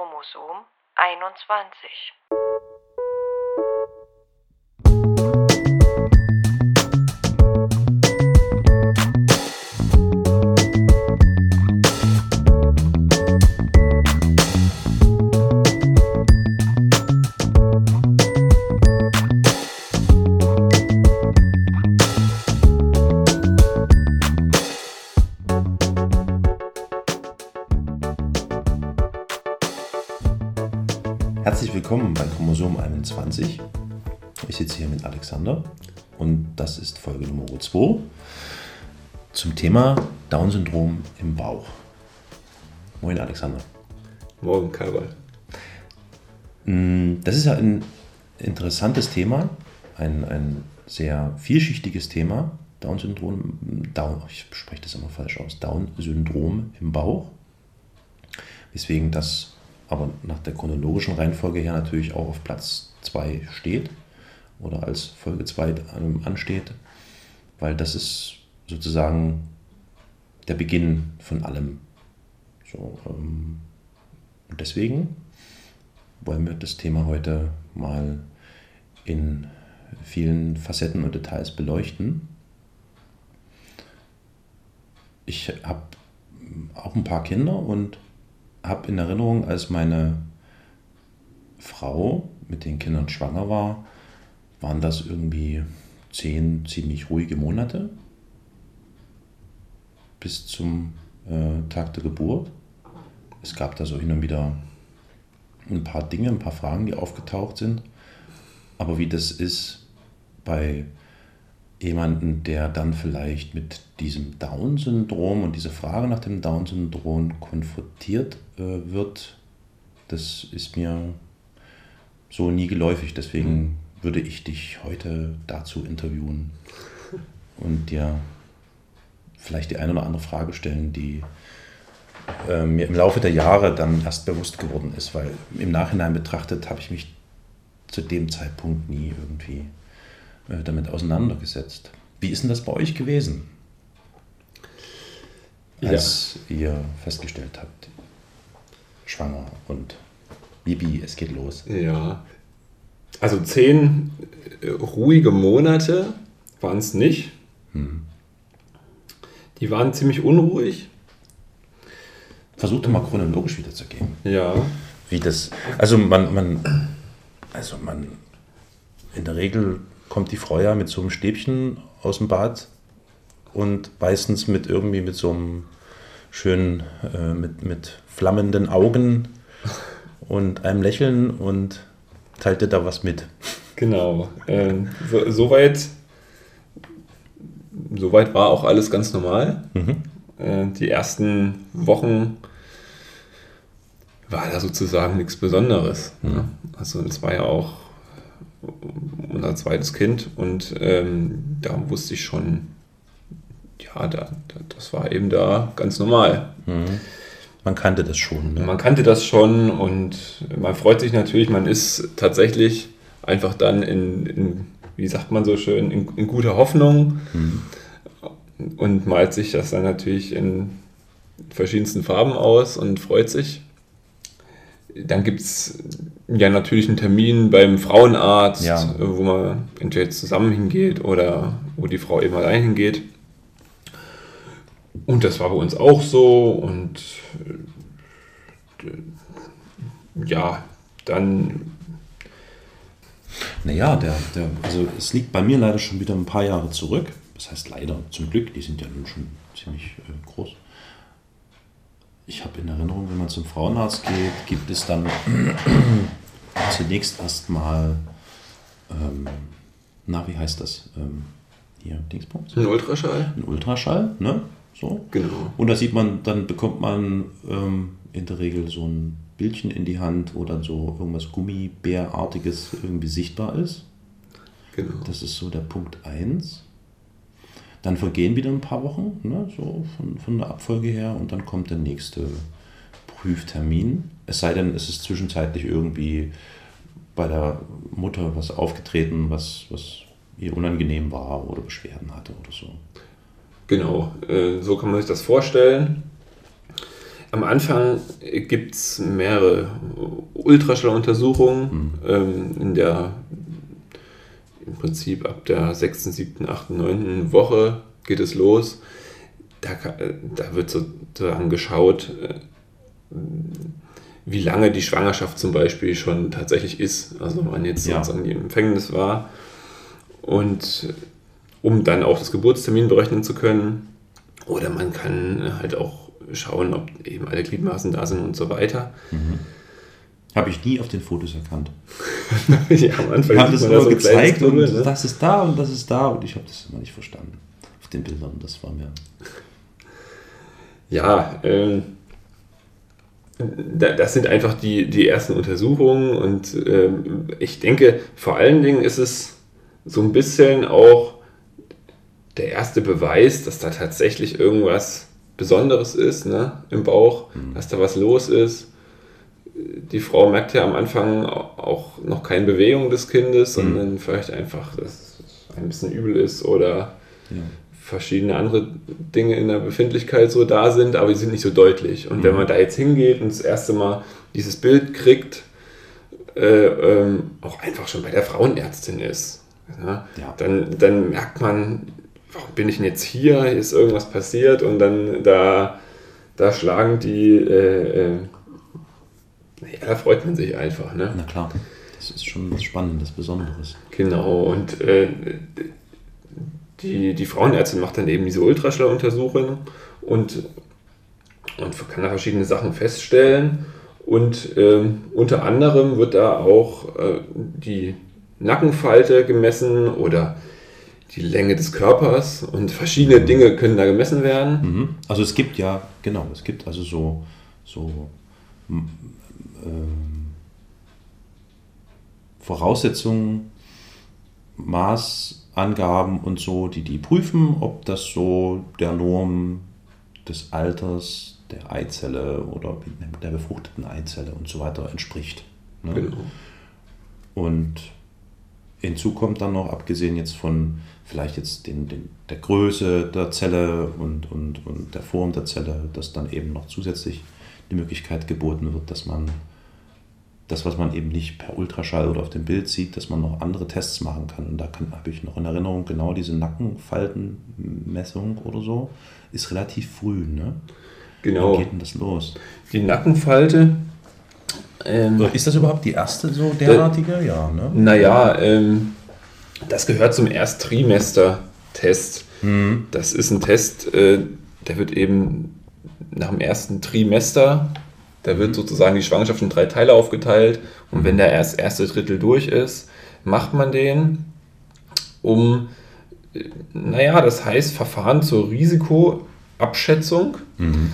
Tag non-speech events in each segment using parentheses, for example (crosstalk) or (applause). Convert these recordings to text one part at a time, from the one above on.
Chromosom 21. willkommen bei Chromosom 21. Ich sitze hier mit Alexander und das ist Folge Nummer 2 zum Thema Down-Syndrom im Bauch. Moin Alexander. Morgen, Karl. Mm, Das ist ja ein interessantes Thema, ein, ein sehr vielschichtiges Thema. Down-Syndrom, Down, ich spreche das immer falsch aus, Down-Syndrom im Bauch. Weswegen das aber nach der chronologischen Reihenfolge her natürlich auch auf Platz 2 steht oder als Folge 2 ansteht, weil das ist sozusagen der Beginn von allem. So, ähm, und deswegen wollen wir das Thema heute mal in vielen Facetten und Details beleuchten. Ich habe auch ein paar Kinder und habe in Erinnerung, als meine Frau mit den Kindern schwanger war, waren das irgendwie zehn ziemlich ruhige Monate bis zum äh, Tag der Geburt. Es gab da so hin und wieder ein paar Dinge, ein paar Fragen, die aufgetaucht sind. Aber wie das ist bei jemandem, der dann vielleicht mit diesem Down-Syndrom und dieser Frage nach dem Down-Syndrom konfrontiert äh, wird, das ist mir so nie geläufig. Deswegen würde ich dich heute dazu interviewen und dir vielleicht die eine oder andere Frage stellen, die äh, mir im Laufe der Jahre dann erst bewusst geworden ist, weil im Nachhinein betrachtet habe ich mich zu dem Zeitpunkt nie irgendwie damit auseinandergesetzt. Wie ist denn das bei euch gewesen, als ihr festgestellt habt, schwanger und Bibi, es geht los? Ja. Also zehn äh, ruhige Monate waren es nicht. Die waren ziemlich unruhig. Versucht doch mal chronologisch wiederzugehen. Ja. Wie das, also man, man, also man, in der Regel kommt die Frau ja mit so einem Stäbchen aus dem Bad und meistens mit irgendwie mit so einem schönen, äh, mit, mit flammenden Augen und einem Lächeln und teilt dir da was mit. Genau. Ähm, so, soweit, soweit war auch alles ganz normal. Äh, die ersten Wochen war da sozusagen nichts Besonderes. Ne? Also das war ja auch unser zweites Kind und ähm, da wusste ich schon, ja, da, da, das war eben da ganz normal. Man kannte das schon. Ne? Man kannte das schon und man freut sich natürlich, man ist tatsächlich einfach dann in, in wie sagt man so schön, in, in guter Hoffnung und malt sich das dann natürlich in verschiedensten Farben aus und freut sich. Dann gibt es ja natürlich einen Termin beim Frauenarzt, Ja. wo man entweder zusammen hingeht oder wo die Frau eben allein hingeht. Und das war bei uns auch so und äh, ja, dann Naja, der, der, also es liegt bei mir leider schon wieder ein paar Jahre zurück. Das heißt leider, zum Glück, die sind ja nun schon ziemlich äh, groß. Ich habe in Erinnerung, wenn man zum Frauenarzt geht, gibt es dann (clears throat) zunächst erstmal, ähm, na, wie heißt das? Ähm, hier, Dingsbums? ein Ultraschall. Ein Ultraschall, ne? So. Genau. Und da sieht man, dann bekommt man ähm, in der Regel so ein Bildchen in die Hand, wo dann so irgendwas Gummibärartiges irgendwie sichtbar ist. genau. Das ist so der Punkt 1. Dann vergehen wieder ein paar Wochen, ne, so von, von der Abfolge her, und dann kommt der nächste Prüftermin. Es sei denn, es ist zwischenzeitlich irgendwie bei der Mutter was aufgetreten, was, was ihr unangenehm war oder Beschwerden hatte oder so. Genau, äh, so kann man sich das vorstellen. am Anfang gibt es mehrere Ultraschalluntersuchungen mhm. ähm, in der im Prinzip ab der 6., 7., 8., 9. Woche geht es los. Da, da wird sozusagen geschaut, äh, wie lange die Schwangerschaft zum Beispiel schon tatsächlich ist. Also wann jetzt ja. sozusagen die Empfängnis war. Und um dann auch das Geburtstermin berechnen zu können. Oder man kann halt auch schauen, ob eben alle Gliedmaßen da sind und so weiter. Mhm. Habe ich nie auf den Fotos erkannt. (laughs) ja, am Anfang haben das immer so gezeigt und ne? das ist da und das ist da und ich habe das immer nicht verstanden auf den Bildern. Das war mir. Ja, ähm, das sind einfach die, die ersten Untersuchungen und ähm, ich denke, vor allen Dingen ist es so ein bisschen auch der erste Beweis, dass da tatsächlich irgendwas Besonderes ist ne, im Bauch, mhm. dass da was los ist. Die Frau merkt ja am Anfang auch noch keine Bewegung des Kindes, mhm. sondern vielleicht einfach, dass es ein bisschen übel ist oder ja. verschiedene andere Dinge in der Befindlichkeit so da sind, aber die sind nicht so deutlich. Und mhm. wenn man da jetzt hingeht und das erste Mal dieses Bild kriegt, äh, ähm, auch einfach schon bei der Frauenärztin ist, ja, ja. Dann, dann merkt man, warum bin ich denn jetzt hier? Hier ist irgendwas passiert und dann da, da schlagen die, äh, äh, ja, da freut man sich einfach. Ne? Na klar, das ist schon was Spannendes, Besonderes. Genau, und äh, die, die Frauenärztin macht dann eben diese Ultraschalluntersuchung und, und kann da verschiedene Sachen feststellen. Und ähm, unter anderem wird da auch äh, die Nackenfalte gemessen oder die Länge des Körpers und verschiedene Dinge können da gemessen werden. Mhm. Also es gibt ja, genau, es gibt also so, so ähm, Voraussetzungen, Maßangaben und so, die die prüfen, ob das so der Norm des Alters der Eizelle oder der befruchteten Eizelle und so weiter entspricht. Ne? Genau. Und hinzu kommt dann noch, abgesehen jetzt von vielleicht jetzt den, den, der Größe der Zelle und, und, und der Form der Zelle, dass dann eben noch zusätzlich die Möglichkeit geboten wird, dass man das, was man eben nicht per Ultraschall oder auf dem Bild sieht, dass man noch andere Tests machen kann. Und da habe ich noch in Erinnerung, genau diese Nackenfaltenmessung oder so, ist relativ früh. Ne? Genau. Wann geht denn das los? Die Nackenfalte. Ähm, ist das überhaupt die erste so derartige? Äh, ja, ne? Naja, ähm, das gehört zum Ersttrimester-Test. Mhm. Das ist ein Test, äh, der wird eben nach dem ersten Trimester, da wird mhm. sozusagen die Schwangerschaft in drei Teile aufgeteilt. Und wenn der erst, erste Drittel durch ist, macht man den, um, naja, das heißt Verfahren zur Risikoabschätzung. Mhm.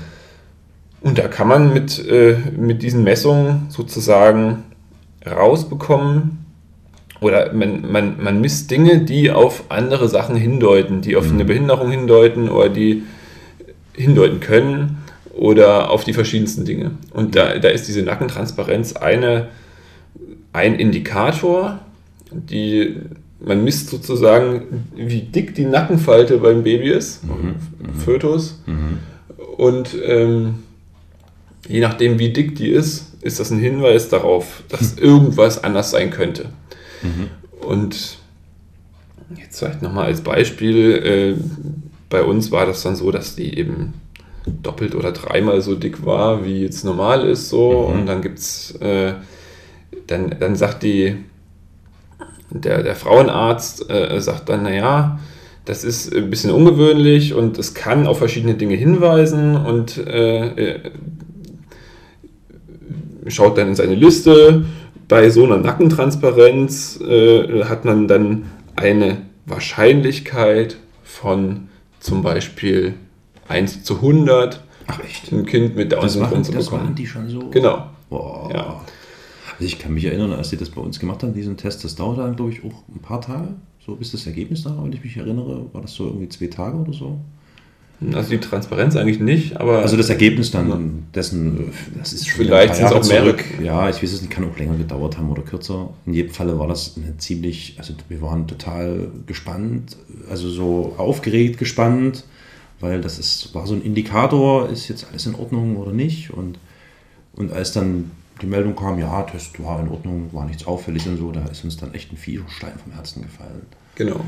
Und da kann man mit, äh, mit diesen Messungen sozusagen rausbekommen, oder man, man, man misst Dinge, die auf andere Sachen hindeuten, die auf mhm. eine Behinderung hindeuten oder die hindeuten können oder auf die verschiedensten Dinge. Und da, da ist diese Nackentransparenz eine, ein Indikator, die man misst sozusagen, wie dick die Nackenfalte beim Baby ist, mhm. mhm. Fötus. Mhm. Und ähm, je nachdem, wie dick die ist, ist das ein Hinweis darauf, dass irgendwas anders sein könnte. Mhm. Und jetzt vielleicht nochmal als Beispiel, äh, bei uns war das dann so, dass die eben doppelt oder dreimal so dick war, wie jetzt normal ist so. Mhm. Und dann gibt's, äh, dann, dann sagt die, der, der Frauenarzt äh, sagt dann, naja, das ist ein bisschen ungewöhnlich und es kann auf verschiedene Dinge hinweisen und äh, äh schaut dann in seine Liste bei so einer Nackentransparenz äh, hat man dann eine Wahrscheinlichkeit von zum Beispiel 1 zu 100, Ach echt? ein Kind mit Down-Syndrom zu bekommen. Das machen die schon so? Genau. Boah. Ja. Also ich kann mich erinnern, als sie das bei uns gemacht haben, diesen Test, das dauerte dann, glaube ich, auch ein paar Tage, so bis das Ergebnis da, wenn ich mich erinnere, war das so irgendwie zwei Tage oder so. Also die Transparenz eigentlich nicht, aber. Also das Ergebnis dann dessen, das ist schon Vielleicht sind es auch mehrere. Ja, ich weiß es nicht, kann auch länger gedauert haben oder kürzer. In jedem Falle war das eine ziemlich, also wir waren total gespannt, also so aufgeregt gespannt weil das ist, war so ein Indikator, ist jetzt alles in Ordnung oder nicht. Und, und als dann die Meldung kam, ja, Test war in Ordnung, war nichts auffällig und so, da ist uns dann echt ein Stein vom Herzen gefallen. Genau.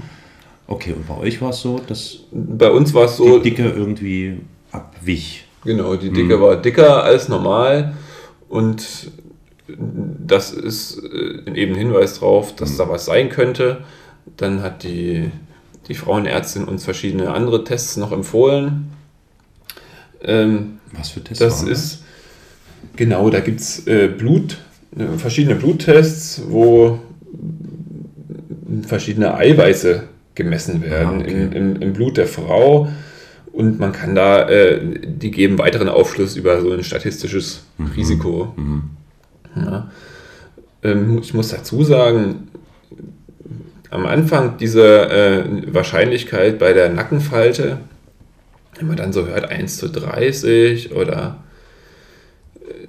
Okay, und bei euch war es so, dass Bei uns war es so, die Dicke irgendwie abwich. Genau, die Dicke war dicker als normal und das ist äh, eben ein Hinweis darauf, dass da was sein könnte. Dann hat die, die Frauenärztin uns verschiedene andere Tests noch empfohlen. Ähm, Was für Tests das waren ist, genau, da gibt es äh, Blut, äh, verschiedene Bluttests, wo verschiedene Eiweiße gemessen werden Ah, okay. im, im, im Blut der Frau. Und man kann da, äh, die geben weiteren Aufschluss über so ein statistisches Risiko. Ja. Ähm, ich muss dazu sagen, am Anfang diese äh, Wahrscheinlichkeit bei der Nackenfalte, wenn man dann so hört 1 zu 30 oder, äh,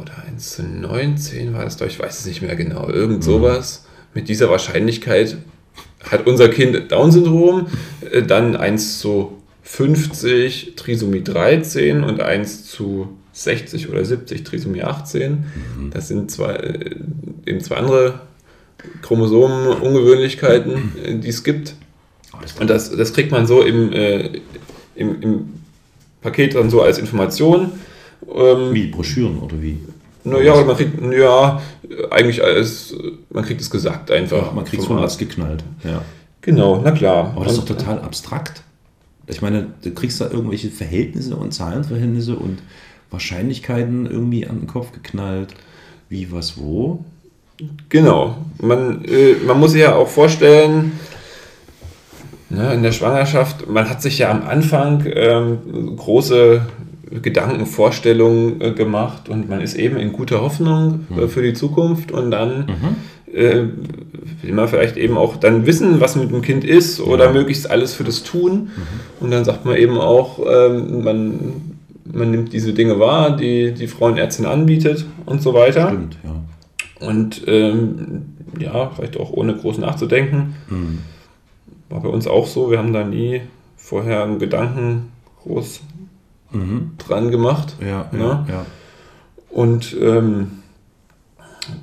oder 1 zu 19 war das doch, ich weiß es nicht mehr genau, irgend sowas. Mit dieser Wahrscheinlichkeit hat unser Kind Down-Syndrom, äh, dann 1 zu 50 Trisomie 13 und 1 zu 60 oder 70 Trisomie 18. Das sind zwei, äh, eben zwei andere Chromosomen-Ungewöhnlichkeiten, äh, die es gibt. Und das, das kriegt man so im, äh, im, im Paket dann so als Information. Ähm, wie Broschüren oder wie? Naja, man kriegt, ja, eigentlich als, man kriegt es gesagt einfach. Ja, man kriegt es vom Arzt geknallt. Ja. Genau, na klar. Aber das ist doch total abstrakt. Ich meine, du kriegst da irgendwelche Verhältnisse und Zahlenverhältnisse und Wahrscheinlichkeiten irgendwie an den Kopf geknallt. Wie, was, wo? Genau. Man, äh, man muss sich ja auch vorstellen, ne, in der Schwangerschaft, man hat sich ja am Anfang ähm, große Gedanken, Vorstellungen äh, gemacht und man ist eben in guter Hoffnung äh, für die Zukunft und dann äh, will man vielleicht eben auch dann wissen, was mit dem Kind ist oder möglichst alles für das tun. Und dann sagt man eben auch, ähm, man, man nimmt diese Dinge wahr, die die Frauenärztin anbietet und so weiter. Stimmt, ja. Und ähm, ja, vielleicht auch ohne groß nachzudenken. Mhm. War bei uns auch so. Wir haben da nie vorher einen Gedanken groß Mhm. dran gemacht. Ja, ja, Ja. ja. Und ähm,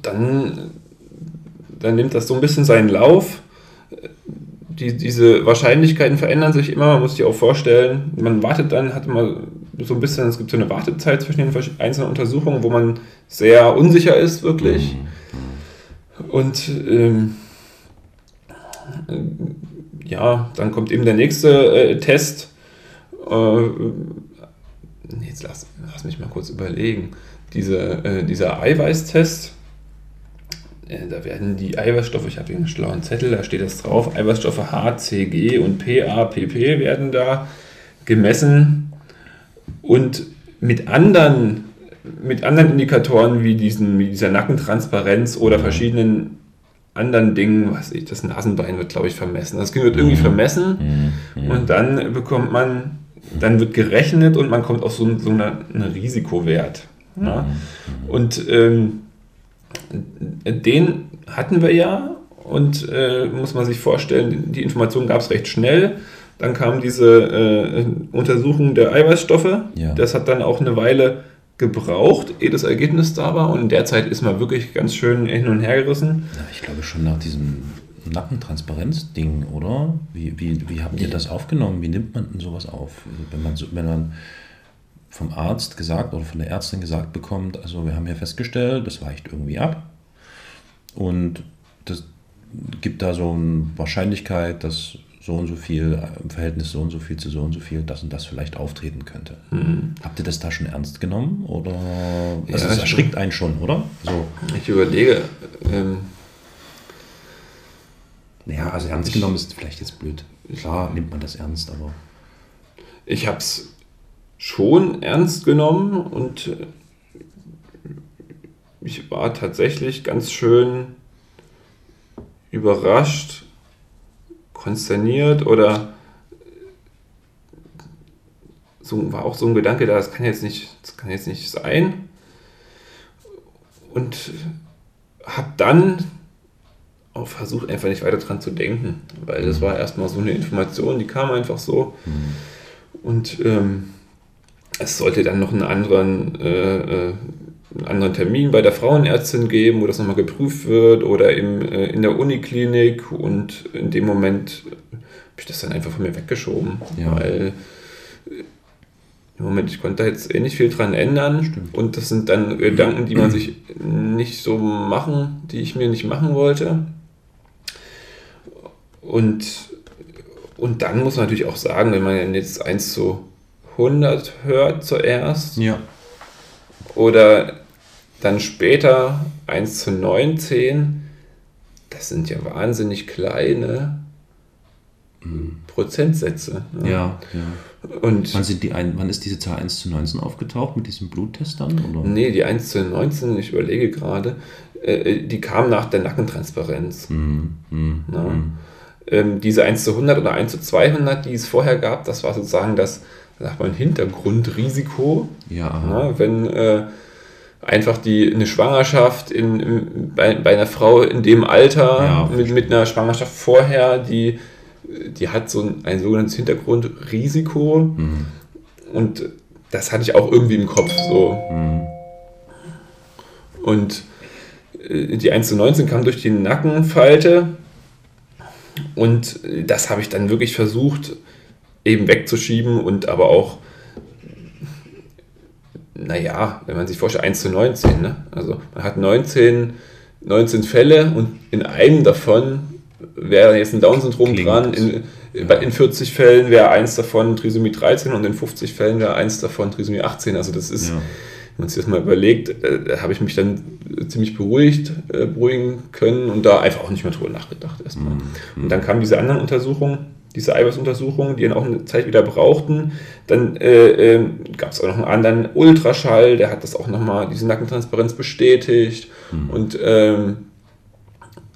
dann, dann nimmt das so ein bisschen seinen Lauf. Die, diese Wahrscheinlichkeiten verändern sich immer, man muss sich auch vorstellen, man wartet dann, hat immer so ein bisschen, es gibt so eine Wartezeit zwischen den einzelnen Untersuchungen, wo man sehr unsicher ist, wirklich. Und ähm, äh, ja, dann kommt eben der nächste äh, Test. Äh, jetzt lass, lass mich mal kurz überlegen. Diese, äh, dieser Eiweißtest, äh, da werden die Eiweißstoffe, ich habe hier einen schlauen Zettel, da steht das drauf, Eiweißstoffe H, C, G und PA, PP werden da gemessen und mit anderen, mit anderen Indikatoren wie, diesen, wie dieser Nackentransparenz oder verschiedenen anderen Dingen, was ich, das Nasenbein wird, glaube ich, vermessen. Das Kind wird irgendwie vermessen und dann bekommt man, dann wird gerechnet und man kommt auf so, einen- so eine, einen Risikowert. Ja? Und ähm, den hatten wir ja und äh, muss man sich vorstellen, die Information gab es recht schnell. Dann kam diese äh, Untersuchung der Eiweißstoffe. Ja. Das hat dann auch eine Weile gebraucht, ehe das Ergebnis da war. Und in der Zeit ist man wirklich ganz schön hin und her gerissen. Ja, ich glaube schon nach diesem Nackentransparenz-Ding, oder? Wie, wie, wie habt ihr das aufgenommen? Wie nimmt man denn sowas auf? Wenn man, so, wenn man vom Arzt gesagt oder von der Ärztin gesagt bekommt, also wir haben hier festgestellt, das weicht irgendwie ab. Und das gibt da so eine Wahrscheinlichkeit, dass so und so viel im Verhältnis so und so viel zu so und so viel das und das vielleicht auftreten könnte. Habt ihr das da schon ernst genommen? Oder also Ja, das erschrickt einen schon, oder? So. Ich überlege, ähm, Ja, also ernst genommen ist vielleicht jetzt blöd. Klar nimmt man das ernst, aber ich habe es schon ernst genommen und äh, ich war tatsächlich ganz schön überrascht, konsterniert oder so war auch so ein Gedanke da, das kann jetzt nicht, das kann jetzt nicht sein. Und habe dann versucht, einfach nicht weiter dran zu denken, weil das war erstmal so eine Information, die kam einfach so. Und ähm, es sollte dann noch einen anderen, äh, äh, einen anderen Termin bei der Frauenärztin geben, wo das nochmal geprüft wird. Oder im, äh, in der Uniklinik. Und in dem Moment habe ich das dann einfach von mir weggeschoben, Ja. weil äh, im Moment, ich konnte da jetzt eh nicht viel dran ändern. Und das sind dann Gedanken, die man (clears throat) sich nicht so machen, die ich mir nicht machen wollte. Und, und dann muss man natürlich auch sagen, wenn man jetzt 1 zu 100 hört zuerst Ja. oder dann später 1 zu 19, das sind ja wahnsinnig kleine Prozentsätze. ne? Ja, ja. Und Wann, sind die ein, wann ist diese Zahl 1 zu 19 aufgetaucht mit diesem Bluttest dann? Oder? nee, die 1 zu 19, ich überlege gerade, äh, die kam nach der Nackentransparenz. Mhm. Mhm. Ja. Ähm, diese 1 zu 100 oder 1 zu 200, die es vorher gab, das war sozusagen das, sagt man, Hintergrundrisiko. Ja. Ja, wenn äh, einfach die, eine Schwangerschaft in, im- bei, bei einer Frau in dem Alter Ja, mit, mit einer Schwangerschaft vorher, die, die hat so ein, ein sogenanntes Hintergrundrisiko Mhm. und das hatte ich auch irgendwie im Kopf so. Mhm. Und äh, die 1 zu 19 kam durch die Nackenfalte und das habe ich dann wirklich versucht eben wegzuschieben und aber auch, naja, wenn man sich vorstellt, 1 zu 19, ne? also man hat 19, 19 Fälle und in einem davon wäre jetzt ein Down-Syndrom dran, in, in 40 Fällen wäre eins davon Trisomie 13 und in 50 Fällen wäre eins davon Trisomie 18, also das ist... Ja. Wenn man sich das mal überlegt, äh, habe ich mich dann ziemlich beruhigt, äh, beruhigen können und da einfach auch nicht mehr drüber nachgedacht erstmal. Und dann kamen diese anderen Untersuchungen, diese Eiweißuntersuchungen, die dann auch eine Zeit wieder brauchten. Dann äh, ähm, gab es auch noch einen anderen Ultraschall, der hat das auch nochmal, diese Nackentransparenz bestätigt. Und ähm,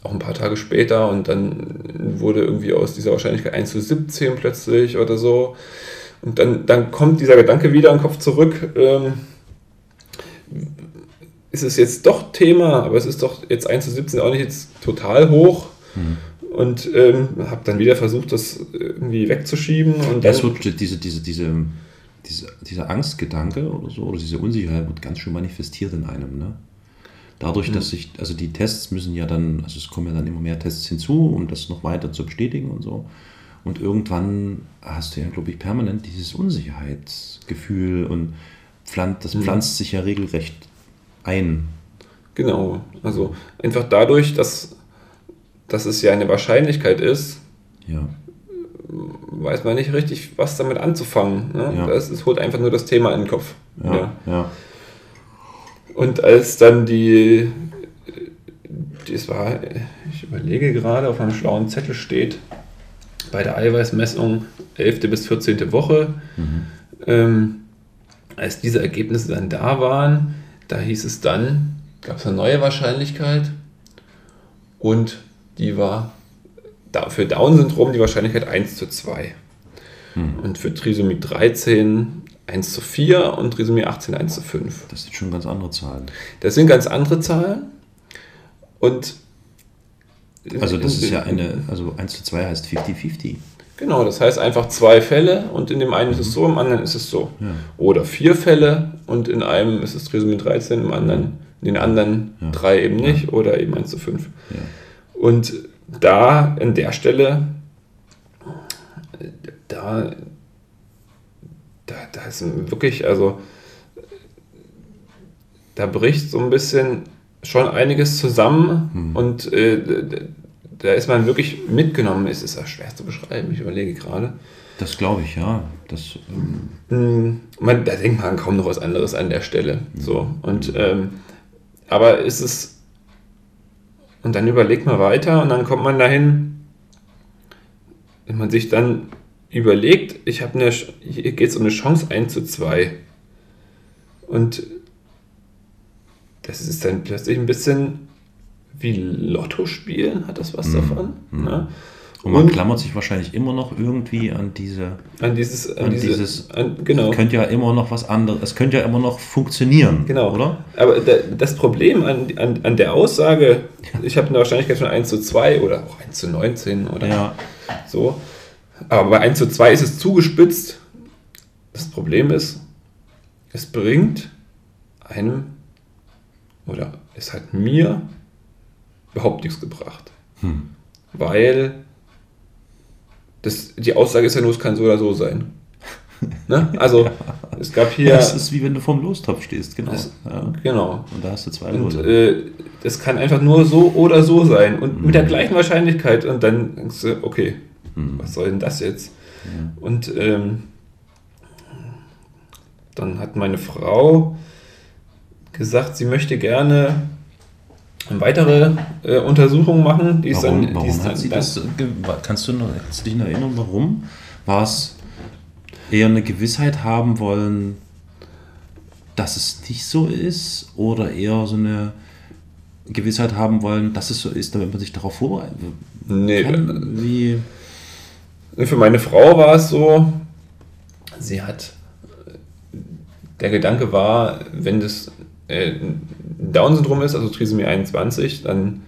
auch ein paar Tage später und dann wurde irgendwie aus dieser Wahrscheinlichkeit 1 zu 17 plötzlich oder so. Und dann, dann kommt dieser Gedanke wieder im Kopf zurück. Ähm, ist es jetzt doch Thema, aber es ist doch jetzt 1 zu 17 auch nicht jetzt total hoch. Und ähm, habe dann wieder versucht, das irgendwie wegzuschieben. Und Das dann, wird diese, diese, diese, diese, dieser Angstgedanke oder so, oder diese Unsicherheit wird ganz schön manifestiert in einem. Ne? Dadurch, dass sich, also die Tests müssen ja dann, also es kommen ja dann immer mehr Tests hinzu, um das noch weiter zu bestätigen und so. Und irgendwann hast du ja, glaube ich, permanent dieses Unsicherheitsgefühl und pflanzt, das pflanzt sich ja regelrecht ein. genau, also einfach dadurch, dass, dass es ja eine Wahrscheinlichkeit ist, Ja. weiß man nicht richtig, was damit anzufangen. Ne? Ja. Das ist, holt einfach nur das Thema in den Kopf. Ja, Ja. Und als dann die, das war, ich überlege gerade, auf meinem schlauen Zettel steht, bei der Eiweißmessung 11. bis 14. Woche, ähm, als diese Ergebnisse dann da waren, da hieß es dann, gab es eine neue Wahrscheinlichkeit und die war für Down-Syndrom die Wahrscheinlichkeit 1 zu 2. Und für Trisomie 13 1 zu 4 und Trisomie 18 1 zu 5. Das sind schon ganz andere Zahlen. Das sind ganz andere Zahlen. Und Also das ist ja (laughs) eine, also 1 zu 2 heißt 50-50. Genau, das heißt einfach zwei Fälle und in dem einen ist es so, im anderen ist es so. Ja. Oder vier Fälle und in einem ist es Trisomie 13, im anderen, in den anderen Ja. drei eben nicht oder eben 1 zu 5. Ja. Und da, an der Stelle, da, da, da ist wirklich, also, da bricht so ein bisschen schon einiges zusammen und äh, da ist man wirklich mitgenommen. Es ist ja schwer zu beschreiben, ich überlege gerade. Das glaube ich, ja. Das, ähm, Mm, Man, da denkt man kaum noch was anderes an der Stelle. So. Und, ähm, aber ist es. Und dann überlegt man weiter und dann kommt man dahin, wenn man sich dann überlegt, ich habe eine, hier geht es um eine Chance 1 zu 2. Und das ist dann plötzlich ein bisschen wie Lotto spielen, hat das was davon. Ne? Und man klammert sich wahrscheinlich immer noch irgendwie an diese. an dieses, an, An diese, dieses- an, genau. Es könnte ja immer noch was anderes. Es könnte ja immer noch funktionieren. Genau. Oder? Aber da, das Problem an, an, an der Aussage, ich habe eine Wahrscheinlichkeit von 1 zu 2 oder auch 1 zu 19 oder Ja. so. Aber bei 1 zu 2 ist es zugespitzt. Das Problem ist, es bringt einem oder es hat mir überhaupt nichts gebracht. Hm. Weil das, die Aussage ist ja nur, es kann so oder so sein. Ne? Also (laughs) es gab hier. Das ist wie wenn du vorm Lostopf stehst, genau. Das- ja. genau. Und da hast du zwei Und Lose. äh, das kann einfach nur so oder so sein. Und Mhm. mit der gleichen Wahrscheinlichkeit. Und dann denkst du, okay, Hm. was soll denn das jetzt? Ja. Und ähm, dann hat meine Frau gesagt, sie möchte gerne weitere äh, Untersuchungen machen. Die ist Warum, dann, die warum ist hat sie das? äh, Kannst du, noch, kannst dich noch erinnern, warum? War es eher eine Gewissheit haben wollen, dass es nicht so ist? Oder eher so eine Gewissheit haben wollen, dass es so ist, damit man sich darauf vorbereitet? Nee, Kann, wie, Für meine Frau war es so, sie hat, der Gedanke war, wenn das äh, Down-Syndrom ist, also Trisomie 21, dann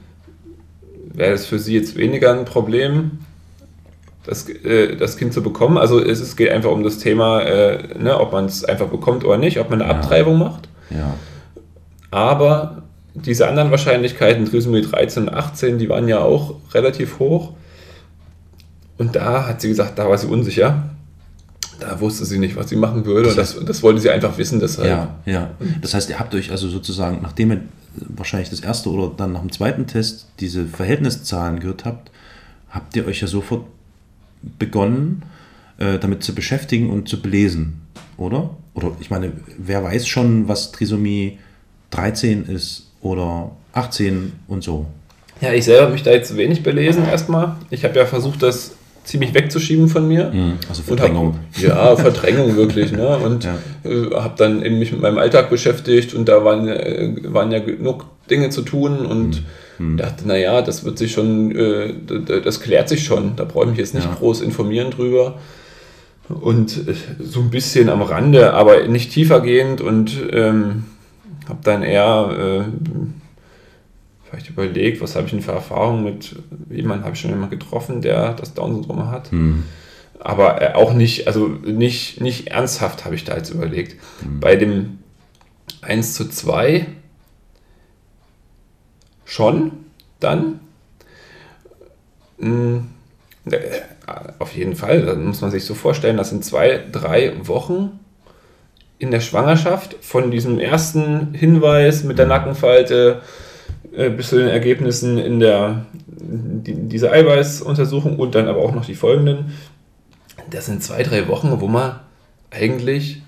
wäre es für sie jetzt weniger ein Problem, das, äh, das Kind zu bekommen. Also es, es geht einfach um das Thema, äh, ne, ob man es einfach bekommt oder nicht, ob man eine Ja. Abtreibung macht. ja. Aber diese anderen Wahrscheinlichkeiten, Trisomie 13 und 18, die waren ja auch relativ hoch. Und da hat sie gesagt, da war sie unsicher. Da wusste sie nicht, was sie machen würde. Und das, das wollte sie einfach wissen, deshalb. Ja, ja. Das heißt, ihr habt euch also sozusagen, nachdem ihr wahrscheinlich das erste oder dann nach dem zweiten Test diese Verhältniszahlen gehört habt, habt ihr euch ja sofort begonnen, äh, damit zu beschäftigen und zu belesen, oder? Oder ich meine, wer weiß schon, was Trisomie 13 ist oder 18 und so? Ja, ich selber habe mich da jetzt wenig belesen erstmal. Ich habe ja versucht, das ziemlich wegzuschieben von mir. Also Und Verdrängung. Hab, ja, Verdrängung (laughs) wirklich. Ne? Und Ja. äh, habe dann eben mich mit meinem Alltag beschäftigt und da waren, äh, waren ja genug Dinge zu tun und Hm. dachte, naja, das wird sich schon, äh, das klärt sich schon. Da brauche ich mich jetzt nicht Ja. groß informieren drüber. Und so ein bisschen am Rande, aber nicht tiefergehend und ähm, habe dann eher vielleicht überlegt, was habe ich denn für Erfahrungen mit jemandem habe ich schon immer getroffen, der das Down-Syndrom hat. Hm. Aber äh, auch nicht, also nicht, nicht ernsthaft habe ich da jetzt überlegt. Mhm. Bei dem 1 zu 2 schon dann. Mm, äh, Auf jeden Fall, da muss man sich so vorstellen, das sind zwei, drei Wochen in der Schwangerschaft von diesem ersten Hinweis mit der Nackenfalte äh, bis zu den Ergebnissen in der die, diese Eiweißuntersuchung und dann aber auch noch die folgenden. Das sind zwei, drei Wochen, wo man eigentlich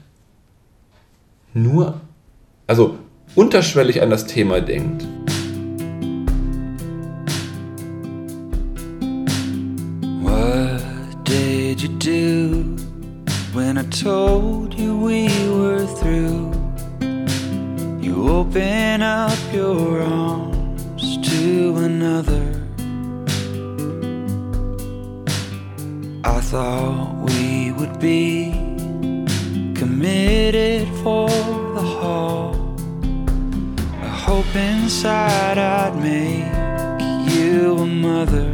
nur, also unterschwellig an das Thema denkt. What did you do when I told you we were through? You open up your arms to another. I thought we would be committed for the haul. I hope inside I'd make you a mother.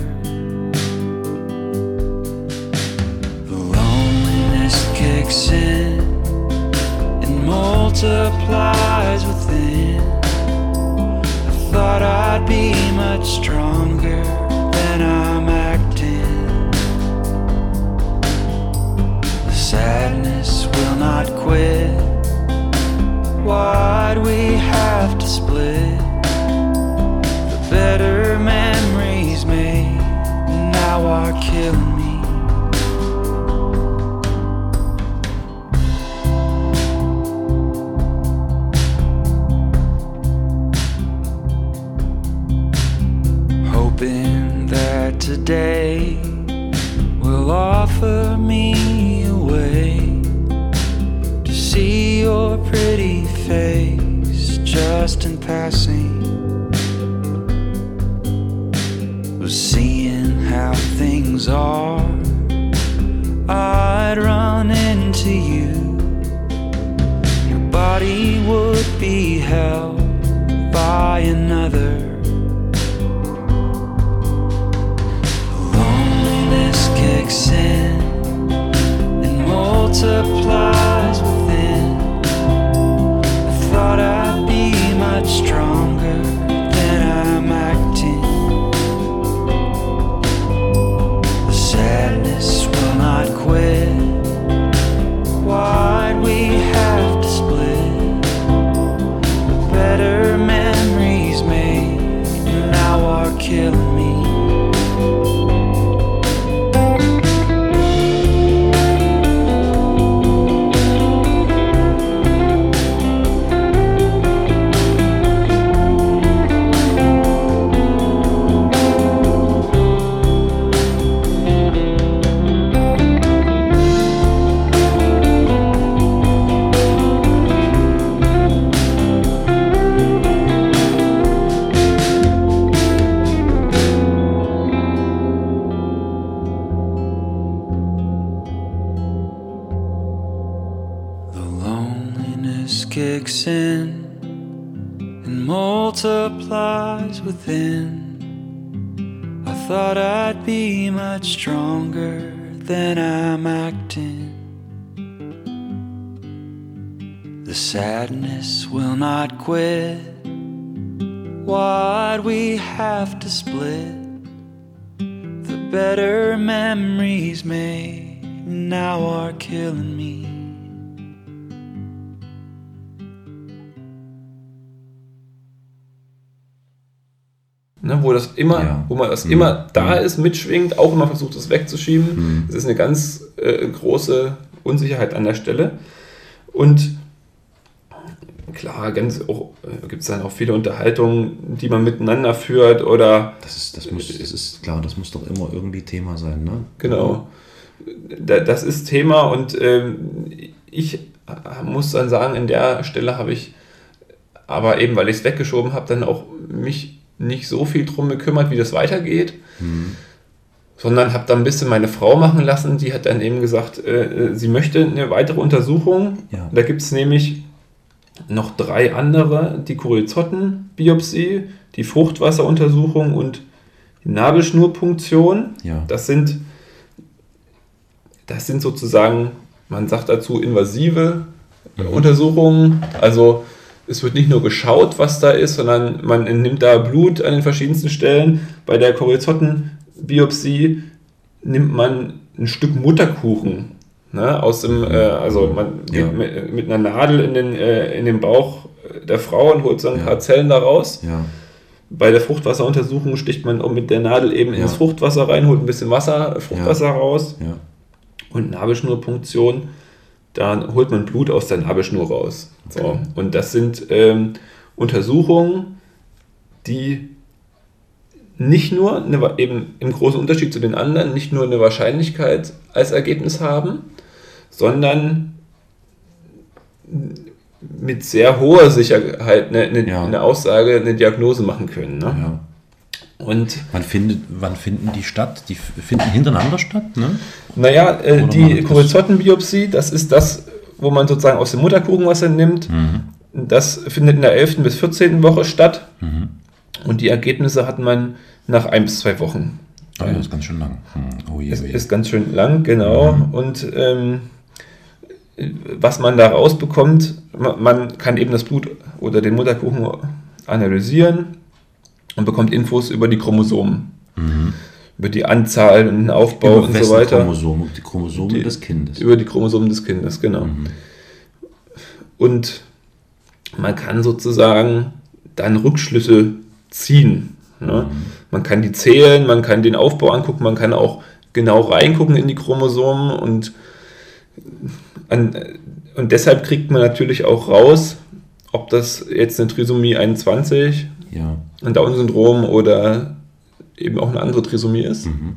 The loneliness kicks in and multiplies within. Thought I'd be much stronger than I'm acting. The sadness will not quit. Why'd we have to split? The better memories made now are killing Hoping that today will offer me a way to see your pretty face just in passing. Was seeing how things are, I'd run into you. Your body would be held by another. and multiply. I thought I'd be much stronger than I'm acting. The sadness will not quit. Why'd we have to split? The better memories made now are killing me. Ne, wo das immer, Ja. wo man das Mhm. immer da Mhm. ist, mitschwingt, auch immer versucht, es wegzuschieben. Es ist eine ganz äh, große Unsicherheit an der Stelle. Und klar, ganz auch äh, gibt es dann auch viele Unterhaltungen, die man miteinander führt oder Das ist, das muss, das ist klar, das muss doch immer irgendwie Thema sein, ne? Genau. Da- Das ist Thema und ähm, ich muss dann sagen, an der Stelle habe ich, aber eben weil ich es weggeschoben habe, dann auch mich nicht so viel drum gekümmert, wie das weitergeht, sondern habe dann ein bisschen meine Frau machen lassen. Die hat dann eben gesagt, äh, sie möchte eine weitere Untersuchung. Ja. Da gibt es nämlich noch drei andere, die Chorizottenbiopsie, die Fruchtwasseruntersuchung und die Nabelschnurpunktion. Ja. Das sind, das sind sozusagen, man sagt dazu invasive äh, Untersuchungen. Also es wird nicht nur geschaut, was da ist, sondern man nimmt da Blut an den verschiedensten Stellen. Bei der Chorizottenbiopsie nimmt man ein Stück Mutterkuchen. Ne, aus dem, äh, also man geht Ja. mit, mit einer Nadel in den, äh, in den Bauch der Frau und holt so ein Ja. paar Zellen da raus. Ja, Bei der Fruchtwasseruntersuchung sticht man mit der Nadel eben ins Fruchtwasser rein, holt ein bisschen Wasser, Fruchtwasser raus und Nabelschnurpunktion, dann holt man Blut aus der Nabelschnur raus. So. Und das sind ähm, Untersuchungen, die nicht nur eine, eben im großen Unterschied zu den anderen nicht nur eine Wahrscheinlichkeit als Ergebnis haben, sondern mit sehr hoher Sicherheit eine, eine, Ja. eine Aussage, eine Diagnose machen können. Ne? ja. Und Wann, findet, wann finden die statt? Die finden hintereinander statt, ne? Naja, äh, die man das- Chorizottenbiopsie, das ist das, wo man sozusagen aus dem Mutterkuchenwasser nimmt. Mhm. Das findet in der 11. bis 14. Woche statt. Und die Ergebnisse hat man nach ein bis zwei Wochen. Oh, das ist ganz schön lang. Hm. Oh je, Es oh je. ist ganz schön lang, genau. Und ähm, was man da rausbekommt, ma- man kann eben das Blut oder den Mutterkuchen analysieren und bekommt Infos über die Chromosomen. Über die Anzahl und den Aufbau Mhm. Über und so weiter. Chromosomen, die Chromosomen Die- des Kindes. Über die Chromosomen des Kindes, genau. Mhm. Und man kann sozusagen dann Rückschlüsse ziehen. Ne? Mhm. Man kann die zählen, man kann den Aufbau angucken, man kann auch genau reingucken in die Chromosomen und, an, und deshalb kriegt man natürlich auch raus, ob das jetzt eine Trisomie 21, Ja. ein Down-Syndrom oder eben auch eine andere Trisomie ist. Mhm.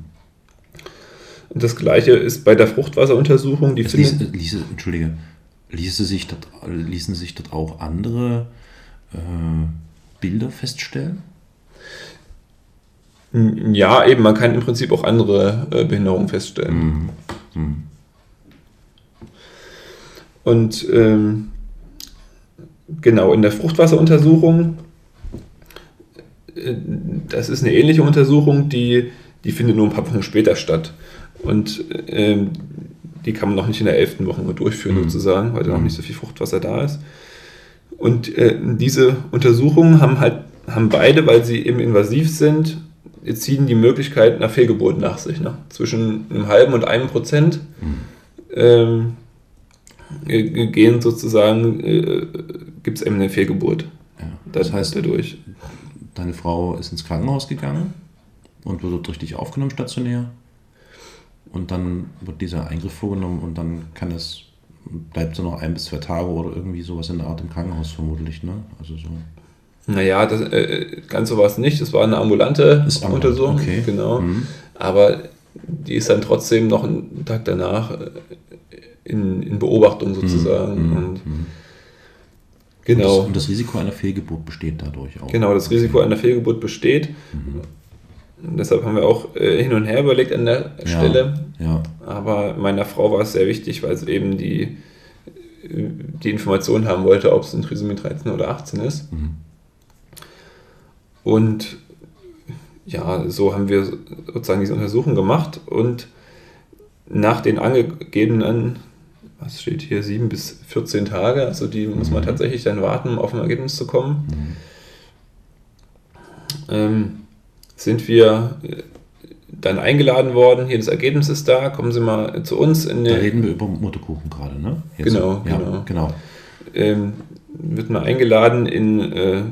Und das gleiche ist bei der Fruchtwasseruntersuchung. Die Es findet, ließe, ließe, Entschuldige, ließe sich dort, ließen sich dort auch andere äh, Bilder feststellen? Ja, eben, man kann im Prinzip auch andere äh, Behinderungen feststellen. Mhm. Und ähm, genau, in der Fruchtwasseruntersuchung, das ist eine ähnliche Untersuchung, die, die findet nur ein paar Wochen später statt. Und ähm, die kann man noch nicht in der elften Woche durchführen, sozusagen, weil da noch nicht so viel Fruchtwasser da ist. Und äh, diese Untersuchungen haben halt haben beide, weil sie eben invasiv sind, ziehen die Möglichkeit einer Fehlgeburt nach sich. Ne? Zwischen einem halben und einem Prozent ähm, äh, gehen sozusagen, äh, gibt es eben eine Fehlgeburt. Ja. Das Das heißt, dadurch. Deine Frau ist ins Krankenhaus gegangen und wurde dort richtig aufgenommen stationär. Und dann wird dieser Eingriff vorgenommen und dann kann es, bleibt so noch ein bis zwei Tage oder irgendwie sowas in der Art im Krankenhaus vermutlich, ne? Also so. Naja, das, äh, ganz so war es nicht. Das war eine ambulante Ist Untersuchung. okay. Genau. Mhm. Aber die ist dann trotzdem noch einen Tag danach äh, in, in Beobachtung sozusagen. Mhm. Und Mhm. Genau. Und das Risiko einer Fehlgeburt besteht dadurch auch. Genau, das Risiko einer Fehlgeburt besteht. Mhm. Und deshalb haben wir auch äh, hin und her überlegt an der Ja. Stelle. Ja, Aber meiner Frau war es sehr wichtig, weil sie eben die, die Information haben wollte, ob es ein Trisomie 13 oder 18 ist. Mhm. Und ja, so haben wir sozusagen diese Untersuchung gemacht und nach den angegebenen, was steht hier, 7 bis 14 Tage, also die muss man tatsächlich dann warten, um auf ein Ergebnis zu kommen, ähm, sind wir äh, dann eingeladen worden, hier das Ergebnis ist da, kommen Sie mal zu uns in Da reden wir über Mutterkuchen gerade, ne? Genau, ja, genau. genau. ähm, wird man eingeladen in äh,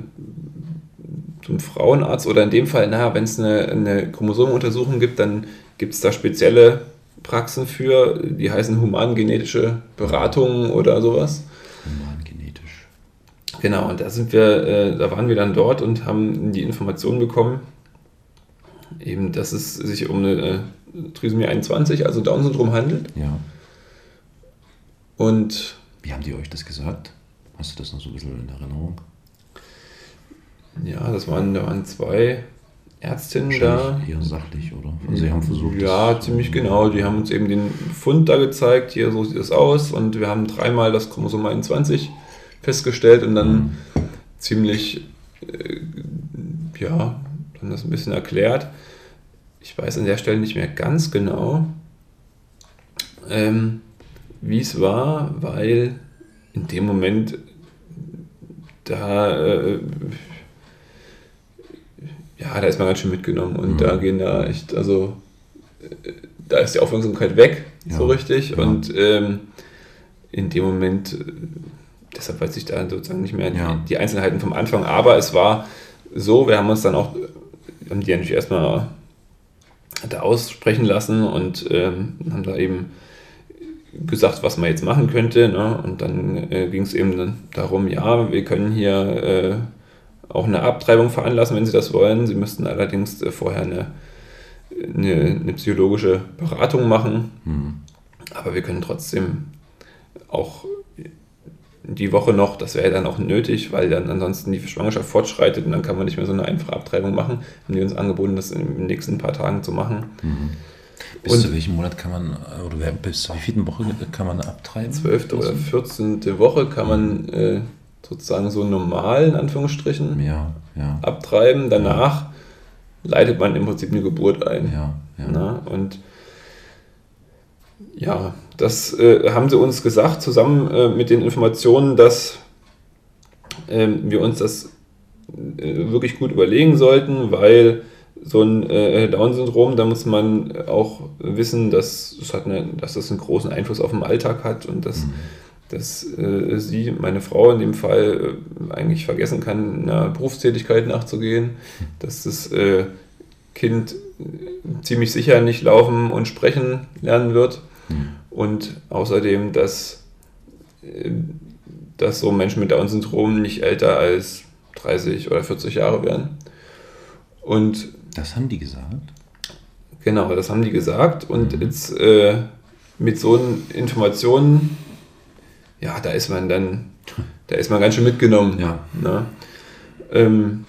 zum Frauenarzt oder in dem Fall, naja, wenn es eine, eine Chromosomenuntersuchung gibt, dann gibt es da spezielle Praxen für, die heißen humangenetische Beratungen oder sowas. Humangenetisch. Genau, und da sind wir, äh, da waren wir dann dort und haben die Information bekommen, eben, dass es sich um eine äh, Trisomie 21, also Down-Syndrom handelt. Ja. Und Wie haben die euch das gesagt? Hast du das noch so ein bisschen in Erinnerung? ja, das waren, da waren zwei Ärztinnen da. Eher sachlich, oder? Also sie haben versucht. Ja, ziemlich genau. Die haben uns eben den Fund da gezeigt, hier so sieht es aus und wir haben dreimal das Chromosom 21 festgestellt und dann Mhm. ziemlich, äh, ja, dann das ein bisschen erklärt. Ich weiß an der Stelle nicht mehr ganz genau, ähm, wie es war, weil in dem Moment da, äh, ja, da ist man ganz schön mitgenommen und Mhm. da gehen da echt, also äh, da ist die Aufmerksamkeit weg, Ja, so richtig. ja. Und ähm, in dem Moment, äh, deshalb weiß ich da sozusagen nicht mehr Ja. die, die Einzelheiten vom Anfang, aber es war so, wir haben uns dann auch, haben die ja natürlich erstmal da aussprechen lassen und ähm, haben da eben gesagt, was man jetzt machen könnte. Ne? Und dann äh, ging es eben dann darum, ja, wir können hier äh, auch eine Abtreibung veranlassen, wenn Sie das wollen. Sie müssten allerdings äh, vorher eine, eine, eine psychologische Beratung machen. Mhm. Aber wir können trotzdem auch die Woche noch, das wäre dann auch nötig, weil dann ansonsten die Schwangerschaft fortschreitet und dann kann man nicht mehr so eine einfache Abtreibung machen. Haben die uns angeboten, das in den nächsten paar Tagen zu machen. Bis Und- zu welchem Monat kann man, oder bis zur wievielten Woche kann man abtreiben? 12. oder 14. Woche kann man äh, sozusagen so normal, in Anführungsstrichen, Ja, ja. abtreiben. Danach leitet man im Prinzip eine Geburt ein. Ja, ja. Na, und ja, das äh, haben sie uns gesagt, zusammen äh, mit den Informationen, dass ähm, wir uns das äh, wirklich gut überlegen sollten, weil so ein äh, Down-Syndrom, da muss man auch wissen, dass, es hat eine, dass das einen großen Einfluss auf den Alltag hat und dass, dass äh, sie, meine Frau in dem Fall, äh, eigentlich vergessen kann, einer Berufstätigkeit nachzugehen, dass das äh, Kind ziemlich sicher nicht laufen und sprechen lernen wird. Und außerdem, dass, äh, dass so Menschen mit Down-Syndrom nicht älter als 30 oder 40 Jahre werden. Und Das haben die gesagt. genau, das haben die gesagt. Und jetzt äh, mit so Informationen, ja, da ist man dann, da ist man ganz schön mitgenommen. Ja. Ne? Ähm,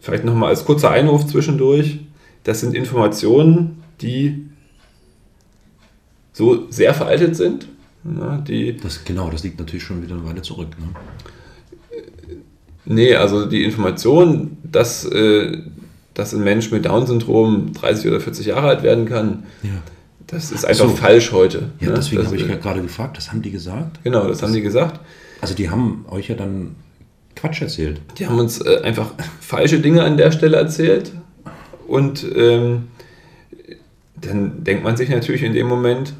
vielleicht nochmal als kurzer Einruf zwischendurch, das sind Informationen, die so sehr veraltet sind, ne, die Das, genau, das liegt natürlich schon wieder eine Weile zurück. Ne? Nee, also die Information, dass, äh, dass ein Mensch mit Down-Syndrom 30 oder 40 Jahre alt werden kann, Ja. Das ist einfach So. falsch heute. Ja, ne? deswegen das, habe ich äh, gerade gefragt, das haben die gesagt. Genau, das haben die gesagt. Also die haben euch ja dann Quatsch erzählt. Die haben uns äh, einfach falsche Dinge an der Stelle erzählt. Und ähm, dann denkt man sich natürlich in dem Moment,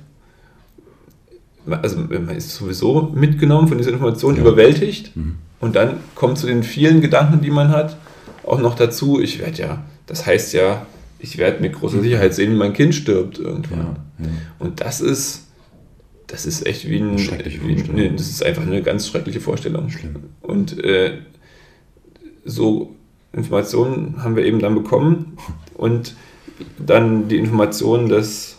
also man ist sowieso mitgenommen von dieser Information, Ja. überwältigt. Mhm. Und dann kommt zu den vielen Gedanken, die man hat, auch noch dazu, ich werde ja, das heißt ja, ich werde mit großer Sicherheit sehen, wie mein Kind stirbt irgendwann. Ja, ja. Und das ist, das ist echt wie ein, wie, nee, das ist einfach eine ganz schreckliche Vorstellung. Schlimm. Und äh, so Informationen haben wir eben dann bekommen und dann die Information, dass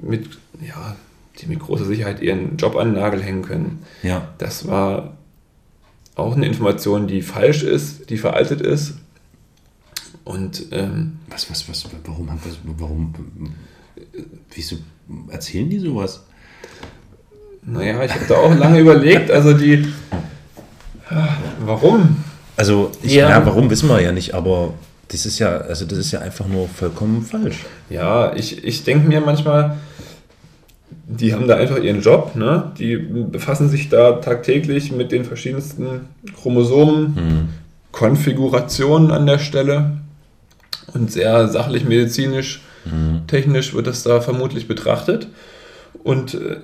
mit, ja, die mit großer Sicherheit ihren Job an den Nagel hängen können. ja. Das war auch eine Information, die falsch ist, die veraltet ist. Und ähm, Was, was, was, warum, haben wir- warum, wieso erzählen die sowas? naja, ich habe da auch lange überlegt, also die, warum? Also, ich, Ja. ja. warum wissen wir ja nicht, aber das ist ja, also das ist ja einfach nur vollkommen falsch. Ja, ich, ich denke mir manchmal, die haben da einfach ihren Job, ne? die befassen sich da tagtäglich mit den verschiedensten Chromosomen, Konfigurationen an der Stelle und sehr sachlich, medizinisch, technisch wird das da vermutlich betrachtet. Und äh,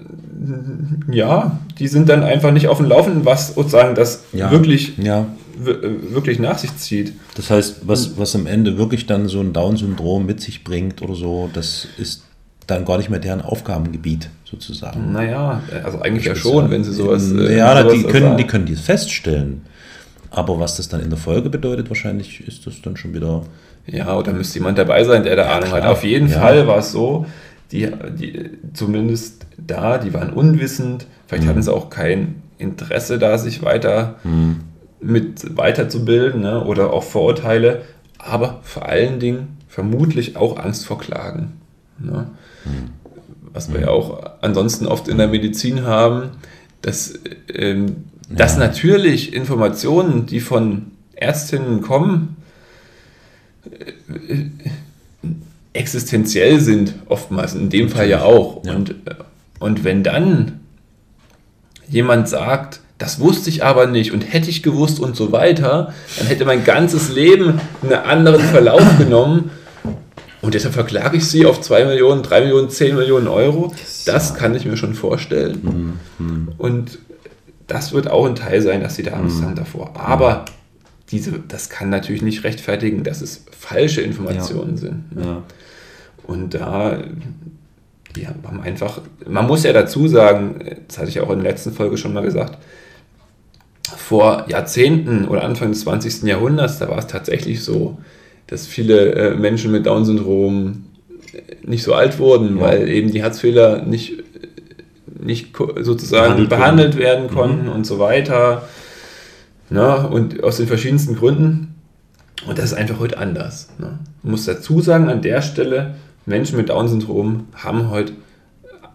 ja, die sind dann einfach nicht auf dem Laufenden, was sozusagen das Ja. wirklich, Ja. äh, wirklich nach sich zieht. Das heißt, was, was am Ende wirklich dann so ein Down-Syndrom mit sich bringt oder so, das ist dann gar nicht mehr deren Aufgabengebiet sozusagen. Naja, also eigentlich ja schon, wenn sie sowas. äh, ja, sowas die, können, sagen. die können dies feststellen. Aber was das dann in der Folge bedeutet, wahrscheinlich ist das dann schon wieder. Ja, oder müsste jemand dabei sein, der da Ahnung hat. klar. Auf jeden Ja. Fall war es so, die, die zumindest da, die waren unwissend, vielleicht Mhm. hatten sie auch kein Interesse da, sich weiter mit weiterzubilden ne? oder auch Vorurteile, aber vor allen Dingen vermutlich auch Angst vor Klagen. Ne? Was wir ja auch ansonsten oft in der Medizin haben, dass, ähm, dass Ja. natürlich Informationen, die von Ärztinnen kommen, existenziell sind, oftmals, in dem Fall ja auch. Ja. Und, äh, und wenn dann jemand sagt, das wusste ich aber nicht und hätte ich gewusst und so weiter, dann hätte mein ganzes Leben einen anderen Verlauf (coughs) genommen und deshalb verklage ich sie auf 2 Millionen, 3 Millionen, 10 Millionen Euro. Das kann ich mir schon vorstellen. Und das wird auch ein Teil sein, dass sie da Angst haben davor. Aber diese, das kann natürlich nicht rechtfertigen, dass es falsche Informationen sind. ne? Ja. Und da, die haben einfach, man muss ja dazu sagen, das hatte ich auch in der letzten Folge schon mal gesagt, vor Jahrzehnten oder Anfang des 20. Jahrhunderts, da war es tatsächlich so, dass viele äh, Menschen mit Down-Syndrom nicht so alt wurden, Ja. weil eben die Herzfehler nicht, nicht ko- sozusagen Behandelt behandelt, werden konnten und so weiter. Na, und aus den verschiedensten Gründen. Und das ist einfach heute anders. Ne? Man muss dazu sagen, an der Stelle, Menschen mit Down-Syndrom haben heute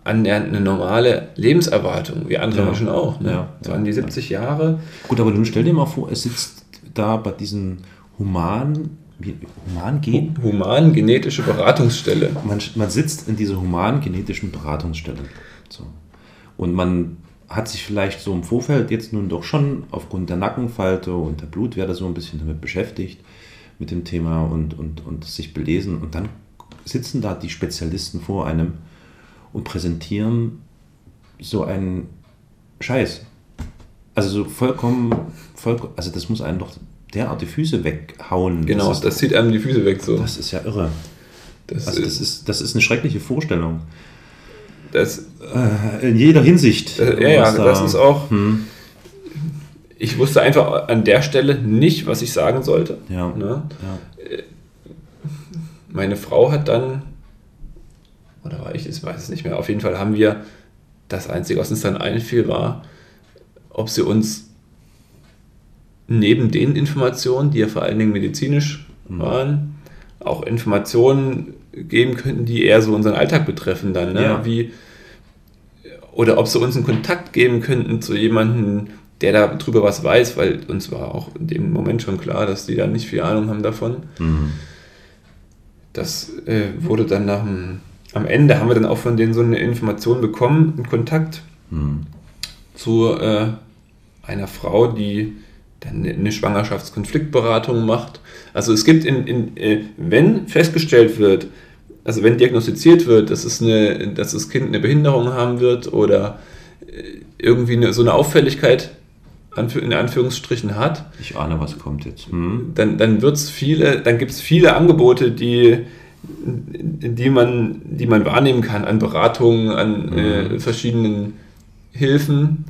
annähernd eine normale Lebenserwartung, wie andere Ja. Menschen auch. Ne? Ja. Das waren die 70 Jahre. Gut, aber nun stell dir mal vor, es sitzt da bei diesen humanen, wie, human gen Human genetische Beratungsstelle. man, man sitzt in dieser humanen genetischen Beratungsstelle. So. Und man hat sich vielleicht so im Vorfeld jetzt nun doch schon aufgrund der Nackenfalte und der Blutwerte so ein bisschen damit beschäftigt, mit dem Thema und, und, und sich belesen. Und dann sitzen da die Spezialisten vor einem und präsentieren so einen Scheiß. Also so vollkommen, vollkommen also das muss einen doch derart die Füße weghauen. Genau, das, das, ist, zieht einem die Füße weg. So. das ist ja irre. Das, Also das ist, ist, das ist eine schreckliche Vorstellung. Das, Äh, In jeder Hinsicht. äh, ja, ja, da- das ist auch. Hm, Ich wusste einfach an der Stelle nicht, was ich sagen sollte. ja, Ne? ja. Meine Frau hat dann, oder war ich, ich weiß es nicht mehr, auf jeden Fall haben wir, das Einzige, was uns dann einfiel, war, ob sie uns neben den Informationen, die ja vor allen Dingen medizinisch Mhm. waren, auch Informationen geben könnten, die eher so unseren Alltag betreffen dann, ne? Ja. Wie, oder ob sie uns einen Kontakt geben könnten zu jemandem, der da drüber was weiß, weil uns war auch in dem Moment schon klar, dass die da nicht viel Ahnung haben davon. Mhm. Das äh, wurde dann nach dem, am Ende haben wir dann auch von denen so eine Information bekommen, einen Kontakt Mhm. zu äh, einer Frau, die eine Schwangerschaftskonfliktberatung macht. Also es gibt, in, in, äh, wenn festgestellt wird, also wenn diagnostiziert wird, dass, es eine, dass das Kind eine Behinderung haben wird oder äh, irgendwie eine, so eine Auffälligkeit in Anführungsstrichen hat, Ich ahne, was kommt jetzt. Mhm. dann, dann wird's viele, dann gibt es viele Angebote, die, die, man, die man wahrnehmen kann an Beratungen, an äh, verschiedenen Hilfen.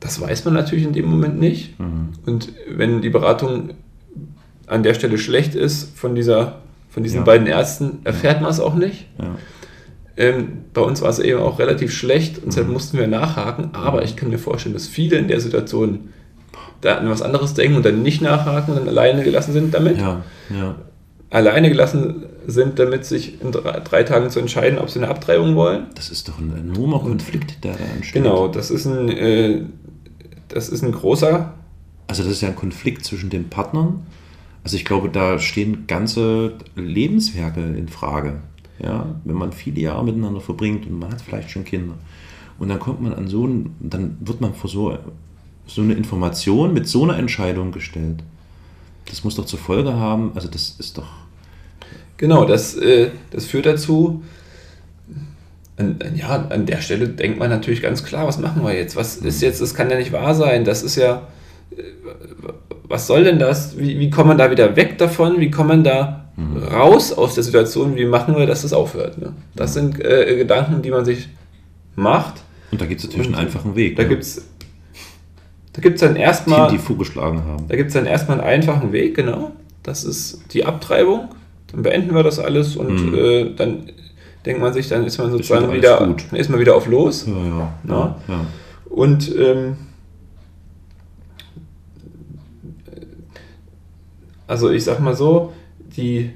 Das weiß man natürlich in dem Moment nicht. Mhm. Und wenn die Beratung an der Stelle schlecht ist von, dieser, von diesen Ja. beiden Ärzten, erfährt man es auch nicht. Ja. Ähm, bei uns war es eben auch relativ schlecht und Mhm. deshalb mussten wir nachhaken. Aber ich kann mir vorstellen, dass viele in der Situation da an was anderes denken und dann nicht nachhaken und dann alleine gelassen sind damit. ja, ja. Alleine gelassen sind, damit sich in drei, drei Tagen zu entscheiden, ob sie eine Abtreibung wollen. Das ist doch ein enormer Konflikt, der da entsteht. Genau, das ist ein, äh, das ist ein großer. Also das ist ja ein Konflikt zwischen den Partnern. Also ich glaube, da stehen ganze Lebenswerke in Frage. Ja, wenn man viele Jahre miteinander verbringt und man hat vielleicht schon Kinder. Und dann kommt man an so einen, dann wird man vor so, so eine Information mit so einer Entscheidung gestellt. Das muss doch zur Folge haben, also das ist doch, Genau, das, äh, das führt dazu. An, an- ja, an der Stelle denkt man natürlich ganz klar, was machen wir jetzt? Was ist jetzt, das kann ja nicht wahr sein. Das ist ja, äh, was soll denn das? Wie, wie kommt man da wieder weg davon? Wie kommt man da raus aus der Situation? Wie machen wir, dass das aufhört? Ne? Das sind äh, Gedanken, die man sich macht. und da gibt es natürlich Und einen einfachen Weg. Da ne? gibt es da gibt's dann die, erstmal. die vorgeschlagen haben. Da gibt es dann erstmal einen einfachen Weg, genau. Das ist die Abtreibung. Dann beenden wir das alles und Mhm. äh, dann denkt man sich, dann ist man sozusagen wieder gut. dann ist man wieder auf los. Ja, ja, Ja. ja. Und ähm, also ich sag mal so, die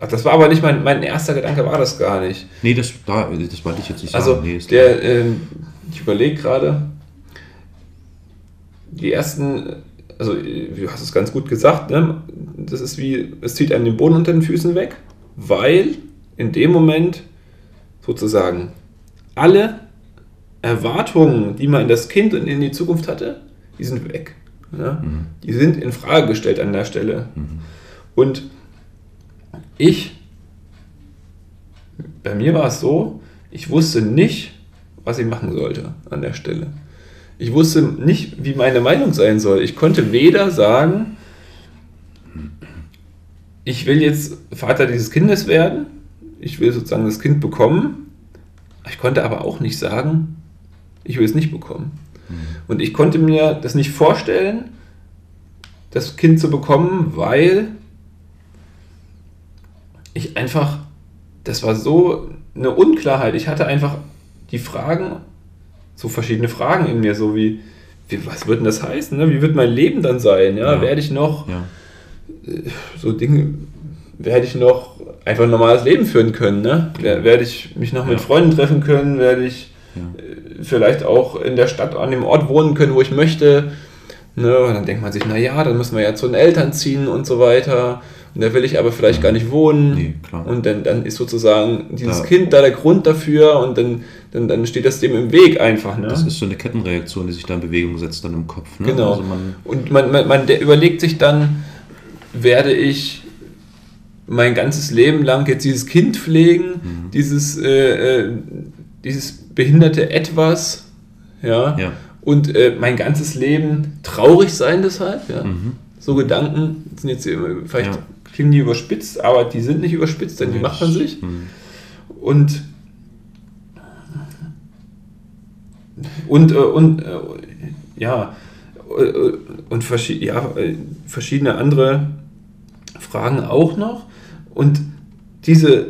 Ach, das war aber nicht mein, mein erster Gedanke, war das gar nicht. Nee, das, da, das wollte ich jetzt nicht sagen. Also nee, der, ähm, ich überlege gerade, die ersten, also du hast es ganz gut gesagt, ne? das ist wie, es zieht einem den Boden unter den Füßen weg, weil in dem Moment sozusagen alle Erwartungen, die man in das Kind und in die Zukunft hatte, die sind weg. Ja? Mhm. Die sind in Frage gestellt an der Stelle. Und ich, bei mir war es so, ich wusste nicht, was ich machen sollte an der Stelle. Ich wusste nicht, wie meine Meinung sein soll. Ich konnte weder sagen, ich will jetzt Vater dieses Kindes werden, ich will sozusagen das Kind bekommen. Ich konnte aber auch nicht sagen, ich will es nicht bekommen. Und ich konnte mir das nicht vorstellen, das Kind zu bekommen, weil ich einfach, das war so eine Unklarheit. Ich hatte einfach die Fragen, so verschiedene Fragen in mir, so wie, wie was wird denn das heißen? Ne? Wie wird mein Leben dann sein? Ja, Ja. werde ich noch Ja. so Dinge, werde ich noch einfach ein normales Leben führen können? Ne? Wer- Werde ich mich noch mit. Freunden treffen können? Werde ich äh, vielleicht auch in der Stadt an dem Ort wohnen können, wo ich möchte? Ne? Und dann denkt man sich, naja, dann müssen wir ja zu den Eltern ziehen und so weiter. Und da will ich aber vielleicht gar nicht wohnen. Nee, klar. Und dann, dann ist sozusagen dieses Ja. Kind da der Grund dafür und dann, dann, dann steht das dem im Weg einfach. Ne? Das ist so eine Kettenreaktion, die sich da in Bewegung setzt dann im Kopf. Ne? Genau. Also man, Und man, man, man der überlegt sich dann, werde ich mein ganzes Leben lang jetzt dieses Kind pflegen, Mhm. dieses, äh, äh, dieses behinderte Etwas, ja, Ja. und äh, mein ganzes Leben traurig sein deshalb, ja. Mhm. So Gedanken sind jetzt vielleicht Ja. Klingen die überspitzt, aber die sind nicht überspitzt, denn die macht man sich. Mhm. Und und, äh, und äh, ja, äh, und verschi ja, verschiedene andere Fragen auch noch. Und diese,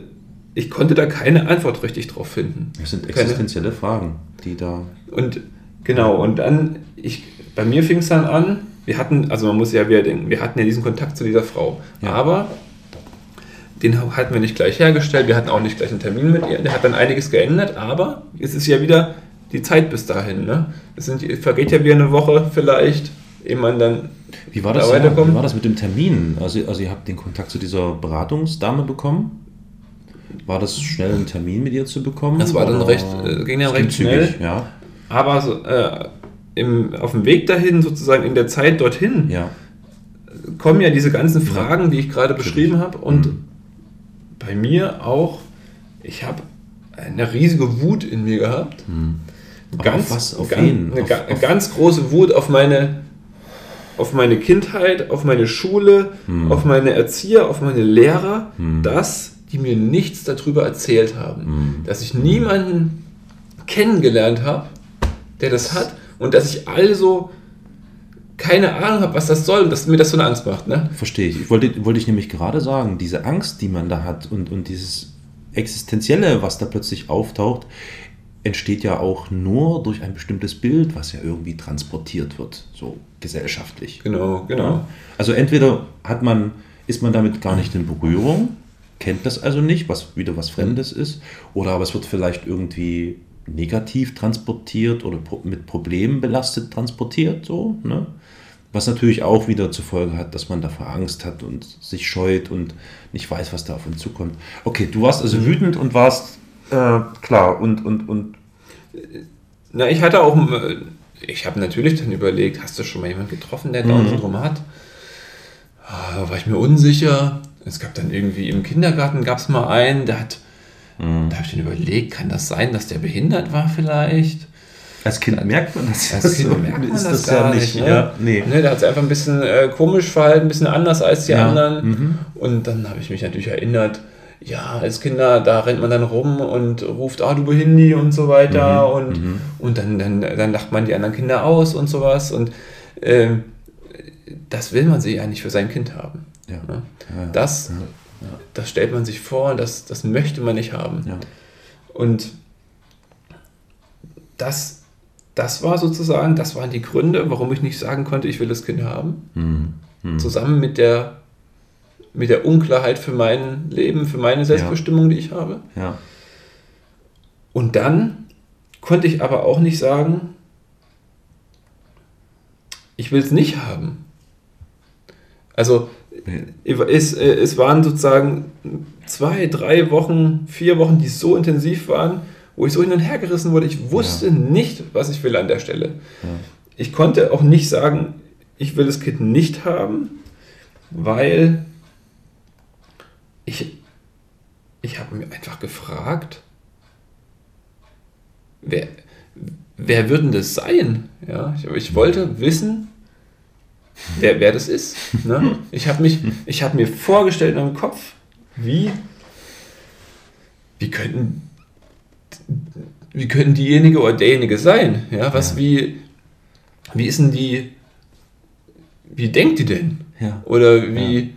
ich konnte da keine Antwort richtig drauf finden. Das sind Keine- existenzielle Fragen, die da. Und genau, und dann, ich bei mir fing es dann an, wir hatten, also man muss ja wieder denken, wir hatten ja diesen Kontakt zu dieser Frau. Ja. Aber den hatten wir nicht gleich hergestellt, wir hatten auch nicht gleich einen Termin mit ihr. Der hat dann einiges geändert, aber es ist ja wieder die Zeit bis dahin. Ne? Es sind, vergeht ja wieder eine Woche vielleicht, ehe man dann Wie war das, da ja, weiterkommt. wie war das mit dem Termin? Also, also ihr habt den Kontakt zu dieser Beratungsdame bekommen? War das schnell ein Termin mit ihr zu bekommen? Das war dann Oder- recht, äh, ging ja Es recht schnell. Ja, Aber so, äh, im, auf dem Weg dahin, sozusagen in der Zeit dorthin, ja. kommen ja diese ganzen Fragen, die ich gerade beschrieben habe. Und Mhm. bei mir auch, ich habe eine riesige Wut in mir gehabt. Aber Ganz, auf was? Auf ganz, wen? Eine, Auf- ga- auf- ganz große Wut auf meine, auf meine Kindheit, auf meine Schule, Mhm. auf meine Erzieher, auf meine Lehrer, dass die mir nichts darüber erzählt haben. Mhm. Dass ich niemanden kennengelernt habe, der das hat und dass ich also keine Ahnung habe, was das soll, dass mir das so eine Angst macht. Ne? Verstehe ich. Ich wollte, wollte ich nämlich gerade sagen, diese Angst, die man da hat und, und dieses Existenzielle, was da plötzlich auftaucht, entsteht ja auch nur durch ein bestimmtes Bild, was ja irgendwie transportiert wird, so gesellschaftlich. Genau, genau. Also entweder hat man, ist man damit gar nicht in Berührung, kennt das also nicht, was wieder was Fremdes ist, oder aber es wird vielleicht irgendwie negativ transportiert oder mit Problemen belastet transportiert, so, ne? Was natürlich auch wieder zur Folge hat, dass man davor Angst hat und sich scheut und nicht weiß, was da auf uns zukommt. Okay, du warst also wütend und warst äh, klar und, und, und Na, ich hatte auch, äh, ich habe natürlich dann überlegt, hast du schon mal jemanden getroffen, der Mhm. Down-Syndrom hat? Ah, Da war ich mir unsicher. Es gab dann irgendwie im Kindergarten gab es mal einen, der hat, Mhm. da habe ich dann überlegt, kann das sein, dass der behindert war vielleicht? als Kind merkt man das Als Kind merkt man ist das, das ja nicht. nicht. ne? Ja, nee. Ne, der hat sich einfach ein bisschen äh, komisch verhalten, ein bisschen anders als die Ja, anderen. mhm. Und dann habe ich mich natürlich erinnert, ja, als Kinder, da rennt man dann rum und ruft, ah, du Behindi und so weiter. Mhm, Und, und dann, dann, dann lacht man die anderen Kinder aus und sowas. Und ähm, das will man sich eigentlich für sein Kind haben. Ja. Ne? Ja, ja. Das, Ja, das stellt man sich vor, das, das möchte man nicht haben. ja. Und das, das war sozusagen, das waren die Gründe, warum ich nicht sagen konnte, ich will das Kind haben. Hm. Hm. Zusammen mit der, mit der Unklarheit für mein Leben, für meine Selbstbestimmung, die ich habe. ja. Und dann konnte ich aber auch nicht sagen, ich will es nicht haben. Also es, äh, es waren sozusagen zwei, drei Wochen, vier Wochen, die so intensiv waren, wo ich so hin und her gerissen wurde. Ich wusste nicht, was ich will an der Stelle. Ja. Ich konnte auch nicht sagen, ich will das Kind nicht haben, weil ich, ich habe mir einfach gefragt, wer, wer wird denn das sein? Ja, ich, ich wollte wissen, wer, wer das ist. Ne? (laughs) Ich habe habe mir vorgestellt in meinem Kopf, wie, wie könnten, wie könnten diejenige oder derjenige sein? Ja, was, Ja. wie, wie ist denn die, wie denkt die denn? Ja. Oder wie,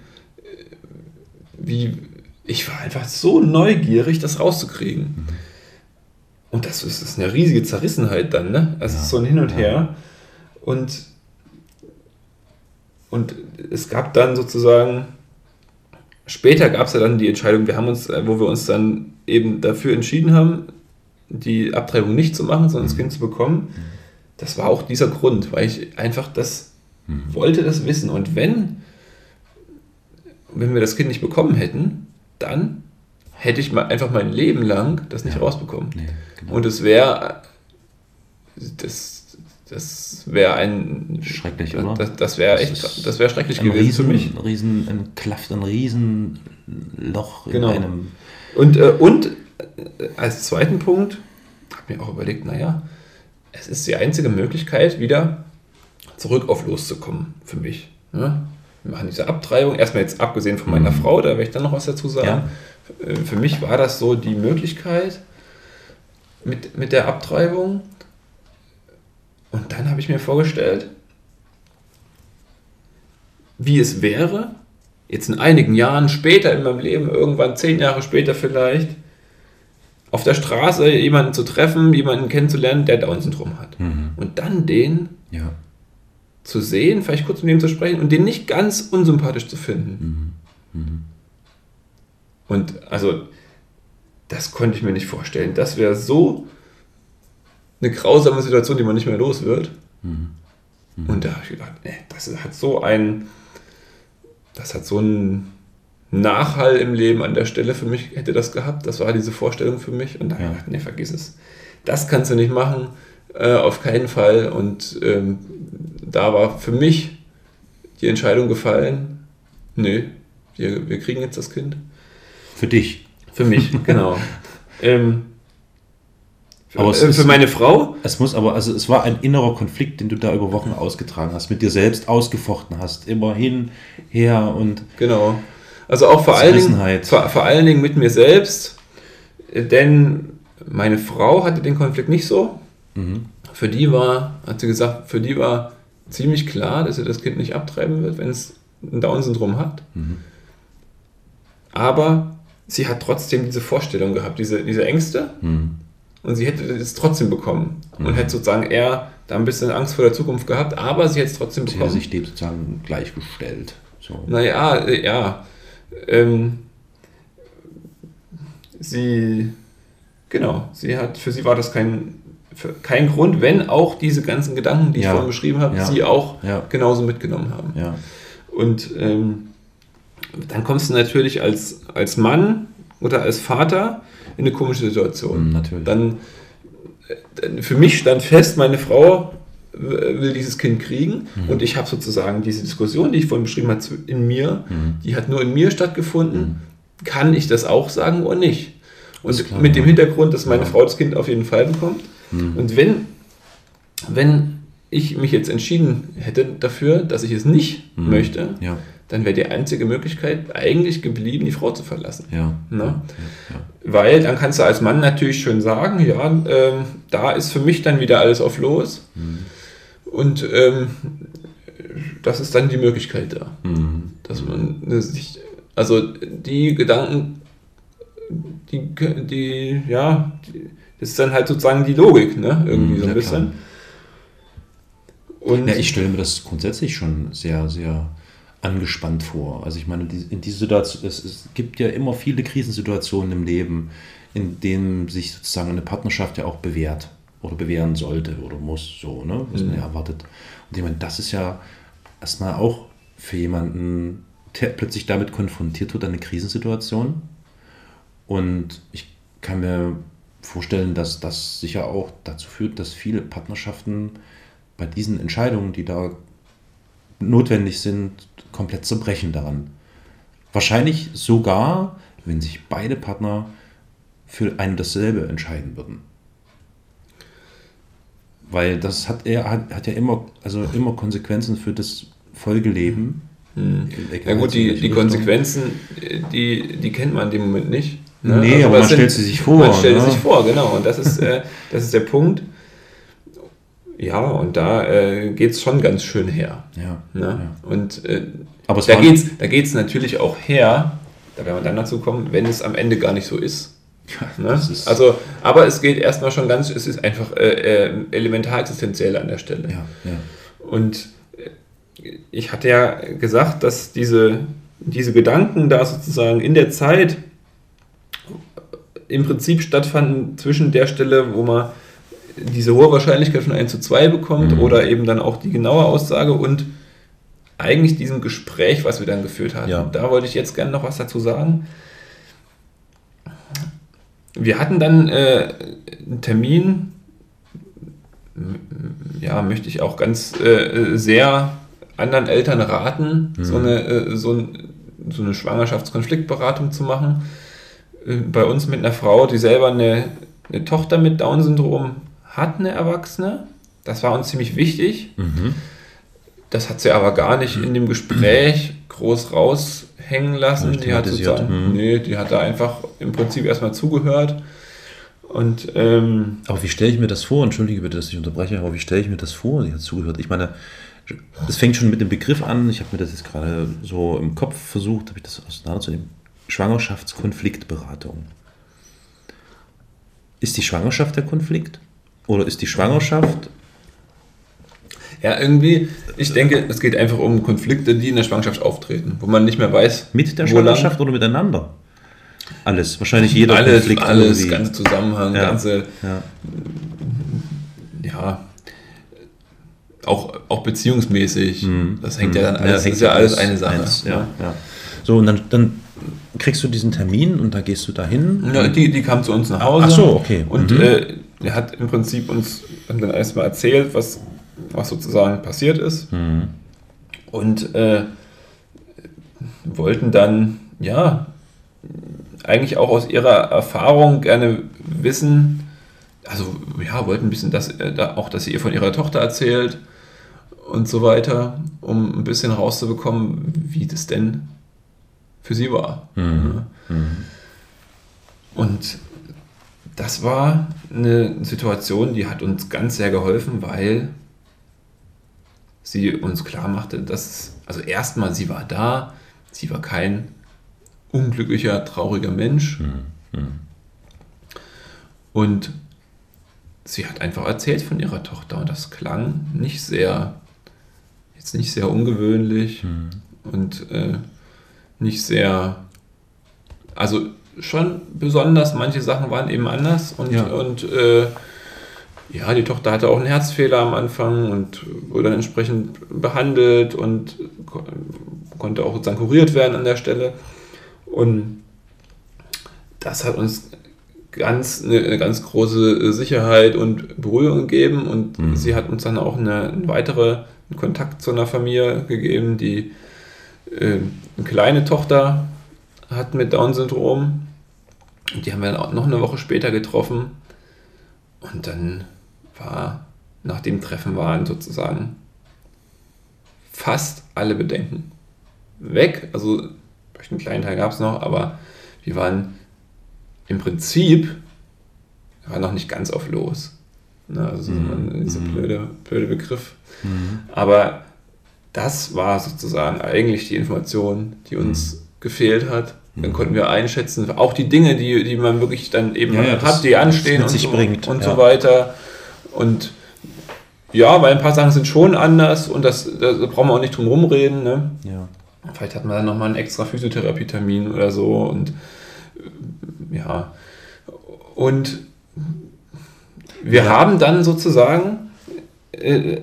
wie, ich war einfach so neugierig, das rauszukriegen. Und das ist, das ist eine riesige Zerrissenheit dann, ne? Also Ja. so ein Hin und Ja. Her. Und, und es gab dann sozusagen, später gab es ja dann die Entscheidung, wir haben uns, äh, wo wir uns dann eben dafür entschieden haben, die Abtreibung nicht zu machen, sondern das Kind zu bekommen. Das war auch dieser Grund, weil ich einfach das wollte das wissen. Und wenn, wenn wir das Kind nicht bekommen hätten, dann hätte ich mal einfach mein Leben lang das nicht rausbekommen. Nee, genau. Und es wäre das, das wäre ein Schrecklich, oder? Das, das wäre echt, das wäre schrecklich gewesen riesen, für mich. Ein riesen, ein Klaft, ein riesen Loch Genau. in einem. Und, äh, und äh, als zweiten Punkt habe ich mir auch überlegt, naja, es ist die einzige Möglichkeit, wieder zurück auf Los zu kommen für mich. Ne? Wir machen diese Abtreibung, erstmal jetzt abgesehen von meiner Frau, da werde ich dann noch was dazu sagen. Äh, Für mich war das so die Möglichkeit mit, mit der Abtreibung. Und dann habe ich mir vorgestellt, wie es wäre, jetzt in einigen Jahren später in meinem Leben, irgendwann zehn Jahre später vielleicht, auf der Straße jemanden zu treffen, jemanden kennenzulernen, der Down-Syndrom hat. Mhm. Und dann den Ja. zu sehen, vielleicht kurz mit ihm zu sprechen und den nicht ganz unsympathisch zu finden. Und also, das konnte ich mir nicht vorstellen. Das wäre so eine grausame Situation, die man nicht mehr los wird. Und da habe ich gedacht, nee, das hat so ein, das hat so einen Nachhall im Leben an der Stelle für mich, hätte das gehabt. Das war diese Vorstellung für mich. Und da habe ich gedacht, nee, vergiss es. Das kannst du nicht machen, äh, auf keinen Fall. Und ähm, da war für mich die Entscheidung gefallen, nö, wir, wir kriegen jetzt das Kind. Für dich. Für mich, (laughs) genau. ähm, Aber es äh, ist- für meine Frau, Es muss aber, also es war ein innerer Konflikt, den du da über Wochen ausgetragen hast, mit dir selbst ausgefochten hast. Immer hin, her und genau. Also auch vor allen, Dingen, vor, vor allen Dingen mit mir selbst, äh, denn meine Frau hatte den Konflikt nicht so. Mhm. Für die war, hat sie gesagt, für die war ziemlich klar, dass sie das Kind nicht abtreiben wird, wenn es ein Down-Syndrom hat. Mhm. Aber sie hat trotzdem diese Vorstellung gehabt, diese, diese Ängste. Mhm. Und sie hätte es trotzdem bekommen. Und hätte sozusagen eher da ein bisschen Angst vor der Zukunft gehabt, aber sie hätte es trotzdem sie hat bekommen. sich dem sozusagen gleichgestellt. So. Naja, ja. Ähm, sie, genau, sie hat, für sie war das kein, kein Grund, wenn auch diese ganzen Gedanken, die ich Ja. vorhin beschrieben habe, Ja. sie auch Ja. genauso mitgenommen haben. Und ähm, dann kommst du natürlich als, als Mann oder als Vater in eine komische Situation. Mhm, natürlich. Dann, äh, für mich stand fest, meine Frau will dieses Kind kriegen Mhm. und ich habe sozusagen diese Diskussion, die ich vorhin beschrieben habe, in mir, Mhm. die hat nur in mir stattgefunden. Kann ich das auch sagen oder nicht? Und klar, mit dem ja. Hintergrund, dass meine Ja. Frau das Kind auf jeden Fall bekommt. Mhm. Und wenn, wenn ich mich jetzt entschieden hätte dafür, dass ich es nicht Mhm. möchte, Ja. Dann wäre die einzige Möglichkeit eigentlich geblieben, die Frau zu verlassen. Ja. Ne? Ja. Ja. Weil dann kannst du als Mann natürlich schön sagen, ja, ähm, da ist für mich dann wieder alles auf los. Und ähm, das ist dann die Möglichkeit da, Mhm. dass man äh, sich, also die Gedanken, die, die ja, die, das ist dann halt sozusagen die Logik, ne? Irgendwie Mhm, so ein bisschen. Und Ja, ich stelle mir das grundsätzlich schon sehr, sehr angespannt vor. Also ich meine, in dieser Situation, es, es gibt ja immer viele Krisensituationen im Leben, in denen sich sozusagen eine Partnerschaft ja auch bewährt oder bewähren sollte oder muss, so, ne? was man ja erwartet. Und ich meine, das ist ja erstmal auch für jemanden, der plötzlich damit konfrontiert wird, eine Krisensituation. Und ich kann mir vorstellen, dass das sicher auch dazu führt, dass viele Partnerschaften bei diesen Entscheidungen, die da notwendig sind, komplett zerbrechen daran. Wahrscheinlich sogar, wenn sich beide Partner für ein dasselbe entscheiden würden. Weil das hat er hat, hat ja immer, also immer Konsequenzen für das Folgeleben. Hm. Ja gut, die, die. Konsequenzen, die, die kennt man in dem Moment nicht. ne? Nee, Also aber man das stellt sie sich vor, Man stellt ne? sich vor, genau. Und das ist, äh, das ist der Punkt. Ja, und da äh, geht es schon ganz schön her. Ja, Ne? ja. Und äh, Aber es da geht es da geht's natürlich auch her, da werden wir dann dazu kommen, wenn es am Ende gar nicht so ist. Ne? das ist- also, aber es geht erstmal schon ganz, es ist einfach äh, äh, elementar existenziell an der Stelle. Ja, ja. Und äh, ich hatte ja gesagt, dass diese, diese Gedanken da sozusagen in der Zeit im Prinzip stattfanden zwischen der Stelle, wo man diese hohe Wahrscheinlichkeit von 1 zu 2 bekommt Mhm. oder eben dann auch die genaue Aussage und eigentlich diesem Gespräch, was wir dann geführt hatten. Ja. Da wollte ich jetzt gerne noch was dazu sagen. Wir hatten dann äh, einen Termin, ja, möchte ich auch ganz äh, sehr anderen Eltern raten, so, eine, äh, so, ein, so eine Schwangerschaftskonfliktberatung zu machen. Äh, bei uns mit einer Frau, die selber eine, eine Tochter mit Down-Syndrom hat, eine Erwachsene. Das war uns ziemlich wichtig. Mhm. Das hat sie aber gar nicht in dem Gespräch groß raushängen lassen. Die hat sozusagen, mhm. nee, die hat da einfach im Prinzip erstmal zugehört. Und ähm, Aber wie stelle ich mir das vor? Entschuldige bitte, dass ich unterbreche, aber wie stelle ich mir das vor? Ich habe zugehört. Ich meine, das fängt schon mit dem Begriff an. Ich habe mir das jetzt gerade so im Kopf versucht, habe ich das auseinanderzunehmen. Schwangerschaftskonfliktberatung. Ist die Schwangerschaft der Konflikt? Oder ist die Schwangerschaft Ja, irgendwie, ich denke, es geht einfach um Konflikte, die in der Schwangerschaft auftreten, wo man nicht mehr weiß, Mit der. Schwangerschaft oder miteinander? Alles. Wahrscheinlich jeder alles, Konflikt alles, irgendwie. ganze Zusammenhang, Ja. ganze, Ja. ja, auch, auch beziehungsmäßig. Das hängt ja dann Ja, alles, hängt ist ja alles alles eine Sache. eins, ja, ja. So, und dann, dann kriegst du diesen Termin und da gehst du dahin. Ja, die, die kam zu uns nach Hause. Ach so, okay. Und Mhm. äh, er hat im Prinzip uns dann erstmal erzählt, was, was sozusagen passiert ist. Mhm. Und äh, wollten dann, ja, eigentlich auch aus ihrer Erfahrung gerne wissen, also ja, wollten ein bisschen das, äh, da, auch, dass sie ihr von ihrer Tochter erzählt und so weiter, um ein bisschen rauszubekommen, wie das denn für sie war. Mhm. Ja. Und das war eine Situation, die hat uns ganz sehr geholfen, weil sie uns klar machte, dass, also erstmal, sie war da, sie war kein unglücklicher, trauriger Mensch. Und sie hat einfach erzählt von ihrer Tochter und das klang nicht sehr, jetzt nicht sehr ungewöhnlich und äh, nicht sehr, also schon besonders, manche Sachen waren eben anders und, Ja. und äh, ja, die Tochter hatte auch einen Herzfehler am Anfang und wurde dann entsprechend behandelt und ko konnte auch sozusagen kuriert werden an der Stelle. Und das hat uns ganz eine, eine ganz große Sicherheit und Beruhigung gegeben und sie hat uns dann auch eine, einen weiteren Kontakt zu einer Familie gegeben, die äh, eine kleine Tochter hat mit Down-Syndrom. Und die haben wir dann auch noch eine Woche später getroffen. Und dann war, nach dem Treffen waren sozusagen fast alle Bedenken weg. Also vielleicht einen kleinen Teil gab es noch, aber wir waren im Prinzip waren noch nicht ganz auf los. Ne, also man, dieser blöde, blöde Begriff. Aber das war sozusagen eigentlich die Information, die uns gefehlt hat. Dann konnten wir einschätzen, auch die Dinge, die, die man wirklich dann eben Ja, ja, das- hat, die anstehen und, sich so, bringt, und ja. so weiter. Und ja, weil ein paar Sachen sind schon anders und das, da brauchen wir auch nicht drum rumreden. Ne? Ja. Vielleicht hat man dann nochmal einen extra Physiotherapietermin oder so und äh, ja. Und wir haben dann sozusagen äh,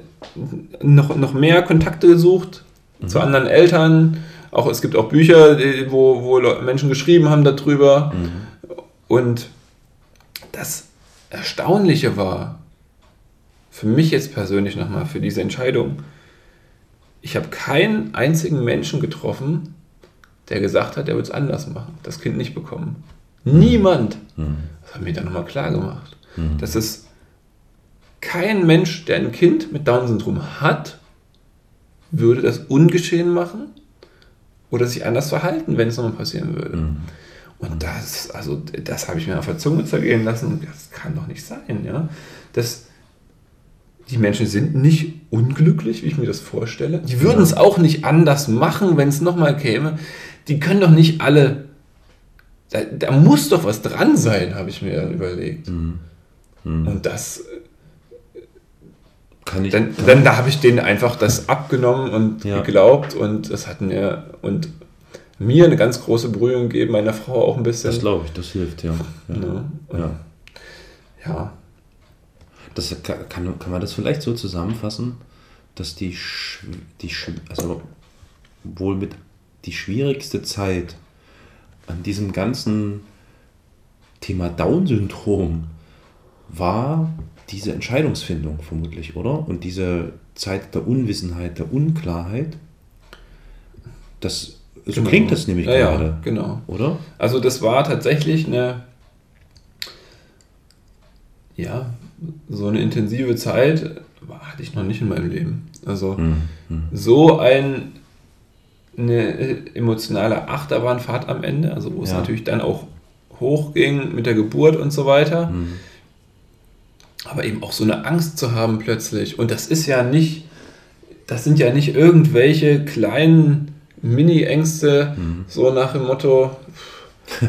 noch, noch mehr Kontakte gesucht zu anderen Eltern. Auch es gibt auch Bücher, wo, wo Menschen geschrieben haben darüber. Und das Erstaunliche war, für mich jetzt persönlich nochmal, für diese Entscheidung, ich habe keinen einzigen Menschen getroffen, der gesagt hat, er wird es anders machen, das Kind nicht bekommen. Niemand. Das hat mir dann nochmal klar gemacht. Dass es kein Mensch, der ein Kind mit Down-Syndrom hat, würde das ungeschehen machen oder sich anders verhalten, wenn es nochmal passieren würde. Und das, also das habe ich mir auf der Zunge zergehen lassen. Das kann doch nicht sein, ja. Das, die Menschen sind nicht unglücklich, wie ich mir das vorstelle. Die würden es auch nicht anders machen, wenn es nochmal käme. Die können doch nicht alle. Da, da muss doch was dran sein, habe ich mir dann überlegt. Und das, Kann ich. dann, dann da habe ich denen einfach das abgenommen und Ja. geglaubt und das hat mir und mir eine ganz große Beruhigung gegeben, meiner Frau auch ein bisschen. das glaube ich, das hilft, ja. Ja. Ja. ja. ja. Das kann, kann, kann man das vielleicht so zusammenfassen, dass die, die also wohl mit die schwierigste Zeit an diesem ganzen Thema Down-Syndrom war diese Entscheidungsfindung vermutlich, oder? Und diese Zeit der Unwissenheit, der Unklarheit. Das, so Genau. klingt das nämlich ja, gerade, Ja, genau. oder? Also das war tatsächlich eine, ja, so eine intensive Zeit hatte ich noch nicht in meinem Leben. Also so ein, eine emotionale Achterbahnfahrt am Ende, also wo es Ja. natürlich dann auch hochging mit der Geburt und so weiter. Aber eben auch so eine Angst zu haben plötzlich. Und das ist ja nicht, das sind ja nicht irgendwelche kleinen Mini-Ängste, so nach dem Motto,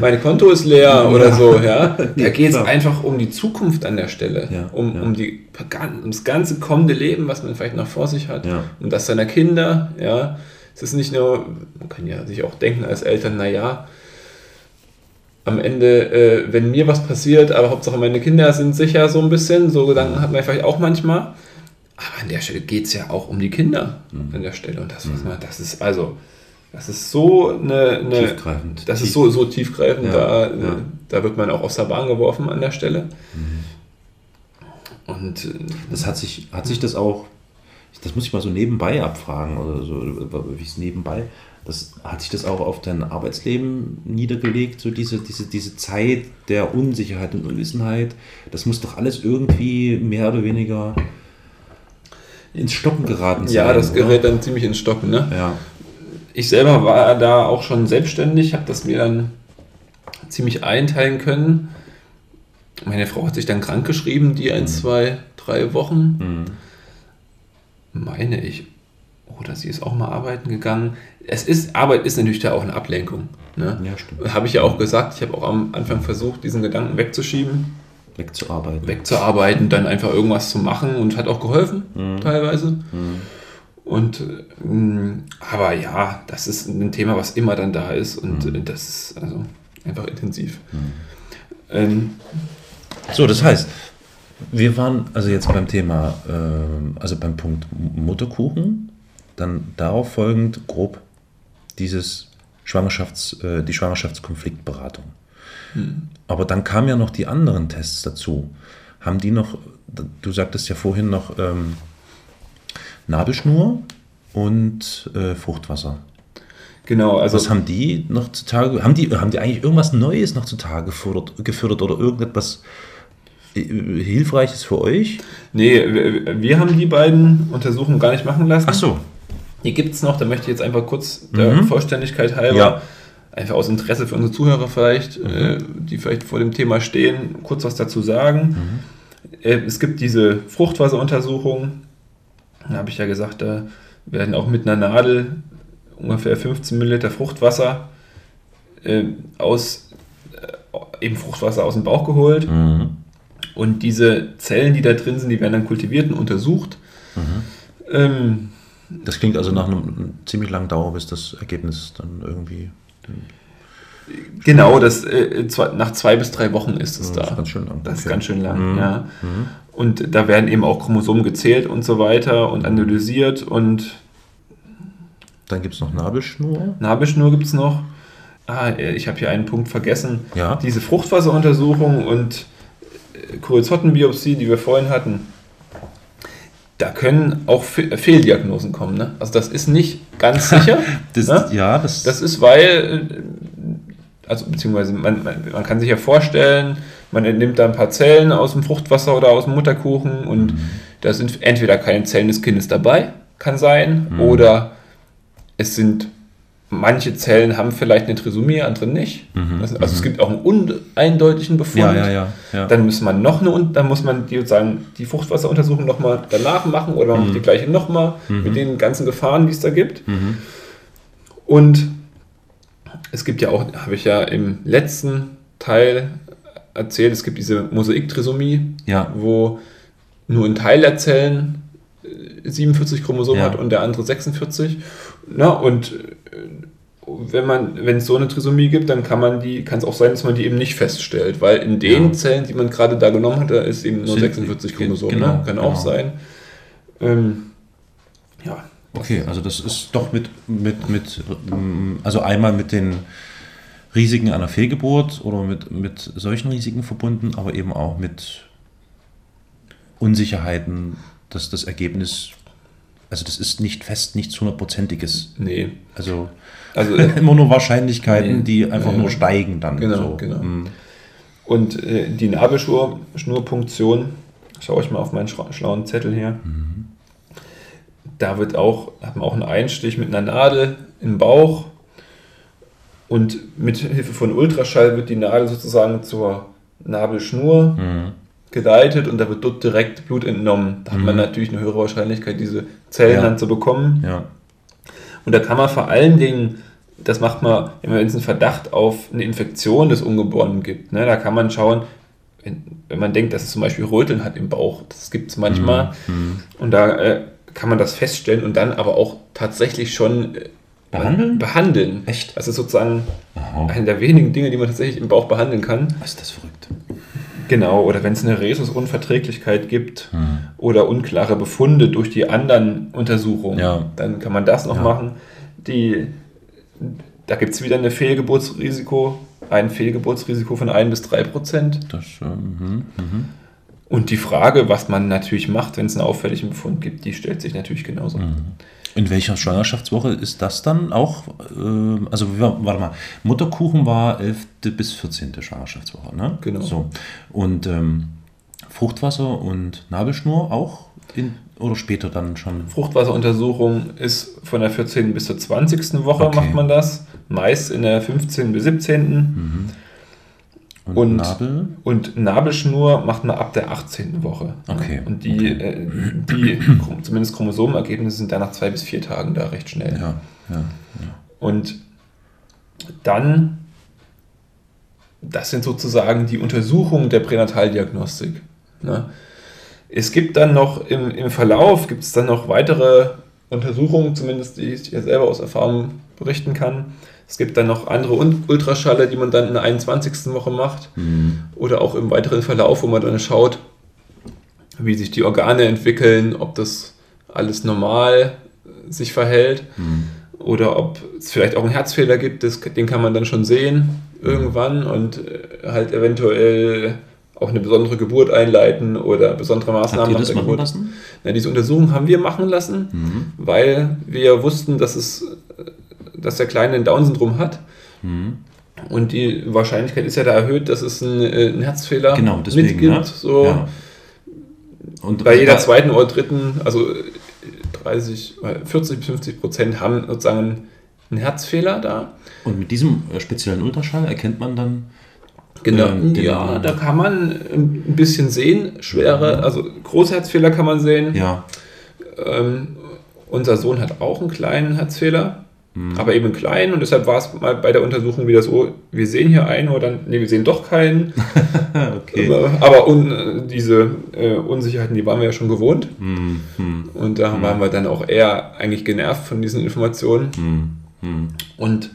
mein Konto ist leer (laughs) oder so, ja. Da geht es einfach um die Zukunft an der Stelle. Ja, um, ja. um, die, um das ganze kommende Leben, was man vielleicht noch vor sich hat. Ja. Um das seiner Kinder, ja. Es ist nicht nur, man kann ja sich auch denken als Eltern, naja, am Ende, äh, wenn mir was passiert, aber Hauptsache meine Kinder sind sicher so ein bisschen, so Gedanken hat man vielleicht auch manchmal. Aber an der Stelle geht es ja auch um die Kinder Mhm. an der Stelle. Und das, was man, das ist also, das ist so eine, eine Tiefgreifend. das Tief- ist so, so tiefgreifend, Ja, da, ja. da wird man auch aus der Bahn geworfen an der Stelle. Mhm. Und äh, Das hat sich, hat sich das auch, das muss ich mal so nebenbei abfragen oder so, wie es nebenbei, das hat sich das auch auf dein Arbeitsleben niedergelegt, so diese, diese, diese Zeit der Unsicherheit und Unwissenheit, das muss doch alles irgendwie mehr oder weniger ins Stocken geraten sein. ja, das oder? gerät dann ziemlich ins Stocken. Ne? Ja, Ich selber war da auch schon selbstständig, habe das mir dann ziemlich einteilen können. Meine Frau hat sich dann krank geschrieben, die ein, zwei, drei Wochen, Mhm. Meine ich. Oder sie ist auch mal arbeiten gegangen. Es ist, Arbeit ist natürlich da auch eine Ablenkung. Ne? ja stimmt. Habe ich ja auch gesagt, ich habe auch am Anfang versucht, diesen Gedanken wegzuschieben, Wegzuarbeiten. wegzuarbeiten, dann einfach irgendwas zu machen und hat auch geholfen, teilweise. Und ähm, aber ja, das ist ein Thema, was immer dann da ist und äh, das ist also einfach intensiv. Ähm, So, das heißt, wir waren also jetzt beim Thema, ähm, also beim Punkt Mutterkuchen, dann darauf folgend grob dieses Schwangerschafts, äh, die Schwangerschaftskonfliktberatung. Aber dann kamen ja noch die anderen Tests dazu. Haben die noch, du sagtest ja vorhin noch ähm, Nabelschnur und äh, Fruchtwasser. genau, also Was haben die noch zutage? Haben die, haben die eigentlich irgendwas Neues noch zutage gefördert, gefördert oder irgendetwas äh, Hilfreiches für euch? nee, wir, wir haben die beiden Untersuchungen gar nicht machen lassen. Ach so. Die gibt es noch, da möchte ich jetzt einfach kurz der Mhm. Vollständigkeit halber, Ja. einfach aus Interesse für unsere Zuhörer vielleicht, äh, die vielleicht vor dem Thema stehen, kurz was dazu sagen. Äh, es gibt diese Fruchtwasseruntersuchung, da habe ich ja gesagt, da werden auch mit einer Nadel ungefähr 15 Milliliter Fruchtwasser äh, aus, äh, eben Fruchtwasser aus dem Bauch geholt. Mhm. Und diese Zellen, die da drin sind, die werden dann kultiviert und untersucht. Ähm, Das klingt also nach einem ziemlich langen Dauer, bis das Ergebnis dann irgendwie. Genau, das, äh, zwei, nach zwei bis drei Wochen ist es Ja, da. das ist ganz schön lang. Das ist Okay. ganz schön lang, Mhm. ja. Und da werden eben auch Chromosomen gezählt und so weiter und analysiert und Dann gibt es noch Nabelschnur. Nabelschnur gibt es noch. Ah, äh, ich habe hier einen Punkt vergessen. Ja. Diese Fruchtwasseruntersuchung und Kurzottenbiopsie, die wir vorhin hatten, da können auch Fe Fehldiagnosen kommen. Ne? Also das ist nicht ganz (laughs) sicher. Das, ne? Ja, das, Das ist, weil, äh, also beziehungsweise man, man, man kann sich ja vorstellen, man nimmt da ein paar Zellen aus dem Fruchtwasser oder aus dem Mutterkuchen und da sind entweder keine Zellen des Kindes dabei, kann sein, oder es sind manche Zellen haben vielleicht eine Trisomie, andere nicht. Das, also es gibt auch einen uneindeutigen Befund. Ja, ja, ja. Dann muss man noch eine, und dann muss man die, sozusagen die Fruchtwasseruntersuchung nochmal danach machen oder man macht die gleiche nochmal mit den ganzen Gefahren, die es da gibt. Und es gibt ja auch, habe ich ja im letzten Teil erzählt, es gibt diese Mosaik-Trisomie, wo nur ein Teil der Zellen 47 Chromosomen Ja. hat und der andere 46. Na, und äh, wenn man, wenn es so eine Trisomie gibt, dann kann man die, kann es auch sein, dass man die eben nicht feststellt, weil in den Ja. Zellen, die man gerade da genommen hat, da ist eben nur Sind- 46 Chromosomen. genau, ne? Kann auch genau. sein. Ähm, ja. Okay, also das ist doch mit, mit, mit, also einmal mit den Risiken einer Fehlgeburt oder mit, mit solchen Risiken verbunden, aber eben auch mit Unsicherheiten, dass das Ergebnis, also das ist nicht fest, nichts hundertprozentiges. Nee. Also Also, (laughs) immer nur Wahrscheinlichkeiten, Nee. die einfach Ja. nur steigen dann. Genau, so. genau. Mm. Und äh, die Nabelschnurpunktion, schaue ich mal auf meinen schlauen Zettel hier. Da wird auch, hat man auch einen Einstich mit einer Nadel im Bauch. Und mit Hilfe von Ultraschall wird die Nadel sozusagen zur Nabelschnur Mhm. Geleitet und da wird dort direkt Blut entnommen. Da hat man natürlich eine höhere Wahrscheinlichkeit, diese Zellen Ja. dann zu bekommen. Ja. Und da kann man vor allen Dingen das macht man, wenn es einen Verdacht auf eine Infektion des Ungeborenen gibt. Ne, da kann man schauen, wenn, wenn man denkt, dass es zum Beispiel Röteln hat im Bauch, das gibt es manchmal, Mhm. und da äh, kann man das feststellen und dann aber auch tatsächlich schon äh, Behandeln? behandeln. Echt? Das ist sozusagen Aha. eine der wenigen Dinge, die man tatsächlich im Bauch behandeln kann. Was ist das verrückt? Genau, oder wenn es eine Rhesusunverträglichkeit gibt Hm. oder unklare Befunde durch die anderen Untersuchungen, Ja. dann kann man das noch Ja. machen. Die, da gibt es wieder ein Fehlgeburtsrisiko, ein Fehlgeburtsrisiko von 1 bis 3 Prozent. Das, äh, mhm, mhm. Und die Frage, was man natürlich macht, wenn es einen auffälligen Befund gibt, die stellt sich natürlich genauso. Mhm. In welcher Schwangerschaftswoche ist das dann auch? Äh, also, warte mal, Mutterkuchen war 11. bis 14. Schwangerschaftswoche, ne? Genau. So. Und ähm, Fruchtwasser und Nabelschnur auch? In, oder später dann schon? Fruchtwasseruntersuchung ist von der 14. bis zur 20. Woche Okay. macht man das, meist in der 15. bis 17. Und, Und- Nabel? Und Nabelschnur macht man ab der 18. Woche. Okay, Und die, äh, die zumindest Chromosomenergebnisse sind dann nach zwei bis vier Tagen da recht schnell. Ja, ja. Und dann, das sind sozusagen die Untersuchungen der Pränataldiagnostik. Ne? Es gibt dann noch im, im Verlauf, gibt es dann noch weitere Untersuchungen, zumindest die ich ja selber aus Erfahrung berichten kann. Es gibt dann noch andere Ultraschalle, die man dann in der 21. Woche macht. Oder auch im weiteren Verlauf, wo man dann schaut, wie sich die Organe entwickeln, ob das alles normal sich verhält oder ob es vielleicht auch einen Herzfehler gibt, das, den kann man dann schon sehen irgendwann und äh, halt eventuell auch eine besondere Geburt einleiten oder besondere Maßnahmen Habt ihr das machen Geburt. lassen? Na, diese Untersuchung haben wir machen lassen, Mhm. weil wir wussten, dass, es, äh, dass der Kleine ein Down-Syndrom hat. Mhm. Und die Wahrscheinlichkeit ist ja da erhöht, dass es einen, äh, einen Herzfehler Genau, deswegen. mitgibt. ne? So Ja. Und bei jeder zweiten oder dritten, also äh, 30, äh, 40 bis 50 Prozent haben sozusagen einen Herzfehler da. Und mit diesem äh, speziellen Ultraschall erkennt man dann. Genau. ähm, ja, da kann man ein bisschen sehen. Schwere, also Großherzfehler kann man sehen. Ja, Ähm, unser Sohn hat auch einen kleinen Herzfehler, Mhm. aber eben kleinen und deshalb war es mal bei der Untersuchung wieder so, wir sehen hier einen oder nee, wir sehen doch keinen. (laughs) okay. Aber un, diese äh, Unsicherheiten, die waren wir ja schon gewohnt. Hm, hm, Und da waren wir dann auch eher eigentlich genervt von diesen Informationen. hm, hm. Und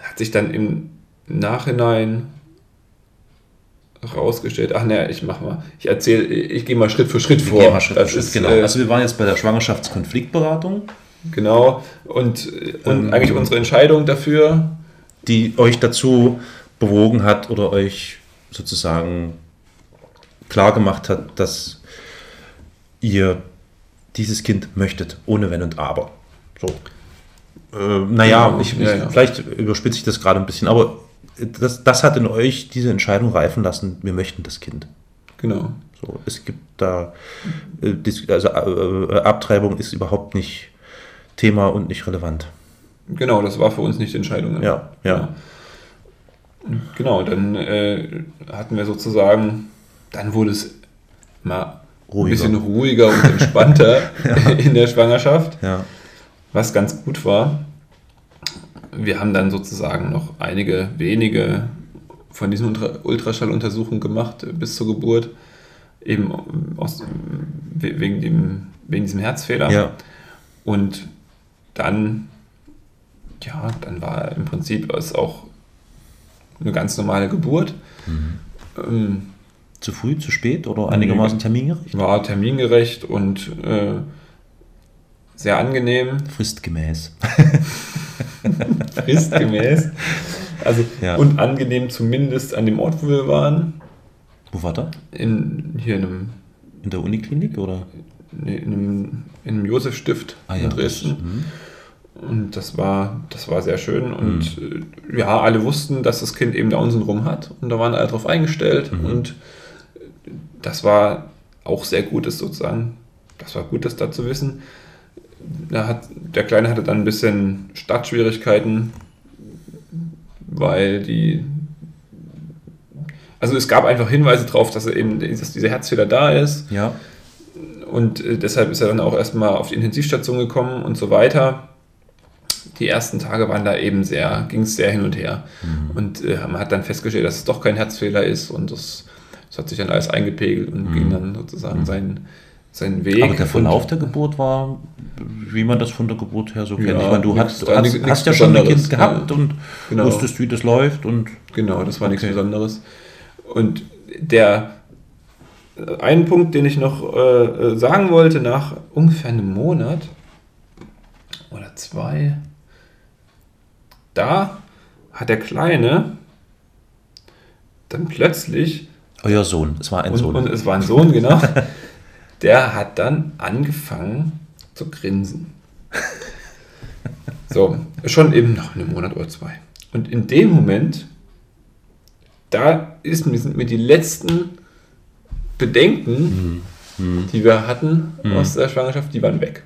hat sich dann im Nachhinein rausgestellt, ach ne, ich mach mal, ich erzähle, ich gehe mal Schritt für Schritt vor. Wir Schritt für das Schritt, ist, genau. äh, also wir waren jetzt bei der Schwangerschaftskonfliktberatung, genau. Und, äh, und Ähm, eigentlich unsere Entscheidung dafür, die euch dazu bewogen hat oder euch sozusagen klar gemacht hat, dass ihr dieses Kind möchtet, ohne Wenn und Aber. So. Äh, naja, Genau, ich, ja, ja. vielleicht überspitze ich das gerade ein bisschen, aber das, das hat in euch diese Entscheidung reifen lassen, wir möchten das Kind. genau. So, es gibt da, äh, also äh, Abtreibung ist überhaupt nicht Thema und nicht relevant. Genau, das war für uns nicht die Entscheidung. Ja, ja. Genau, dann äh, hatten wir sozusagen, dann wurde es mal ein Ruhiger. bisschen ruhiger und entspannter (laughs) in der Schwangerschaft. Ja. was ganz gut war. Wir haben dann sozusagen noch einige wenige von diesen Ultra Ultraschalluntersuchungen gemacht äh, bis zur Geburt, eben aus, we- wegen, dem, wegen diesem Herzfehler. ja. Und dann, ja, dann war im Prinzip es auch eine ganz normale Geburt. Ähm, Zu früh, zu spät oder einigermaßen termingerecht? war termingerecht und äh, sehr angenehm. Fristgemäß. (laughs) fristgemäß. Also Ja. und angenehm zumindest an dem Ort, wo wir waren. Wo war der? In, hier in einem, In der Uniklinik oder? in einem, in einem Josefstift in Dresden. Mhm. Und das war, das war sehr schön. Und Mhm. äh, ja, alle wussten, dass das Kind eben Down-Syndrom hat. Und da waren alle drauf eingestellt. Mhm. Und äh, das war auch sehr gut, das sozusagen. Das war gut, das da zu wissen. Da hat, der Kleine hatte dann ein bisschen Startschwierigkeiten, weil die. Also es gab einfach Hinweise darauf, dass er eben dass dieser Herzfehler da ist. Ja. Und äh, deshalb ist er dann auch erstmal auf die Intensivstation gekommen und so weiter. Die ersten Tage waren da eben sehr, ging es sehr hin und her. Und äh, man hat dann festgestellt, dass es doch kein Herzfehler ist und das, das hat sich dann alles eingepegelt und ging dann sozusagen seinen, seinen Weg. Aber der Verlauf der Geburt war, wie man das von der Geburt her so kennt. Ja, ich meine, du nix- hast, hast, nix hast ja schon ein Kind gehabt ja. und Genau. wusstest, wie das läuft und Genau, das war nichts Okay. Besonderes. Und der äh, ein Punkt, den ich noch äh, äh, sagen wollte, nach ungefähr einem Monat oder zwei, da hat der Kleine dann plötzlich, euer Sohn, es war ein und, Sohn. und es war ein Sohn, genau, (laughs) der hat dann angefangen zu grinsen. So, schon eben nach einem Monat oder zwei. Und in dem Moment, da ist, sind mir die letzten Bedenken, die wir hatten aus der Schwangerschaft, die waren weg.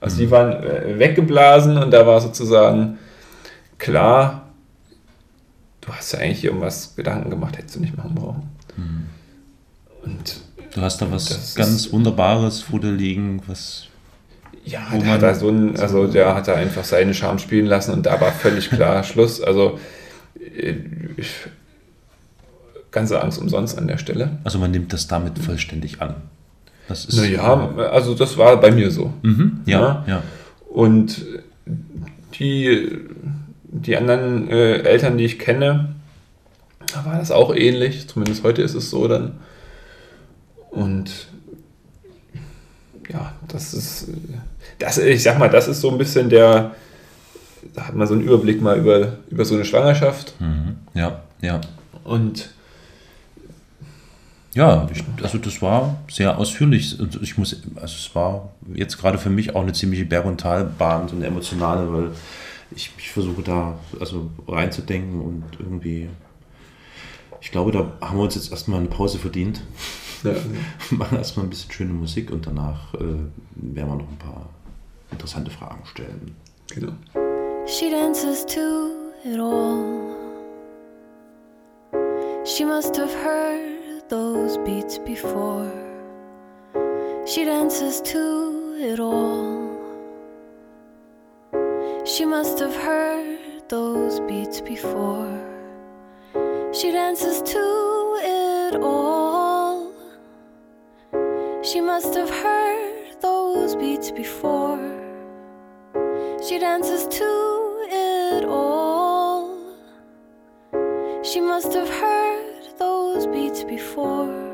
Also die waren äh, weggeblasen und da war sozusagen klar, du hast ja eigentlich irgendwas Gedanken gemacht, hättest du nicht machen brauchen. Und du hast da was ganz Wunderbares vor dir liegen, was Ja, der hat da so ein, also der hat da einfach seine Charme spielen lassen und da war völlig klar (laughs) Schluss. Also äh, ich, ganze Angst umsonst an der Stelle. Also man nimmt das damit vollständig an. Das ist Naja, also das war bei mir so. Mhm, ja, Ja. ja. Und die, die anderen äh, Eltern, die ich kenne, da war das auch ähnlich. Zumindest heute ist es so dann. Und ja, das ist, das, ich sag mal, das ist so ein bisschen der, da hat man so einen Überblick mal über, über so eine Schwangerschaft. Mhm, ja, ja. Und Ja, ich, also das war sehr ausführlich. Und ich muss, also es war jetzt gerade für mich auch eine ziemliche Berg- und Talbahn, so eine emotionale, weil ich, ich versuche da also reinzudenken und irgendwie, ich glaube, da haben wir uns jetzt erstmal eine Pause verdient. ja, (laughs) machen erstmal ein bisschen schöne Musik und danach äh, werden wir noch ein paar interessante Fragen stellen. genau. She dances to it all. She must have heard those beats before. She dances to it all. She must have heard those beats before. She dances to it all. She must have heard those beats before. She dances to it all. She must have heard those beats before.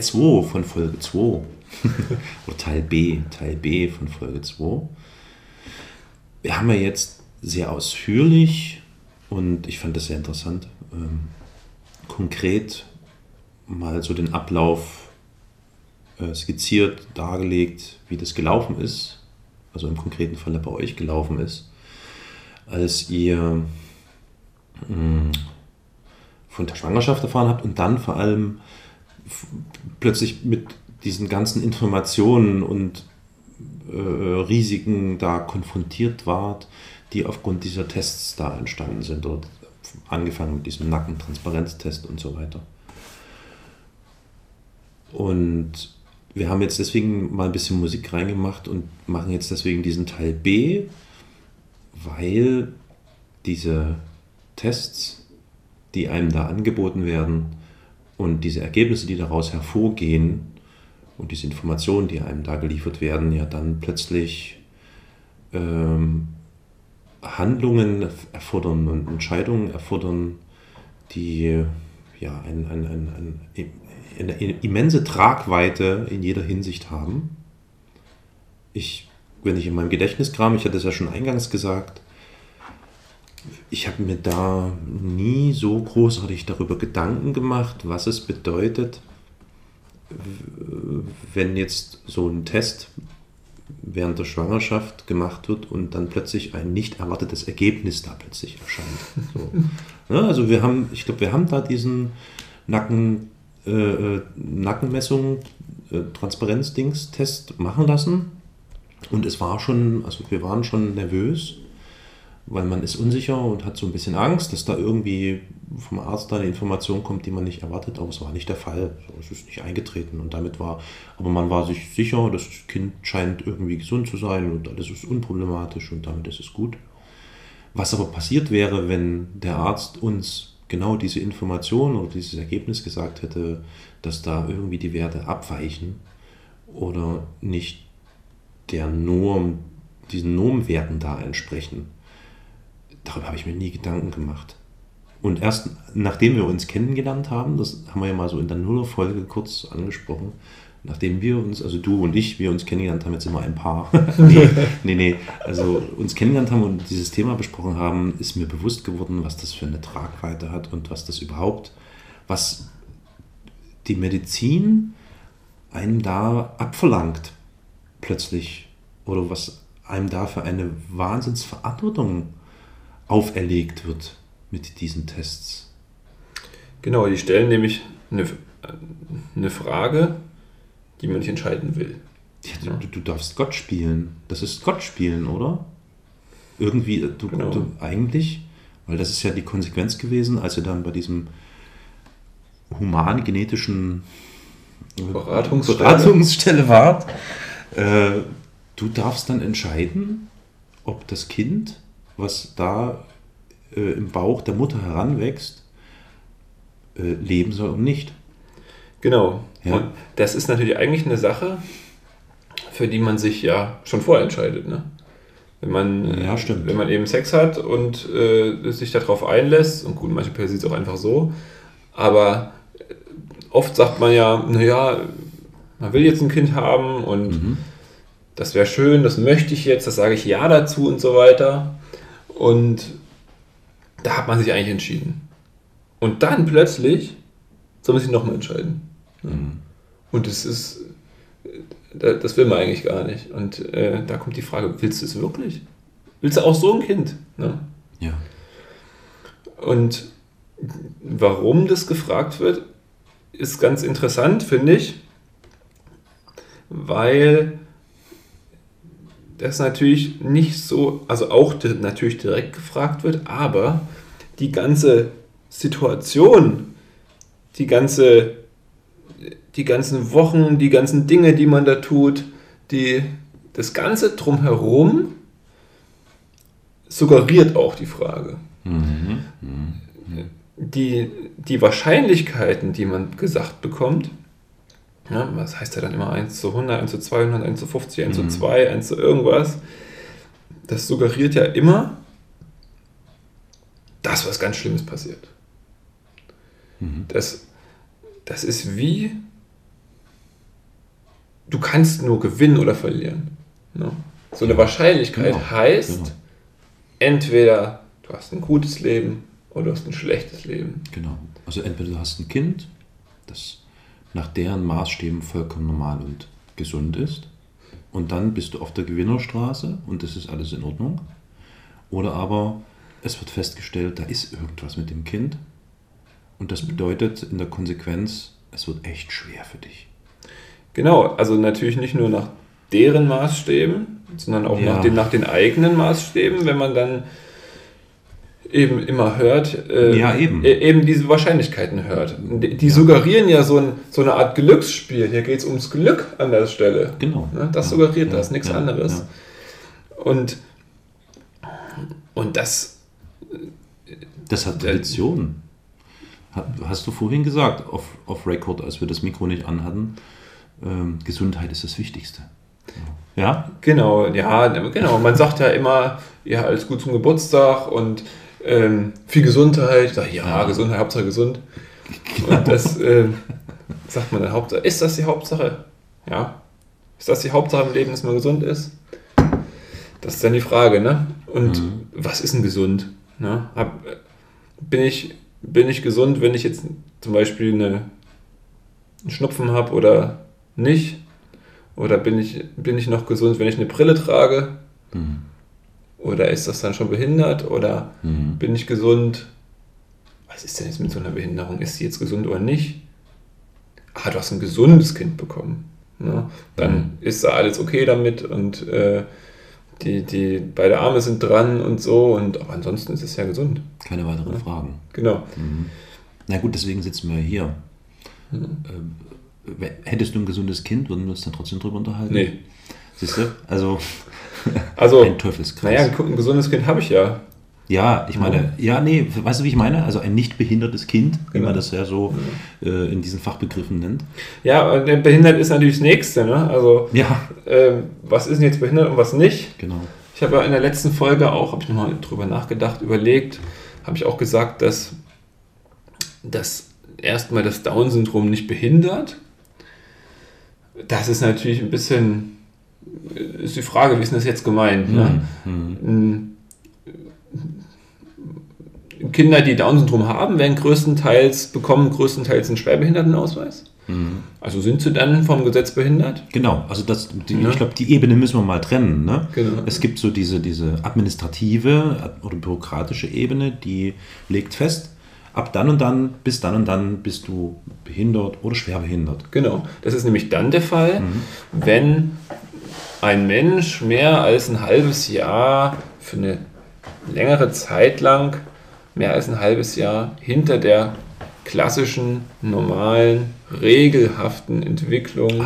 Teil 2 von Folge 2. (laughs) Oder Teil B, Teil B von Folge 2. Wir haben ja jetzt sehr ausführlich und ich fand das sehr interessant, ähm, konkret mal so den Ablauf äh, skizziert, dargelegt, wie das gelaufen ist, also im konkreten Falle bei euch gelaufen ist, als ihr mh, von der Schwangerschaft erfahren habt und dann vor allem plötzlich mit diesen ganzen Informationen und äh, Risiken da konfrontiert wart, die aufgrund dieser Tests da entstanden sind. Oder angefangen mit diesem Nackentransparenztest und so weiter. Und wir haben jetzt deswegen mal ein bisschen Musik reingemacht und machen jetzt deswegen diesen Teil B, weil diese Tests, die einem da angeboten werden und diese Ergebnisse, die daraus hervorgehen und diese Informationen, die einem da geliefert werden, ja dann plötzlich ähm, Handlungen erfordern und Entscheidungen erfordern, die ja ein, ein, ein, ein, eine immense Tragweite in jeder Hinsicht haben. Ich, wenn ich in meinem Gedächtnis kram, ich hatte es ja schon eingangs gesagt, ich habe mir da nie so großartig darüber Gedanken gemacht, was es bedeutet, wenn jetzt so ein Test während der Schwangerschaft gemacht wird und dann plötzlich ein nicht erwartetes Ergebnis da plötzlich erscheint. So. Ja, also wir haben, ich glaube, wir haben da diesen Nacken, äh, Nackenmessung, äh, Transparenzdings-Test machen lassen und es war schon, also wir waren schon nervös, weil man ist unsicher und hat so ein bisschen Angst, dass da irgendwie vom Arzt da eine Information kommt, die man nicht erwartet, aber es war nicht der Fall. Es ist nicht eingetreten und damit war, aber man war sich sicher, das Kind scheint irgendwie gesund zu sein und alles ist unproblematisch und damit ist es gut. Was aber passiert wäre, wenn der Arzt uns genau diese Information oder dieses Ergebnis gesagt hätte, dass da irgendwie die Werte abweichen oder nicht der Norm, diesen Normwerten da entsprechen. Darüber habe ich mir nie Gedanken gemacht. Und erst nachdem wir uns kennengelernt haben, das haben wir ja mal so in der Nuller-Folge kurz angesprochen, nachdem wir uns, also du und ich, wir uns kennengelernt haben, jetzt immer ein Paar. (laughs) nee, nee, nee, also uns kennengelernt haben und dieses Thema besprochen haben, ist mir bewusst geworden, was das für eine Tragweite hat und was das überhaupt, was die Medizin einem da abverlangt, plötzlich, oder was einem da für eine Wahnsinnsverantwortung auferlegt wird mit diesen Tests. Genau, die stellen nämlich eine, eine Frage, die man nicht entscheiden will. Ja, du, du darfst Gott spielen. Das ist Gott spielen, oder? Irgendwie, du, Genau. du eigentlich, weil das ist ja die Konsequenz gewesen, als ihr dann bei diesem human-genetischen äh, Beratungsstelle. Beratungsstelle wart. Äh, du darfst dann entscheiden, ob das Kind, was da äh, im Bauch der Mutter heranwächst, äh, leben soll und nicht. Genau. Ja. Und das ist natürlich eigentlich eine Sache, für die man sich ja schon vorher entscheidet. Ne? Wenn, man, äh, Ja, stimmt. wenn man eben Sex hat und äh, sich darauf einlässt, und gut, manche sieht es auch einfach so, aber äh, oft sagt man ja, naja, man will jetzt ein Kind haben und das wäre schön, das möchte ich jetzt, das sage ich ja dazu und so weiter. Und da hat man sich eigentlich entschieden. Und dann plötzlich soll man sich nochmal entscheiden. Und das ist, das will man eigentlich gar nicht. Und äh, da kommt die Frage, willst du es wirklich? Willst du auch so ein Kind? Ne? Ja. Und warum das gefragt wird, ist ganz interessant, finde ich, weil das natürlich nicht so, also auch natürlich direkt gefragt wird, aber die ganze Situation, die ganze, die ganzen Wochen, die ganzen Dinge, die man da tut, die, das Ganze drumherum suggeriert auch die Frage. Die, die Wahrscheinlichkeiten, die man gesagt bekommt, ja, was heißt ja dann immer 1 zu 100, 1 zu 200, 1 zu 50, 1 zu 2, 1 zu irgendwas, das suggeriert ja immer, dass was ganz Schlimmes passiert. Das, das ist wie, du kannst nur gewinnen oder verlieren. Ne? So eine Wahrscheinlichkeit Genau, heißt, genau. entweder du hast ein gutes Leben oder du hast ein schlechtes Leben. Genau. Also entweder du hast ein Kind, das nach deren Maßstäben vollkommen normal und gesund ist, und dann bist du auf der Gewinnerstraße und das ist alles in Ordnung. Oder aber es wird festgestellt, da ist irgendwas mit dem Kind und das bedeutet in der Konsequenz, es wird echt schwer für dich. Genau, also natürlich nicht nur nach deren Maßstäben, sondern auch Ja. nach, den, nach den eigenen Maßstäben, wenn man dann eben immer hört, äh, Ja, eben. e- eben diese Wahrscheinlichkeiten hört. Die, die suggerieren ja so, ein, so eine Art Glücksspiel. Hier geht es ums Glück an der Stelle. Genau. Ne? Das Ja, suggeriert ja, das, nichts ja, anderes. Und, und das, Das hat Tradition. Hat- Hast du vorhin gesagt, auf, auf Record, als wir das Mikro nicht anhatten, ähm, Gesundheit ist das Wichtigste. Ja? Genau, ja, genau. Man sagt ja immer, ja, alles gut zum Geburtstag und ähm, viel Gesundheit. Ich sag, ja, Ja. Gesundheit, Hauptsache gesund. Und das ähm, sagt man dann Hauptsache. Ist das die Hauptsache? Ja. Ist das die Hauptsache im Leben, dass man gesund ist? Das ist dann die Frage, ne? Und was ist denn gesund? Ne? Hab, bin, ich, bin ich gesund, wenn ich jetzt zum Beispiel eine, einen Schnupfen habe oder nicht? Oder bin ich, bin ich noch gesund, wenn ich eine Brille trage? Mhm. Oder ist das dann schon behindert? Oder Mhm. bin ich gesund? Was ist denn jetzt mit so einer Behinderung? Ist sie jetzt gesund oder nicht? Ah, du hast ein gesundes Kind bekommen. Ne? Dann ist da alles okay damit und äh, die, die beide Arme sind dran und so. Und aber ansonsten ist es ja gesund. Keine weiteren Fragen. Genau. Na gut, deswegen sitzen wir hier. Ähm, w- hättest du ein gesundes Kind, würden wir uns dann trotzdem drüber unterhalten? Nee. Siehst du? Also, (laughs) Also, ein Teufelskreis. naja, ein, ein gesundes Kind habe ich ja. Ja, ich meine, ja, nee, weißt du, wie ich meine? Also ein nicht behindertes Kind, wie Genau. man das ja so äh, in diesen Fachbegriffen nennt. Ja, und der behindert ist natürlich das Nächste. Ne? Also, Ja, ähm, was ist denn jetzt behindert und was nicht? genau. Ich habe ja in der letzten Folge auch, habe ich nochmal drüber nachgedacht, überlegt, habe ich auch gesagt, dass, dass erstmal das Down-Syndrom nicht behindert. Das ist natürlich ein bisschen, ist die Frage, wie ist denn das jetzt gemeint? Ne? Mhm. Kinder, die Down-Syndrom haben, werden größtenteils, bekommen größtenteils einen Schwerbehindertenausweis. Also sind sie dann vom Gesetz behindert? Genau, also das, die, Ja. ich glaube, die Ebene müssen wir mal trennen. Ne? Genau. Es gibt so diese, diese administrative oder bürokratische Ebene, die legt fest, ab dann und dann, bis dann und dann bist du behindert oder schwerbehindert. Genau. Das ist nämlich dann der Fall, wenn ein Mensch mehr als ein halbes Jahr für eine längere Zeit lang, mehr als ein halbes Jahr hinter der klassischen, normalen, regelhaften Entwicklung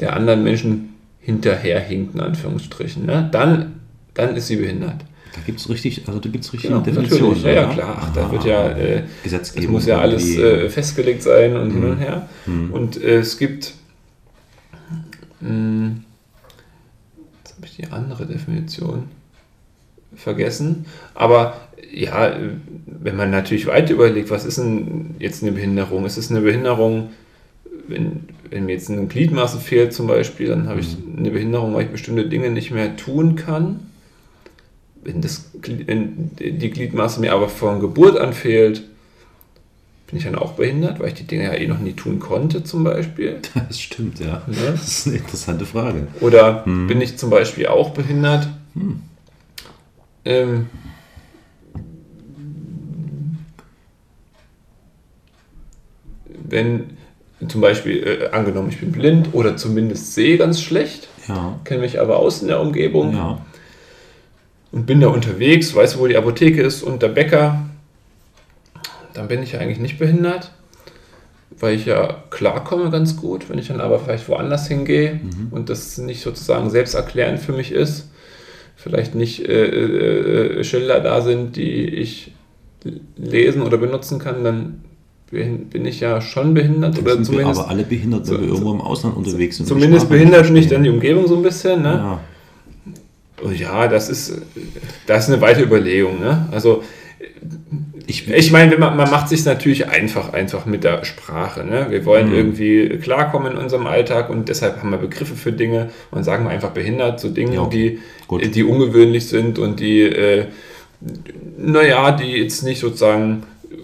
der anderen Menschen hinterherhinkt, in Anführungsstrichen. Ne? Dann, dann ist sie behindert. Da gibt es richtig, also da gibt es richtig Genau, Definitionen. natürlich. Ja, ja, klar. Ach, da Aha. wird ja, äh, Gesetzgebung es muss ja alles äh, festgelegt sein und hin und her. Und äh, es gibt, mh, ich die andere Definition vergessen, aber ja, wenn man natürlich weiter überlegt, was ist denn jetzt eine Behinderung? Ist es eine Behinderung, wenn, wenn mir jetzt ein Gliedmaße fehlt zum Beispiel, dann habe ich eine Behinderung, weil ich bestimmte Dinge nicht mehr tun kann. Wenn, das, wenn die Gliedmaße mir aber von Geburt an fehlt, bin ich dann auch behindert, weil ich die Dinge ja eh noch nie tun konnte, zum Beispiel. (laughs) Das stimmt, ja. Ja. Das ist eine interessante Frage. Oder bin ich zum Beispiel auch behindert? Ähm, wenn zum Beispiel, äh, angenommen, ich bin blind oder zumindest sehe ganz schlecht, Ja. kenne mich aber aus in der Umgebung, Ja. und bin da unterwegs, weiß, wo die Apotheke ist und der Bäcker, dann bin ich ja eigentlich nicht behindert, weil ich ja klarkomme ganz gut. Wenn ich dann aber vielleicht woanders hingehe und das nicht sozusagen selbsterklärend für mich ist, vielleicht nicht äh, äh, äh, Schilder da sind, die ich lesen oder benutzen kann, dann bin, ich ja schon behindert Dann oder sind wir zumindest, aber alle behindert, wenn so- wir irgendwo im Ausland unterwegs sind. zumindest behindert mich dann die. Umgebung so ein bisschen. Ne? Ja. Oh ja, das ist, das ist eine weite Überlegung. Ne? Also Ich- ich meine, man, man macht sich natürlich einfach, einfach mit der Sprache. Ne? Wir wollen Mhm. irgendwie klarkommen in unserem Alltag und deshalb haben wir Begriffe für Dinge und sagen wir einfach behindert zu Dingen, Ja, die, Gut. die ungewöhnlich sind und die, äh, naja, die jetzt nicht sozusagen, äh,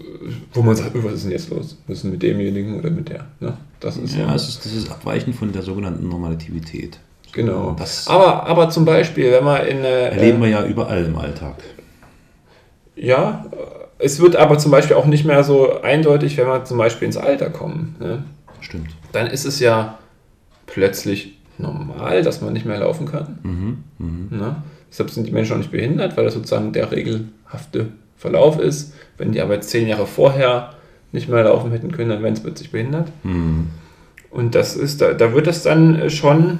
wo man sagt, "Oh, was ist denn jetzt los? Was ist denn mit demjenigen oder mit der? Ne? Das ist Ja, so. es ist, das ist Abweichen von der sogenannten Normalativität. Genau. Das aber, aber zum Beispiel, wenn man in eine. erleben wir ja überall im Alltag. Ja, äh, es wird aber zum Beispiel auch nicht mehr so eindeutig, wenn wir zum Beispiel ins Alter kommen. Ne? Stimmt. Dann ist es ja plötzlich normal, dass man nicht mehr laufen kann. Mhm. Ne? Deshalb sind die Menschen auch nicht behindert, weil das sozusagen der regelhafte Verlauf ist. Wenn die aber zehn Jahre vorher nicht mehr laufen hätten können, dann wären sie plötzlich behindert. Mhm. Und das ist, da, da wird das dann äh, schon,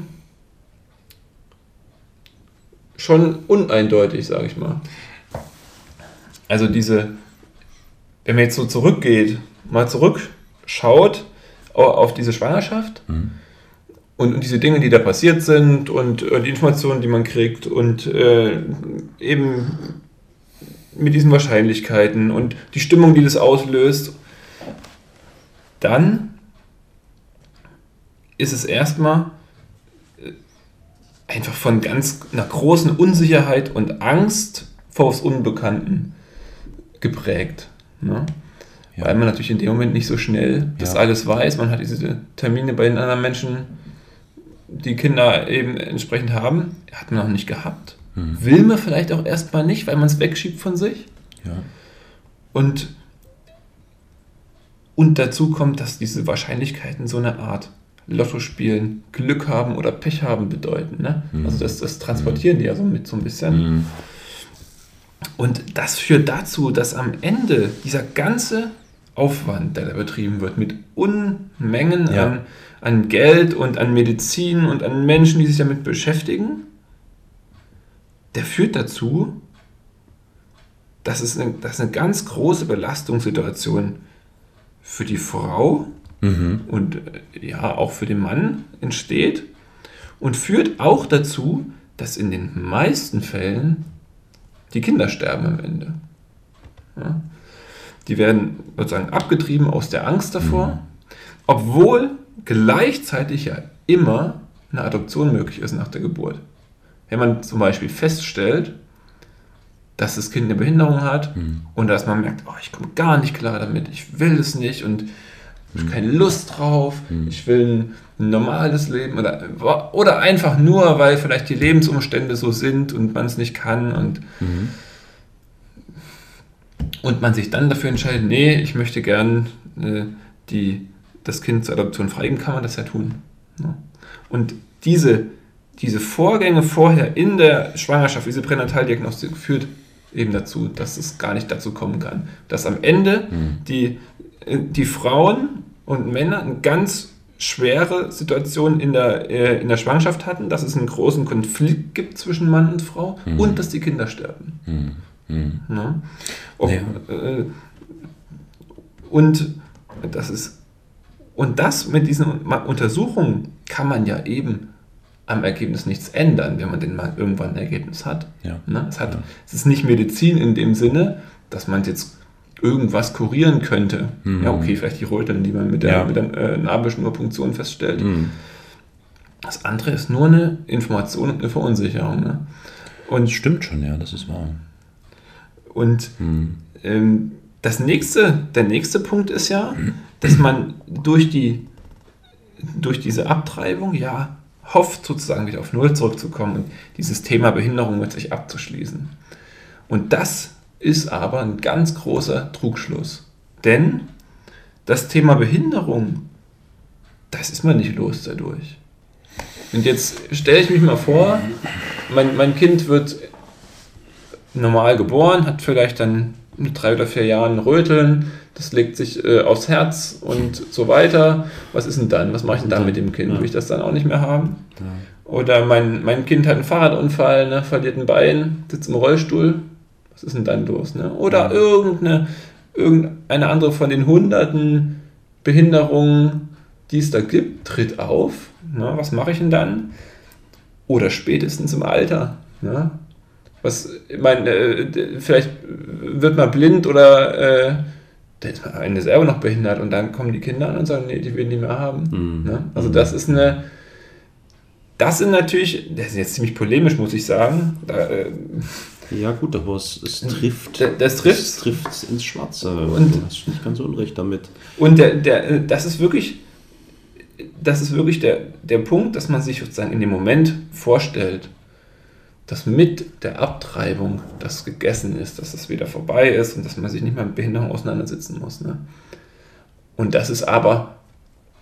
schon uneindeutig, sage ich mal. Also diese, wenn man jetzt so zurückgeht, mal zurückschaut au- auf diese Schwangerschaft Mhm. und, und diese Dinge, die da passiert sind und äh, die Informationen, die man kriegt und äh, eben mit diesen Wahrscheinlichkeiten und die Stimmung, die das auslöst, dann ist es erstmal äh, einfach von ganz einer großen Unsicherheit und Angst vor das Unbekannten geprägt. Ne? Ja. Weil man natürlich in dem Moment nicht so schnell das Ja. alles weiß. Man hat diese Termine bei den anderen Menschen, die Kinder eben entsprechend haben, hat man noch nicht gehabt. Mhm. Will man vielleicht auch erstmal nicht, weil man es wegschiebt von sich. Ja. Und, und dazu kommt, dass diese Wahrscheinlichkeiten so eine Art Lotto spielen, Glück haben oder Pech haben bedeuten. Ne? Mhm. Also das, das transportieren die ja so mit so ein bisschen. Mhm. Und das führt dazu, dass am Ende dieser ganze Aufwand, der da betrieben wird, mit Unmengen Ja. an, an Geld und an Medizin und an Menschen, die sich damit beschäftigen, der führt dazu, dass es eine, dass eine ganz große Belastungssituation für die Frau Mhm. und äh, ja auch für den Mann entsteht und führt auch dazu, dass in den meisten Fällen die Kinder sterben am Ende. Ja? Die werden sozusagen abgetrieben aus der Angst davor, obwohl gleichzeitig ja immer eine Adoption möglich ist nach der Geburt. Wenn man zum Beispiel feststellt, dass das Kind eine Behinderung hat und dass man merkt, oh, ich komme gar nicht klar damit, ich will es nicht und ich habe keine Lust drauf, ich will ein normales Leben oder, oder einfach nur, weil vielleicht die Lebensumstände so sind und man es nicht kann und, und man sich dann dafür entscheidet, nee, ich möchte gern äh, die, das Kind zur Adoption freigeben, kann man das ja tun. Ja. Und diese, diese Vorgänge vorher in der Schwangerschaft, diese Pränataldiagnostik führt eben dazu, dass es gar nicht dazu kommen kann. Dass am Ende die, äh, die Frauen und Männer eine ganz schwere Situation in der, äh, in der Schwangerschaft hatten, dass es einen großen Konflikt gibt zwischen Mann und Frau und dass die Kinder sterben. Mhm. Ne? Ob, Ja. äh, und das ist und das mit diesen Untersuchungen kann man ja eben am Ergebnis nichts ändern, wenn man denn mal irgendwann ein Ergebnis hat. Ja. Ne? Es, hat Ja. es ist nicht Medizin in dem Sinne, dass man jetzt irgendwas kurieren könnte. Mhm. Ja, okay, vielleicht die Röteln, die man mit der, Ja. mit der äh, Nabelschnurpunktion feststellt. Mhm. Das andere ist nur eine Information und eine Verunsicherung. Ne? Und Stimmt schon, ja, das ist wahr. Und Mhm. ähm, das nächste, der nächste Punkt ist ja, dass man durch, die, durch diese Abtreibung ja hofft, sozusagen wieder auf Null zurückzukommen und dieses Thema Behinderung mit sich abzuschließen. Und das ist aber ein ganz großer Trugschluss. Denn das Thema Behinderung, das ist man nicht los dadurch. Und jetzt stelle ich mich mal vor, mein, mein Kind wird normal geboren, hat vielleicht dann mit drei oder vier Jahren Röteln, das legt sich äh, aufs Herz und so weiter. Was ist denn dann? Was mache ich denn dann mit dem Kind? Ja. Will ich das dann auch nicht mehr haben? Oder mein, mein Kind hat einen Fahrradunfall, ne, verliert ein Bein, sitzt im Rollstuhl. Was ist denn dann los? Ne? Oder irgendeine, irgendeine andere von den hunderten Behinderungen, die es da gibt, tritt auf. Ne? Was mache ich denn dann? Oder spätestens im Alter. Ne? Was, ich meine, äh, vielleicht wird man blind oder äh, der ist am Ende selber noch behindert und dann kommen die Kinder an und sagen, nee, die will die mehr haben. Mhm. Ne? Also das ist eine, das sind natürlich, das ist jetzt ziemlich polemisch, muss ich sagen. Da, äh, Ja, gut, aber es, es trifft. D- das trifft. Es trifft ins Schwarze. Und- du hast nicht ganz unrecht damit. Und der, der, äh, das ist wirklich, das ist wirklich der, der Punkt, dass man sich sozusagen in dem Moment vorstellt, dass mit der Abtreibung das gegessen ist, dass das wieder vorbei ist und dass man sich nicht mehr mit Behinderung auseinandersetzen muss. Ne? Und das ist aber,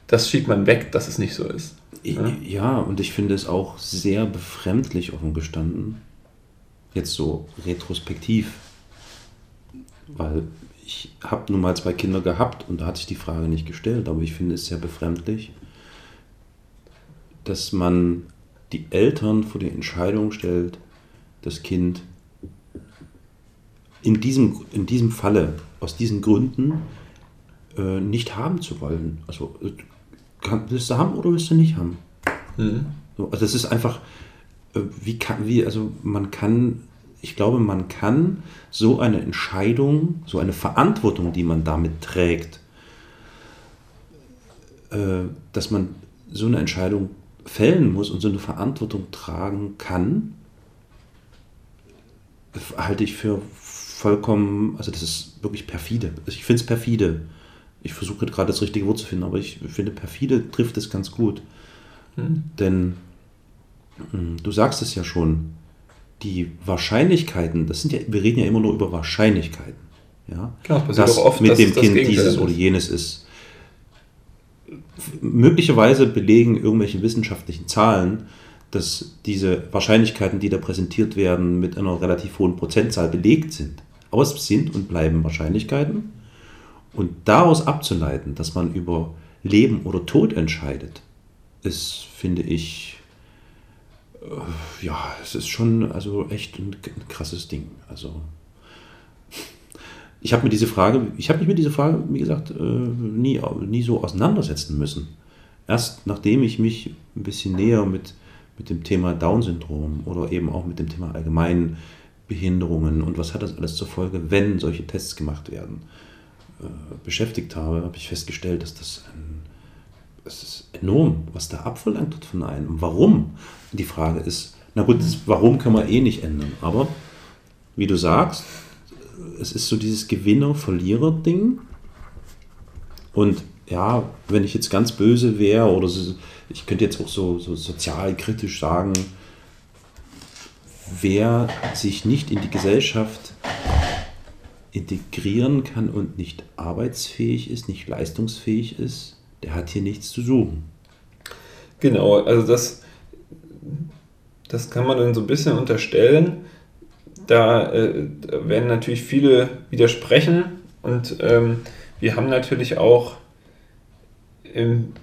das schiebt man weg, dass es nicht so ist. Ja. ja, und ich finde es auch sehr befremdlich offen gestanden. Jetzt so retrospektiv. Weil ich habe nun mal zwei Kinder gehabt und da hat sich die Frage nicht gestellt, aber ich finde es sehr befremdlich, dass man die Eltern vor die Entscheidung stellt, das Kind in diesem, in diesem Falle, aus diesen Gründen, äh, nicht haben zu wollen. Also, äh, kann, willst du haben oder willst du nicht haben? So, also das ist einfach, wie kann, wie, also man kann, ich glaube, man kann so eine Entscheidung, so eine Verantwortung, die man damit trägt, äh, dass man so eine Entscheidung fällen muss und so eine Verantwortung tragen kann, halte ich für vollkommen, also das ist wirklich perfide. Ich finde es perfide. Ich versuche gerade das richtige Wort zu finden, aber ich finde perfide trifft es ganz gut. Denn mh, du sagst es ja schon, die Wahrscheinlichkeiten, das sind ja, wir reden ja immer nur über Wahrscheinlichkeiten. Ja? Genau, es passiert dass auch oft, mit dass dem das Kind dieses ist. oder jenes ist. Möglicherweise belegen irgendwelche wissenschaftlichen Zahlen, dass diese Wahrscheinlichkeiten, die da präsentiert werden, mit einer relativ hohen Prozentzahl belegt sind. Aber es sind und bleiben Wahrscheinlichkeiten. Und daraus abzuleiten, dass man über Leben oder Tod entscheidet, ist, finde ich, ja, es ist schon also echt ein, ein krasses Ding. Also ich habe mir diese Frage, ich habe mich mit dieser Frage, wie gesagt, äh, nie, nie so auseinandersetzen müssen. Erst nachdem ich mich ein bisschen näher mit, mit dem Thema Down-Syndrom oder eben auch mit dem Thema allgemeinen Behinderungen und was hat das alles zur Folge, wenn solche Tests gemacht werden, äh, beschäftigt habe, habe ich festgestellt, dass das ein, es ist enorm, was da abverlangt wird von einem. Warum? Die Frage ist, na gut, das Warum können wir eh nicht ändern. Aber wie du sagst, es ist so dieses Gewinner-Verlierer-Ding. Und ja, wenn ich jetzt ganz böse wäre oder so, ich könnte jetzt auch so, so sozialkritisch sagen, wer sich nicht in die Gesellschaft integrieren kann und nicht arbeitsfähig ist, nicht leistungsfähig ist, der hat hier nichts zu suchen. Genau, also das, das kann man dann so ein bisschen unterstellen. Da, äh, da werden natürlich viele widersprechen und ähm, wir haben natürlich auch im,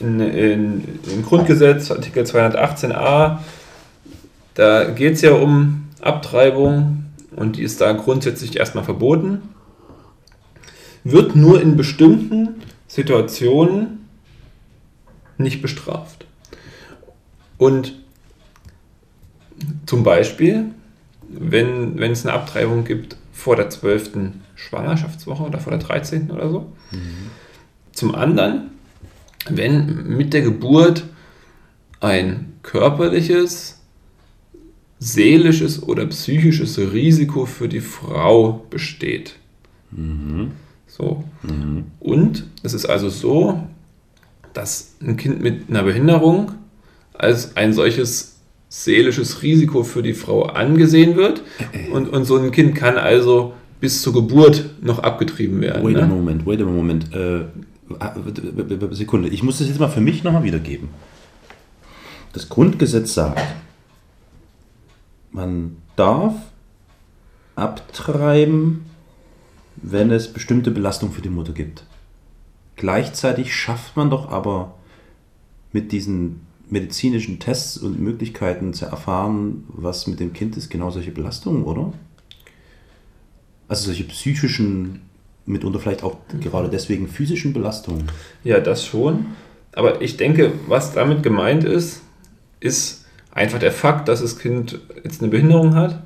in, in, im Grundgesetz, Artikel 218a, da geht es ja um Abtreibung und die ist da grundsätzlich erstmal verboten. Wird nur in bestimmten Situationen nicht bestraft. Und zum Beispiel, wenn, wenn es eine Abtreibung gibt vor der 12. Schwangerschaftswoche oder vor der 13. oder so. Zum anderen, wenn mit der Geburt ein körperliches, seelisches oder psychisches Risiko für die Frau besteht. So. Und es ist also so, dass ein Kind mit einer Behinderung als ein solches seelisches Risiko für die Frau angesehen wird. Und, und so ein Kind kann also bis zur Geburt noch abgetrieben werden. Wait a Ne? moment, wait a moment. Äh, Sekunde, ich muss das jetzt mal für mich nochmal wiedergeben. Das Grundgesetz sagt, man darf abtreiben, wenn es bestimmte Belastung für die Mutter gibt. Gleichzeitig schafft man doch aber mit diesen medizinischen Tests und Möglichkeiten zu erfahren, was mit dem Kind ist, genau solche Belastungen, oder? Also solche psychischen, mitunter vielleicht auch gerade deswegen physischen Belastungen. Ja, das schon. Aber ich denke, was damit gemeint ist, ist einfach der Fakt, dass das Kind jetzt eine Behinderung hat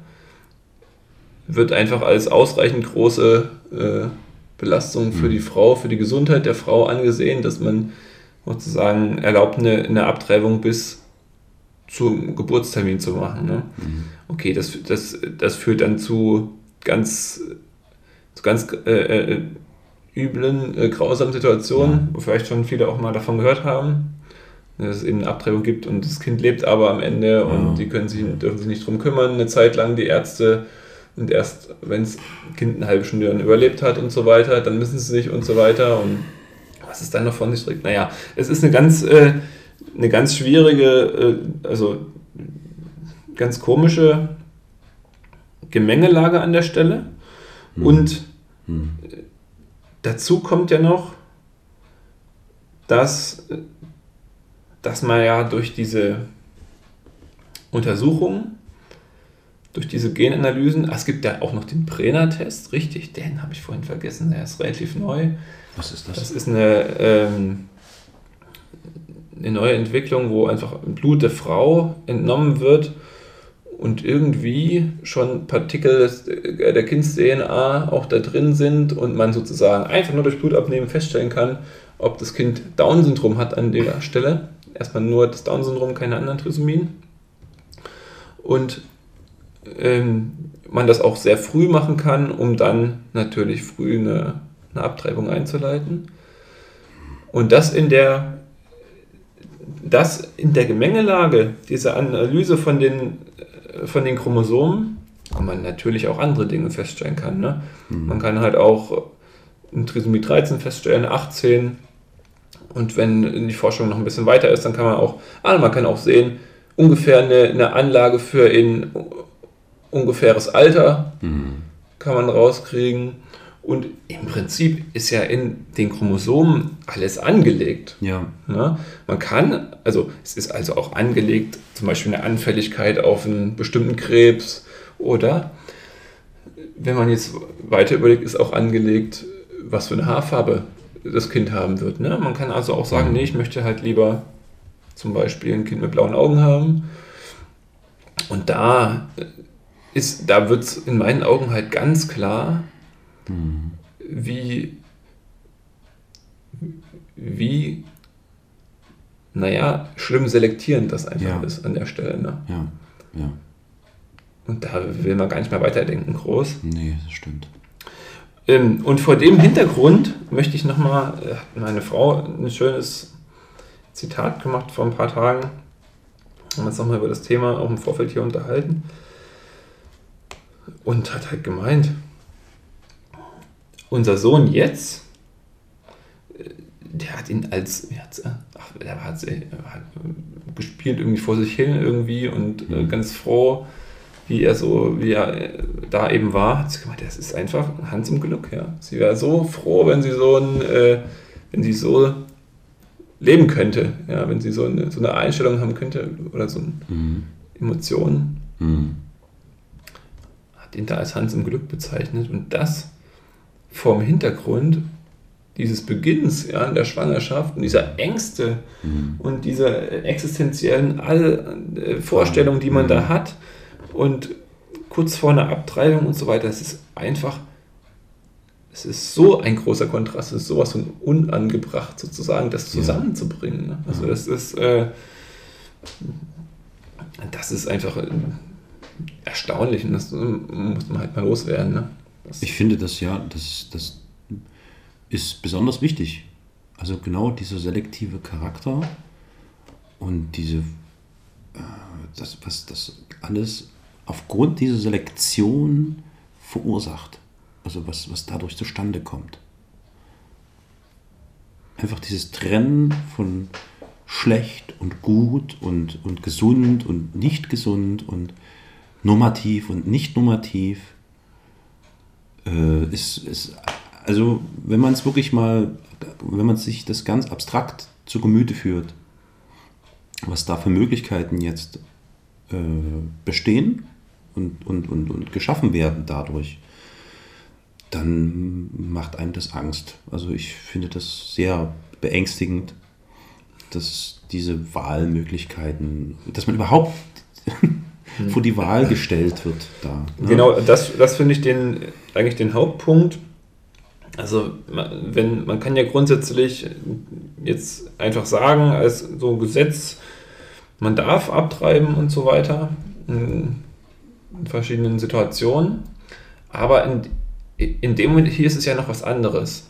wird einfach als ausreichend große äh, Belastung für die Frau, für die Gesundheit der Frau angesehen, dass man sozusagen erlaubt, eine, eine Abtreibung bis zum Geburtstermin zu machen. Ne? Okay, das, das, das führt dann zu ganz, zu ganz äh, äh, üblen, äh, grausamen Situationen, wo vielleicht schon viele auch mal davon gehört haben, dass es eben eine Abtreibung gibt und das Kind lebt aber am Ende und die können sich, dürfen sich nicht drum kümmern, eine Zeit lang, die Ärzte. Und erst wenn das Kind eine halbe Stunde dann überlebt hat und so weiter, dann müssen sie sich und so weiter. Und was es dann noch von sich trägt. Naja, es ist eine ganz, äh, eine ganz schwierige, äh, also ganz komische Gemengelage an der Stelle. Und äh, dazu kommt ja noch, dass, äh, dass man ja durch diese Untersuchungen, durch diese Genanalysen, ah, es gibt ja auch noch den Brenner-Test, richtig, den habe ich vorhin vergessen, der ist relativ neu. Was ist das? Das ist eine, ähm, eine neue Entwicklung, wo einfach Blut der Frau entnommen wird und irgendwie schon Partikel äh, der Kinds-DNA auch da drin sind und man sozusagen einfach nur durch Blutabnehmen feststellen kann, ob das Kind Down-Syndrom hat an der Stelle. Erstmal nur das Down-Syndrom, keine anderen Trisomien. Und ähm, man das auch sehr früh machen kann, um dann natürlich früh eine, eine Abtreibung einzuleiten. Und das in der das in der Gemengelage, diese Analyse von den, von den Chromosomen, wo man natürlich auch andere Dinge feststellen kann. Ne? Man kann halt auch ein Trisomie 13 feststellen, 18. Und wenn die Forschung noch ein bisschen weiter ist, dann kann man auch, ah, man kann auch sehen, ungefähr eine, eine Anlage für ein ungefähres Alter kann man rauskriegen. Und im Prinzip ist ja in den Chromosomen alles angelegt. Ja. Ja, man kann, also es ist also auch angelegt, zum Beispiel eine Anfälligkeit auf einen bestimmten Krebs oder wenn man jetzt weiter überlegt, ist auch angelegt, was für eine Haarfarbe das Kind haben wird. Ne? Man kann also auch sagen, nee, ich möchte halt lieber zum Beispiel ein Kind mit blauen Augen haben. Und da ist, da wird es in meinen Augen halt ganz klar, wie, wie, naja, schlimm selektierend das einfach Ja. ist an der Stelle. Ne? Ja. Ja. Und da will man gar nicht mehr weiterdenken, groß. Nee, das stimmt. Ähm, und vor dem Hintergrund möchte ich nochmal, äh, meine Frau ein schönes Zitat gemacht vor ein paar Tagen. Haben uns nochmal über das Thema auch im Vorfeld hier unterhalten. Und hat halt gemeint, unser Sohn jetzt, äh, der hat ihn als, äh, ach, der hat, äh, hat gespielt irgendwie vor sich hin irgendwie und äh, ganz froh, wie er so, wie er da eben war, hat sie gemeint, das ist einfach Hans im Glück, ja. Sie wäre so froh, wenn sie so ein, äh, wenn sie so leben könnte, ja, wenn sie so eine, so eine Einstellung haben könnte oder so eine Mhm. Emotion, Mhm. Ihn da als Hans im Glück bezeichnet und das vorm Hintergrund dieses Beginns ja, in der Schwangerschaft und dieser Ängste und dieser existenziellen All äh, Vorstellungen, die man da hat und kurz vor einer Abtreibung und so weiter, es ist einfach, es ist so ein großer Kontrast, es ist sowas von unangebracht sozusagen, das zusammenzubringen. Ne? Also das ist, äh, das ist einfach äh, erstaunlich und das äh, muss man halt mal loswerden. Ne? Ich finde das ja, das, das ist besonders wichtig. Also genau dieser selektive Charakter und diese, äh, das, was das alles aufgrund dieser Selektion verursacht. Also was, was dadurch zustande kommt. Einfach dieses Trennen von schlecht und gut und, und gesund und nicht gesund und normativ und nicht normativ äh, ist, ist, also wenn man es wirklich mal, wenn man sich das ganz abstrakt zu Gemüte führt, was da für Möglichkeiten jetzt äh, bestehen und, und, und, und geschaffen werden dadurch, dann macht einem das Angst. Also ich finde das sehr beängstigend, dass diese Wahlmöglichkeiten, dass man überhaupt vor die Wahl gestellt wird da. ne? Genau, das, das finde ich den, eigentlich den Hauptpunkt. Also, wenn, man kann ja grundsätzlich jetzt einfach sagen, als so Gesetz, man darf abtreiben und so weiter in, in verschiedenen Situationen. Aber in, in dem Moment hier ist es ja noch was anderes.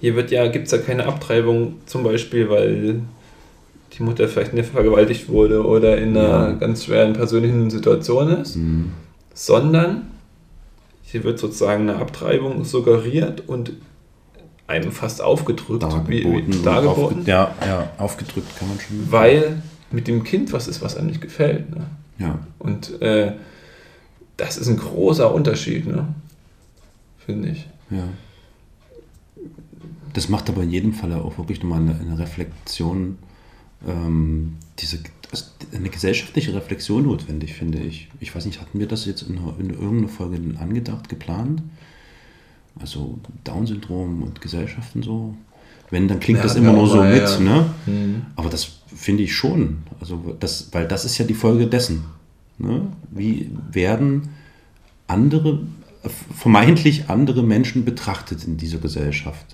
Hier wird ja, gibt es ja keine Abtreibung, zum Beispiel, weil die Mutter vielleicht nicht vergewaltigt wurde oder in einer Ja. ganz schweren persönlichen Situation ist Mhm. sondern hier wird sozusagen eine Abtreibung suggeriert und einem fast aufgedrückt, wie, Dargeboten. wie, und dargeboten Aufge ja, ja, aufgedrückt kann man schon. weil mit dem Kind was ist, was einem nicht gefällt. Ne? Ja, Und äh, das ist ein großer Unterschied, ne? finde ich. ja. Das macht aber in jedem Fall auch wirklich nochmal eine, eine Reflexion, ähm, diese, also eine gesellschaftliche Reflexion notwendig, finde ich. Ich weiß nicht, hatten wir das jetzt in, in irgendeiner Folge angedacht, geplant? Also Down-Syndrom und Gesellschaften so? Wenn, dann klingt Ja, das immer nur so mit, ja. ne? Mhm. Aber das finde ich schon. Also das, weil das ist ja die Folge dessen. Ne? Wie werden andere, vermeintlich andere Menschen betrachtet in dieser Gesellschaft?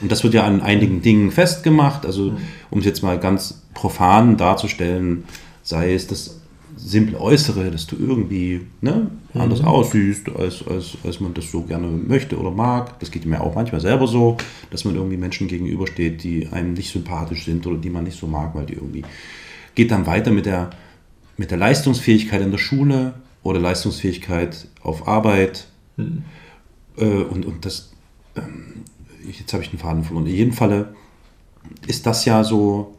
Und das wird ja an einigen Dingen festgemacht. Also um es jetzt mal ganz profan darzustellen, sei es das simple Äußere, dass du irgendwie ne, anders aussiehst, als, als, als man das so gerne möchte oder mag. Das geht mir auch manchmal selber so, dass man irgendwie Menschen gegenübersteht, die einem nicht sympathisch sind oder die man nicht so mag, weil die irgendwie. Geht dann weiter mit der, mit der Leistungsfähigkeit in der Schule oder Leistungsfähigkeit auf Arbeit. Äh, und, und das, ähm, jetzt habe ich den Faden verloren. In jedem Falle ist das ja so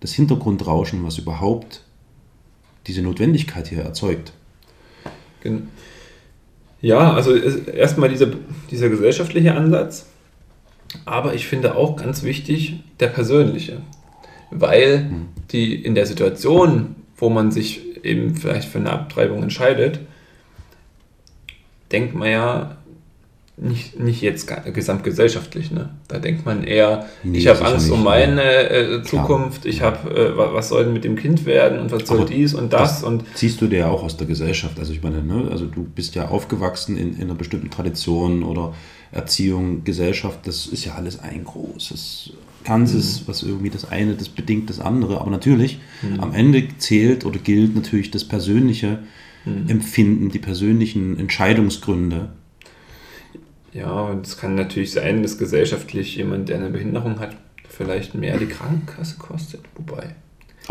das Hintergrundrauschen, was überhaupt diese Notwendigkeit hier erzeugt. Ja, also erstmal dieser, dieser gesellschaftliche Ansatz, aber ich finde auch ganz wichtig der persönliche, weil die in der Situation, wo man sich eben vielleicht für eine Abtreibung entscheidet, denkt man ja nicht, nicht jetzt gesamtgesellschaftlich. Ne? Da denkt man eher, Nee, ich habe Angst um ne. meine äh, Zukunft, ich habe, äh, wa- was soll denn mit dem Kind werden und was soll Aber dies und das, und ziehst du dir ja auch aus der Gesellschaft. Also ich meine, ne, also du bist ja aufgewachsen in, in einer bestimmten Tradition oder Erziehung, Gesellschaft. Das ist ja alles ein großes Ganzes, was irgendwie das eine, das bedingt das andere. Aber natürlich, am Ende zählt oder gilt natürlich das persönliche Empfinden, die persönlichen Entscheidungsgründe. Ja, und es kann natürlich sein, dass gesellschaftlich jemand, der eine Behinderung hat, vielleicht mehr die Krankenkasse kostet. Wobei,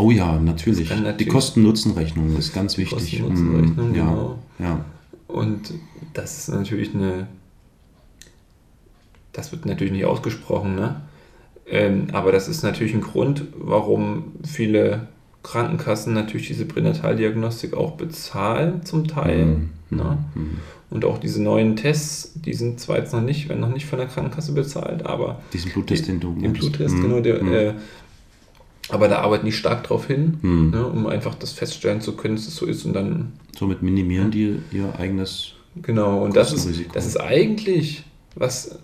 Oh ja, natürlich. Kann Die natürlich- Kosten-Nutzen-Rechnung ist ganz wichtig. Kosten-Nutzen-Rechnung, Mm, ja, genau. ja. und das ist natürlich eine. Das wird natürlich nicht ausgesprochen, ne? Ähm, aber das ist natürlich ein Grund, warum viele Krankenkassen natürlich diese Pränataldiagnostik auch bezahlen, zum Teil. Mhm. Ne? Und auch diese neuen Tests, die sind zwar jetzt noch nicht, werden noch nicht von der Krankenkasse bezahlt, aber Diesen Bluttest, den du den. Bluttest, Mm, genau, der, mm. äh, aber da arbeiten die stark drauf hin, Mhm. ne, um einfach das feststellen zu können, dass es so ist und dann, Somit minimieren die ihr eigenes. genau, und das ist, das ist eigentlich, was,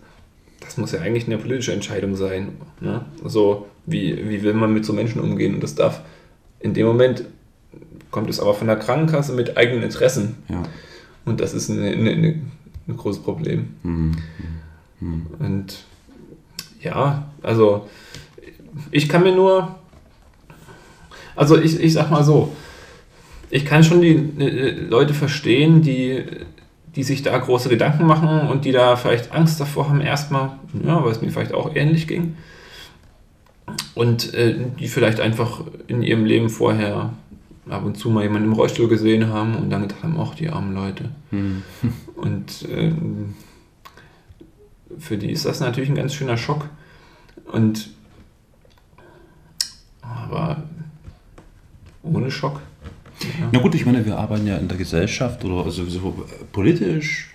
das muss ja eigentlich eine politische Entscheidung sein, ne? so, wie, wie will man mit so Menschen umgehen und das darf, in dem Moment kommt es aber von der Krankenkasse mit eigenen Interessen Ja. Und das ist eine, eine, eine, ein großes Problem. Mm. Und ja, also ich kann mir nur, also ich, ich sag mal so, ich kann schon die äh, Leute verstehen, die, die sich da große Gedanken machen und die da vielleicht Angst davor haben, erstmal, ja, weil es mir vielleicht auch ähnlich ging. Und äh, die vielleicht einfach in ihrem Leben vorher ab und zu mal jemanden im Rollstuhl gesehen haben und dann gedacht haben, ach, die armen Leute. (laughs) Und ähm, für die ist das natürlich ein ganz schöner Schock. Und aber ohne Schock. Na gut, ich meine, wir arbeiten ja in der Gesellschaft oder also so politisch,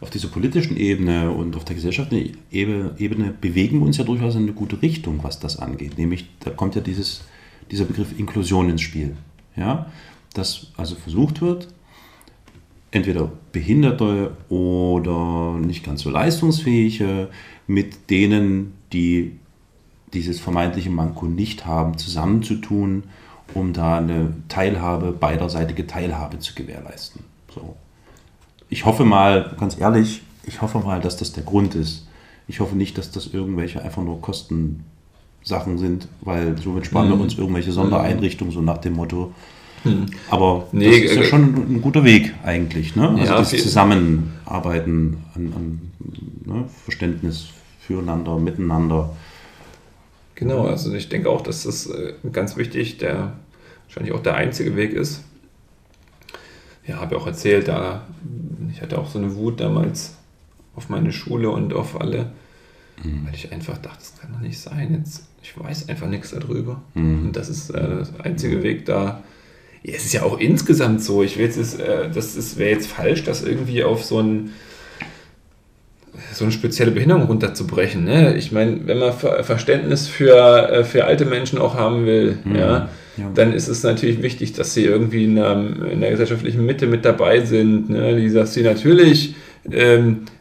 auf dieser politischen Ebene und auf der gesellschaftlichen Ebene, Ebene bewegen wir uns ja durchaus in eine gute Richtung, was das angeht. Nämlich, da kommt ja dieses, dieser Begriff Inklusion ins Spiel. Ja? Dass also versucht wird, entweder Behinderte oder nicht ganz so leistungsfähige mit denen, die dieses vermeintliche Manko nicht haben, zusammenzutun um da eine Teilhabe, beiderseitige Teilhabe zu gewährleisten. So. Ich hoffe mal, ganz ehrlich, ich hoffe mal, dass das der Grund ist. Ich hoffe nicht, dass das irgendwelche einfach nur Kostensachen sind, weil somit sparen wir Mhm. uns irgendwelche Sondereinrichtungen, so nach dem Motto. Hm. Aber Nee, das ist ja äh, schon ein guter Weg eigentlich. Ne? Also Ja, das Zusammenarbeiten an, an ne? Verständnis füreinander, miteinander. Genau, also ich denke auch, dass das äh, ganz wichtig, der wahrscheinlich auch der einzige Weg ist. Ja, habe ja auch erzählt, da ich hatte auch so eine Wut damals auf meine Schule und auf alle, weil ich einfach dachte, das kann doch nicht sein. Jetzt, ich weiß einfach nichts darüber. Mhm. Und das ist äh, der einzige Weg da. Ja, es ist ja auch insgesamt so. Ich will jetzt, äh, das wäre jetzt falsch, das irgendwie auf so ein so eine spezielle Behinderung runterzubrechen. Ne? Ich meine, wenn man Ver Verständnis für, äh, für alte Menschen auch haben will, Mhm. ja, Ja. dann ist es natürlich wichtig, dass sie irgendwie in der, in der gesellschaftlichen Mitte mit dabei sind. Ne? Die, dass sie natürlich ähm, äh,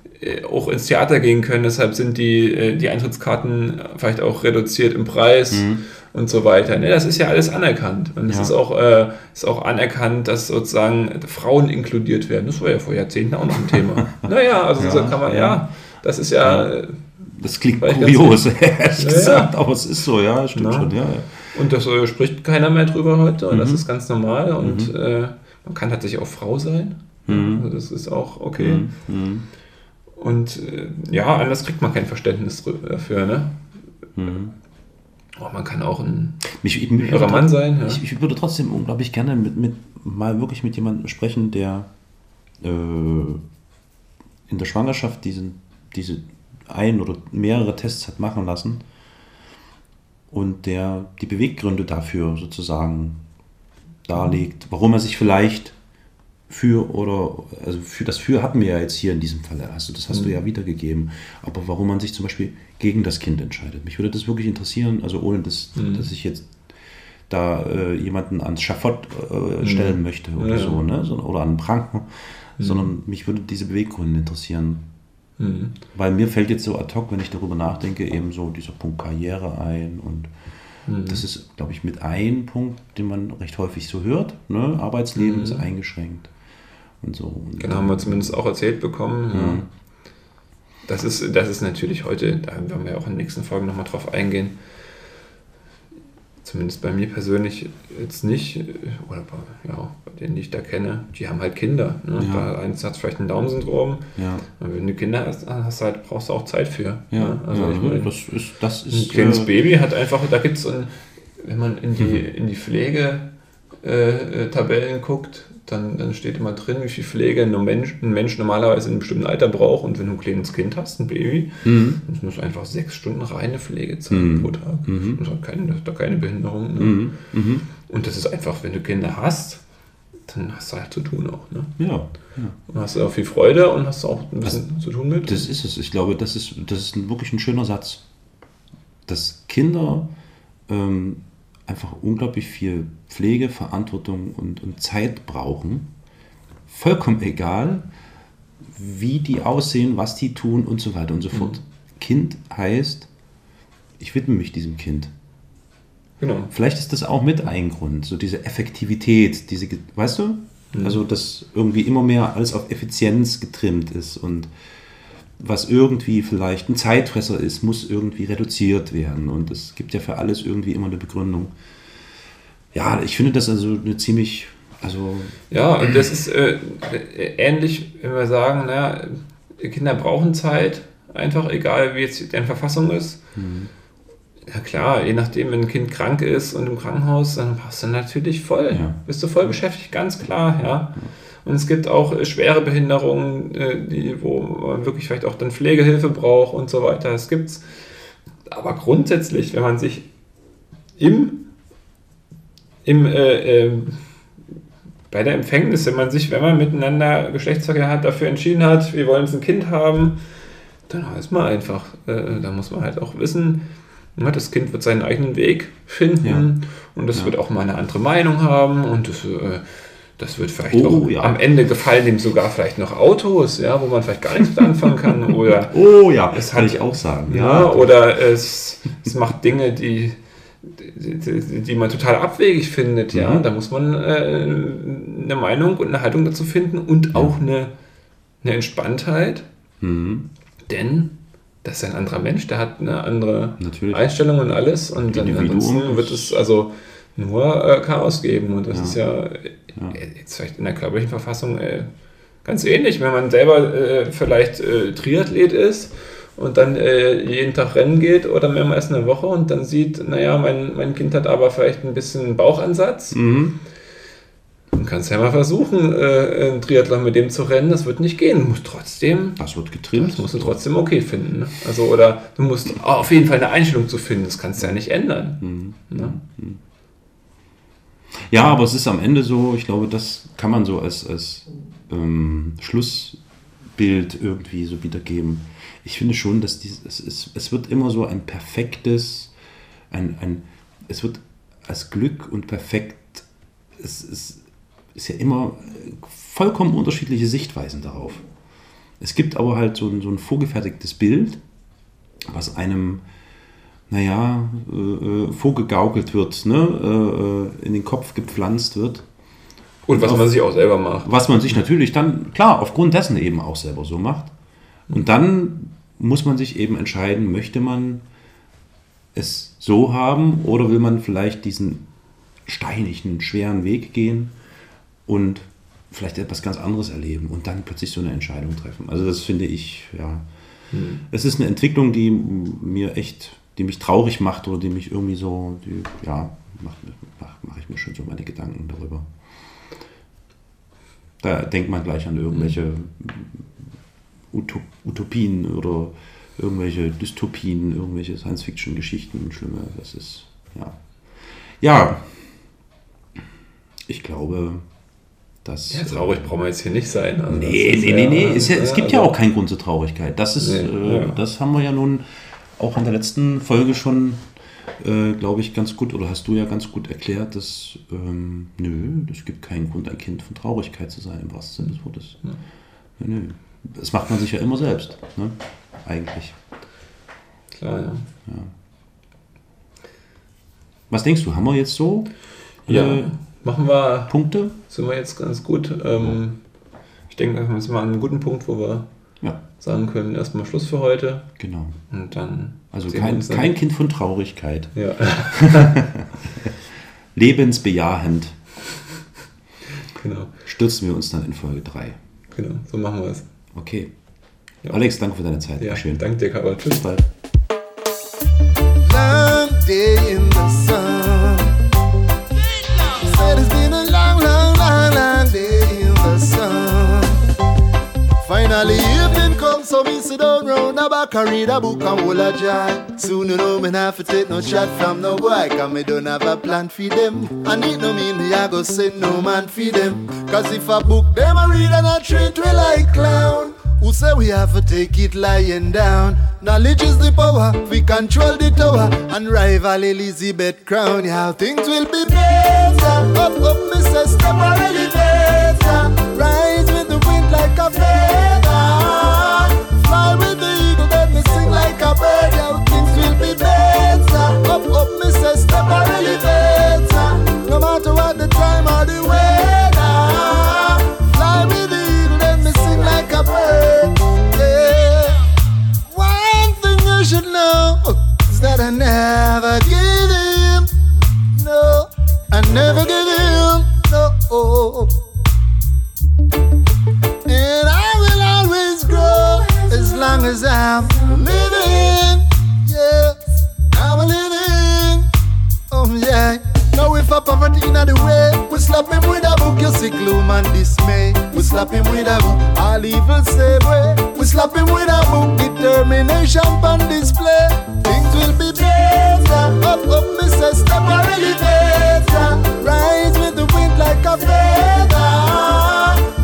auch ins Theater gehen können. Deshalb sind die, äh, die Eintrittskarten vielleicht auch reduziert im Preis Mhm. und so weiter. Ne? Das ist ja alles anerkannt. Und es Ja. ist, auch, äh, ist auch anerkannt, dass sozusagen Frauen inkludiert werden. Das war ja vor Jahrzehnten auch noch ein Thema. (laughs) naja, also Ja, so kann man, ja, ja. das ist ja, äh, Das klingt kurios, ehrlich gesagt, aber es ist so, ja, stimmt Na. schon, ja. und das äh, spricht keiner mehr drüber heute und das Mhm. ist ganz normal und äh, man kann tatsächlich auch Frau sein. Mhm. Also das ist auch okay. Und äh, ja, anders kriegt man kein Verständnis dafür, ne? Mhm. Oh, man kann auch ein Mich, ich, mich, höherer Mann sein. Ja. ich, ich würde trotzdem unglaublich gerne mit, mit, mal wirklich mit jemandem sprechen, der äh, in der Schwangerschaft diesen, diese ein oder mehrere Tests hat machen lassen und der die Beweggründe dafür sozusagen darlegt, warum er sich vielleicht für oder also für das für hatten wir ja jetzt hier in diesem Fall, also das hast du ja wiedergegeben, aber warum man sich zum Beispiel gegen das Kind entscheidet. Mich würde das wirklich interessieren, also ohne dass, dass ich jetzt da äh, jemanden ans Schafott äh, stellen möchte oder Ja, so, ne? So, oder an einen Pranken, sondern mich würde diese Beweggründe interessieren. Mhm. Weil mir fällt jetzt so ad hoc, wenn ich darüber nachdenke, eben so dieser Punkt Karriere ein und Mhm. das ist, glaube ich, mit ein Punkt, den man recht häufig so hört. Ne? Arbeitsleben Mhm. ist eingeschränkt und so. Und Genau, haben wir zumindest auch erzählt bekommen. Ja. Das, ist, das ist natürlich heute, da werden wir auch in den nächsten Folgen nochmal drauf eingehen. Zumindest bei mir persönlich jetzt nicht, äh, oder bei, ja, bei denen, die ich da kenne, die haben halt Kinder. Ne? Ja. Da eins hat vielleicht ein Down-Syndrom. Ja, Und wenn du Kinder hast, hast halt, brauchst du auch Zeit für. ja, ne? Also ja ich meine, das ist, das ein ist kleines äh, Baby hat einfach, da gibt es, wenn man in die, in die Pflegetabellen äh, Tabellen guckt, dann, dann steht immer drin, wie viel Pflege ein Mensch, ein Mensch normalerweise in einem bestimmten Alter braucht. Und wenn du ein kleines Kind hast, ein Baby, Mhm. das muss einfach sechs Stunden reine Pflegezeit Mhm. pro Tag. Mhm. Das hat keine, das hat da keine Behinderung. Ne? Mhm. Mhm. Und das ist einfach, wenn du Kinder hast, dann hast du halt zu tun auch. Ne? Ja, ja. Dann hast du auch viel Freude und hast auch ein bisschen zu tun mit. Das ist es. Ich glaube, das ist, das ist wirklich ein schöner Satz. Dass Kinder ähm, einfach unglaublich viel Pflege, Verantwortung und, und Zeit brauchen. Vollkommen egal, wie die aussehen, was die tun und so weiter und so fort. Kind heißt, ich widme mich diesem Kind. genau. Vielleicht ist das auch mit ein Grund, so diese Effektivität, diese, weißt du? Also, dass irgendwie immer mehr alles auf Effizienz getrimmt ist und was irgendwie vielleicht ein Zeitfresser ist, muss irgendwie reduziert werden. Und es gibt ja für alles irgendwie immer eine Begründung. Ja, ich finde das also eine ziemlich, also Ja, und das ist äh, ähnlich, wenn wir sagen, na, Kinder brauchen Zeit, einfach egal wie jetzt deren Verfassung ist. Ja klar, je nachdem, wenn ein Kind krank ist und im Krankenhaus, dann passt du natürlich voll. Ja. Bist du voll beschäftigt, ganz klar, ja. Und es gibt auch äh, schwere Behinderungen, äh, die, wo man wirklich vielleicht auch dann Pflegehilfe braucht und so weiter. Das gibt's. Aber grundsätzlich, wenn man sich im, im äh, ähm, bei der Empfängnis, wenn man sich, wenn man miteinander Geschlechtsverkehr hat, dafür entschieden hat, wir wollen jetzt ein Kind haben, dann heißt man einfach, äh, da muss man halt auch wissen, ne, das Kind wird seinen eigenen Weg finden Ja. und das Ja. wird auch mal eine andere Meinung haben und das, äh, das wird vielleicht Oh, auch ja. am Ende gefallen ihm sogar vielleicht noch Autos, ja, wo man vielleicht gar nichts mit anfangen kann (laughs) oder Oh ja, Es das kann ich auch sagen. ja, oder es, es macht Dinge, die, die, die, die man total abwegig findet, ja. Mhm. Da muss man äh, eine Meinung und eine Haltung dazu finden und auch eine, eine Entspanntheit, Mhm. denn das ist ein anderer Mensch, der hat eine andere Natürlich. Einstellung und alles und dann ansonsten wird es also nur äh, Chaos geben und das Ja. ist ja, äh, jetzt vielleicht in der körperlichen Verfassung äh, ganz ähnlich, wenn man selber äh, vielleicht äh, Triathlet ist und dann äh, jeden Tag rennen geht oder mehrmals in der Woche und dann sieht, naja, mein, mein Kind hat aber vielleicht ein bisschen Bauchansatz. Mhm. Dann kannst du ja mal versuchen, äh, einen Triathlon mit dem zu rennen. Das wird nicht gehen. Du musst trotzdem, Das wird getrimmt. das musst du trotzdem okay finden. Ne? Also, oder du musst auf jeden Fall eine Einstellung zu finden. Das kannst du ja nicht ändern. Ne? Ja, aber es ist am Ende so, ich glaube, das kann man so als, als ähm, Schlussbild irgendwie so wiedergeben. Ich finde schon, dass dies, es, ist, es wird immer so ein perfektes, ein, ein, es wird als Glück und perfekt, es ist, ist ja immer vollkommen unterschiedliche Sichtweisen darauf. Es gibt aber halt so ein, so ein vorgefertigtes Bild, was einem naja, äh, äh, vorgegaukelt wird, ne? äh, äh, in den Kopf gepflanzt wird. Und was man sich auch selber macht. Was man sich natürlich dann, klar, aufgrund dessen eben auch selber so macht. Und dann muss man sich eben entscheiden, möchte man es so haben oder will man vielleicht diesen steinigen, schweren Weg gehen und vielleicht etwas ganz anderes erleben und dann plötzlich so eine Entscheidung treffen. Also das finde ich, ja, es ist eine Entwicklung, die mir echt, die mich traurig macht oder die mich irgendwie so, die, ja, macht, mach, mache ich mir schon so meine Gedanken darüber. Da denkt man gleich an irgendwelche Utop Utopien oder irgendwelche Dystopien, irgendwelche Science-Fiction-Geschichten, schlimme, das ist, ja. Ja, ich glaube, dass... Ja, traurig brauchen wir jetzt hier nicht sein. Also Nee, nee, nee, nee. Ist ja, es gibt ja also- auch keinen Grund zur Traurigkeit. Das ist, Nee, äh, ja. das haben wir ja nun auch in der letzten Folge schon, äh, glaube ich, ganz gut, oder hast du ja ganz gut erklärt, dass, ähm, nö, es gibt keinen Grund, ein Kind von Traurigkeit zu sein, im wahrsten Sinne des Wortes. Nö, nö. Das macht man sich ja immer selbst, ne? Eigentlich. Klar, ja. Was denkst du, haben wir jetzt so Ja, äh, machen wir, Punkte? sind wir jetzt ganz gut. Ähm, ich denke, wir sind mal an einem guten Punkt, wo wir Ja, sagen können, erstmal Schluss für heute genau. und dann Also kein, dann- kein Kind von Traurigkeit. Ja, (laughs) Lebensbejahend genau, stürzen wir uns dann in Folge 3. genau, so machen wir es. Okay. Ja. Alex, danke für deine Zeit. Ja, War schön. danke dir, Karol. Tschüss. Bis bald. long day in the sun. Said it's been a long, long, long, long day in the sun. Finally, evening comes, so me sit down round the back and read a book and hold a jar. Soon you know me not have to take no shot from no boy, cause me don't have a plan for them. And it no mean me I go send no man for them. Cause if a book them a read and a treat we like clown. Say we have to take it lying down? Knowledge is the power, we control the tower and rival Elizabeth Crown. Yeah, things will be better. Up, up, Mr. Step on elevator. Rise with the wind like a feather. See gloom and dismay. We slap him with a book, all evil say way. We slap him with a book, determination on display. Things will be better. Up, up, Mr. Step or elevator. Rise with the wind like a feather.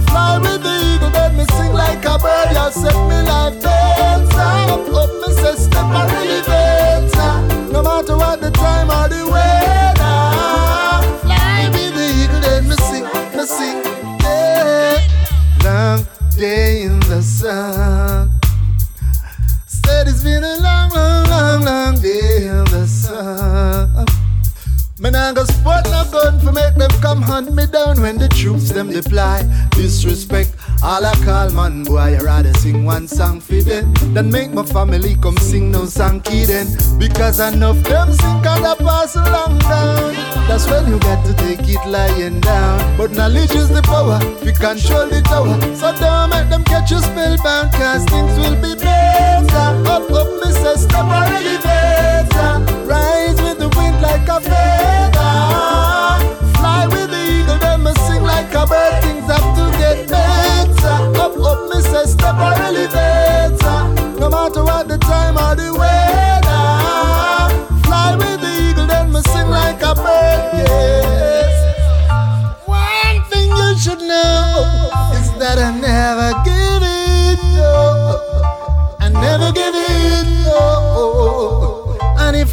Fly with the eagle, let me sing like a bird. You set me life better. Up, up, Mr. Step or elevator. Me down when the troops them deploy. Disrespect, all I call man boy, I rather sing one song for them than make my family come sing no song then. Because enough them sing and I pass along down. That's when you got to take it lying down. But knowledge is the power, we control the tower. So don't make them catch you spellbound, cause things will be better. Up, up, Mr. Step. Rise with the wind like a feather.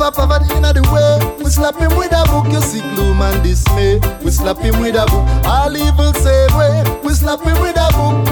I poverty in the way, we slap him with a book. You see gloom and dismay. We slap him with a book. All evil same way. We slap him with a book.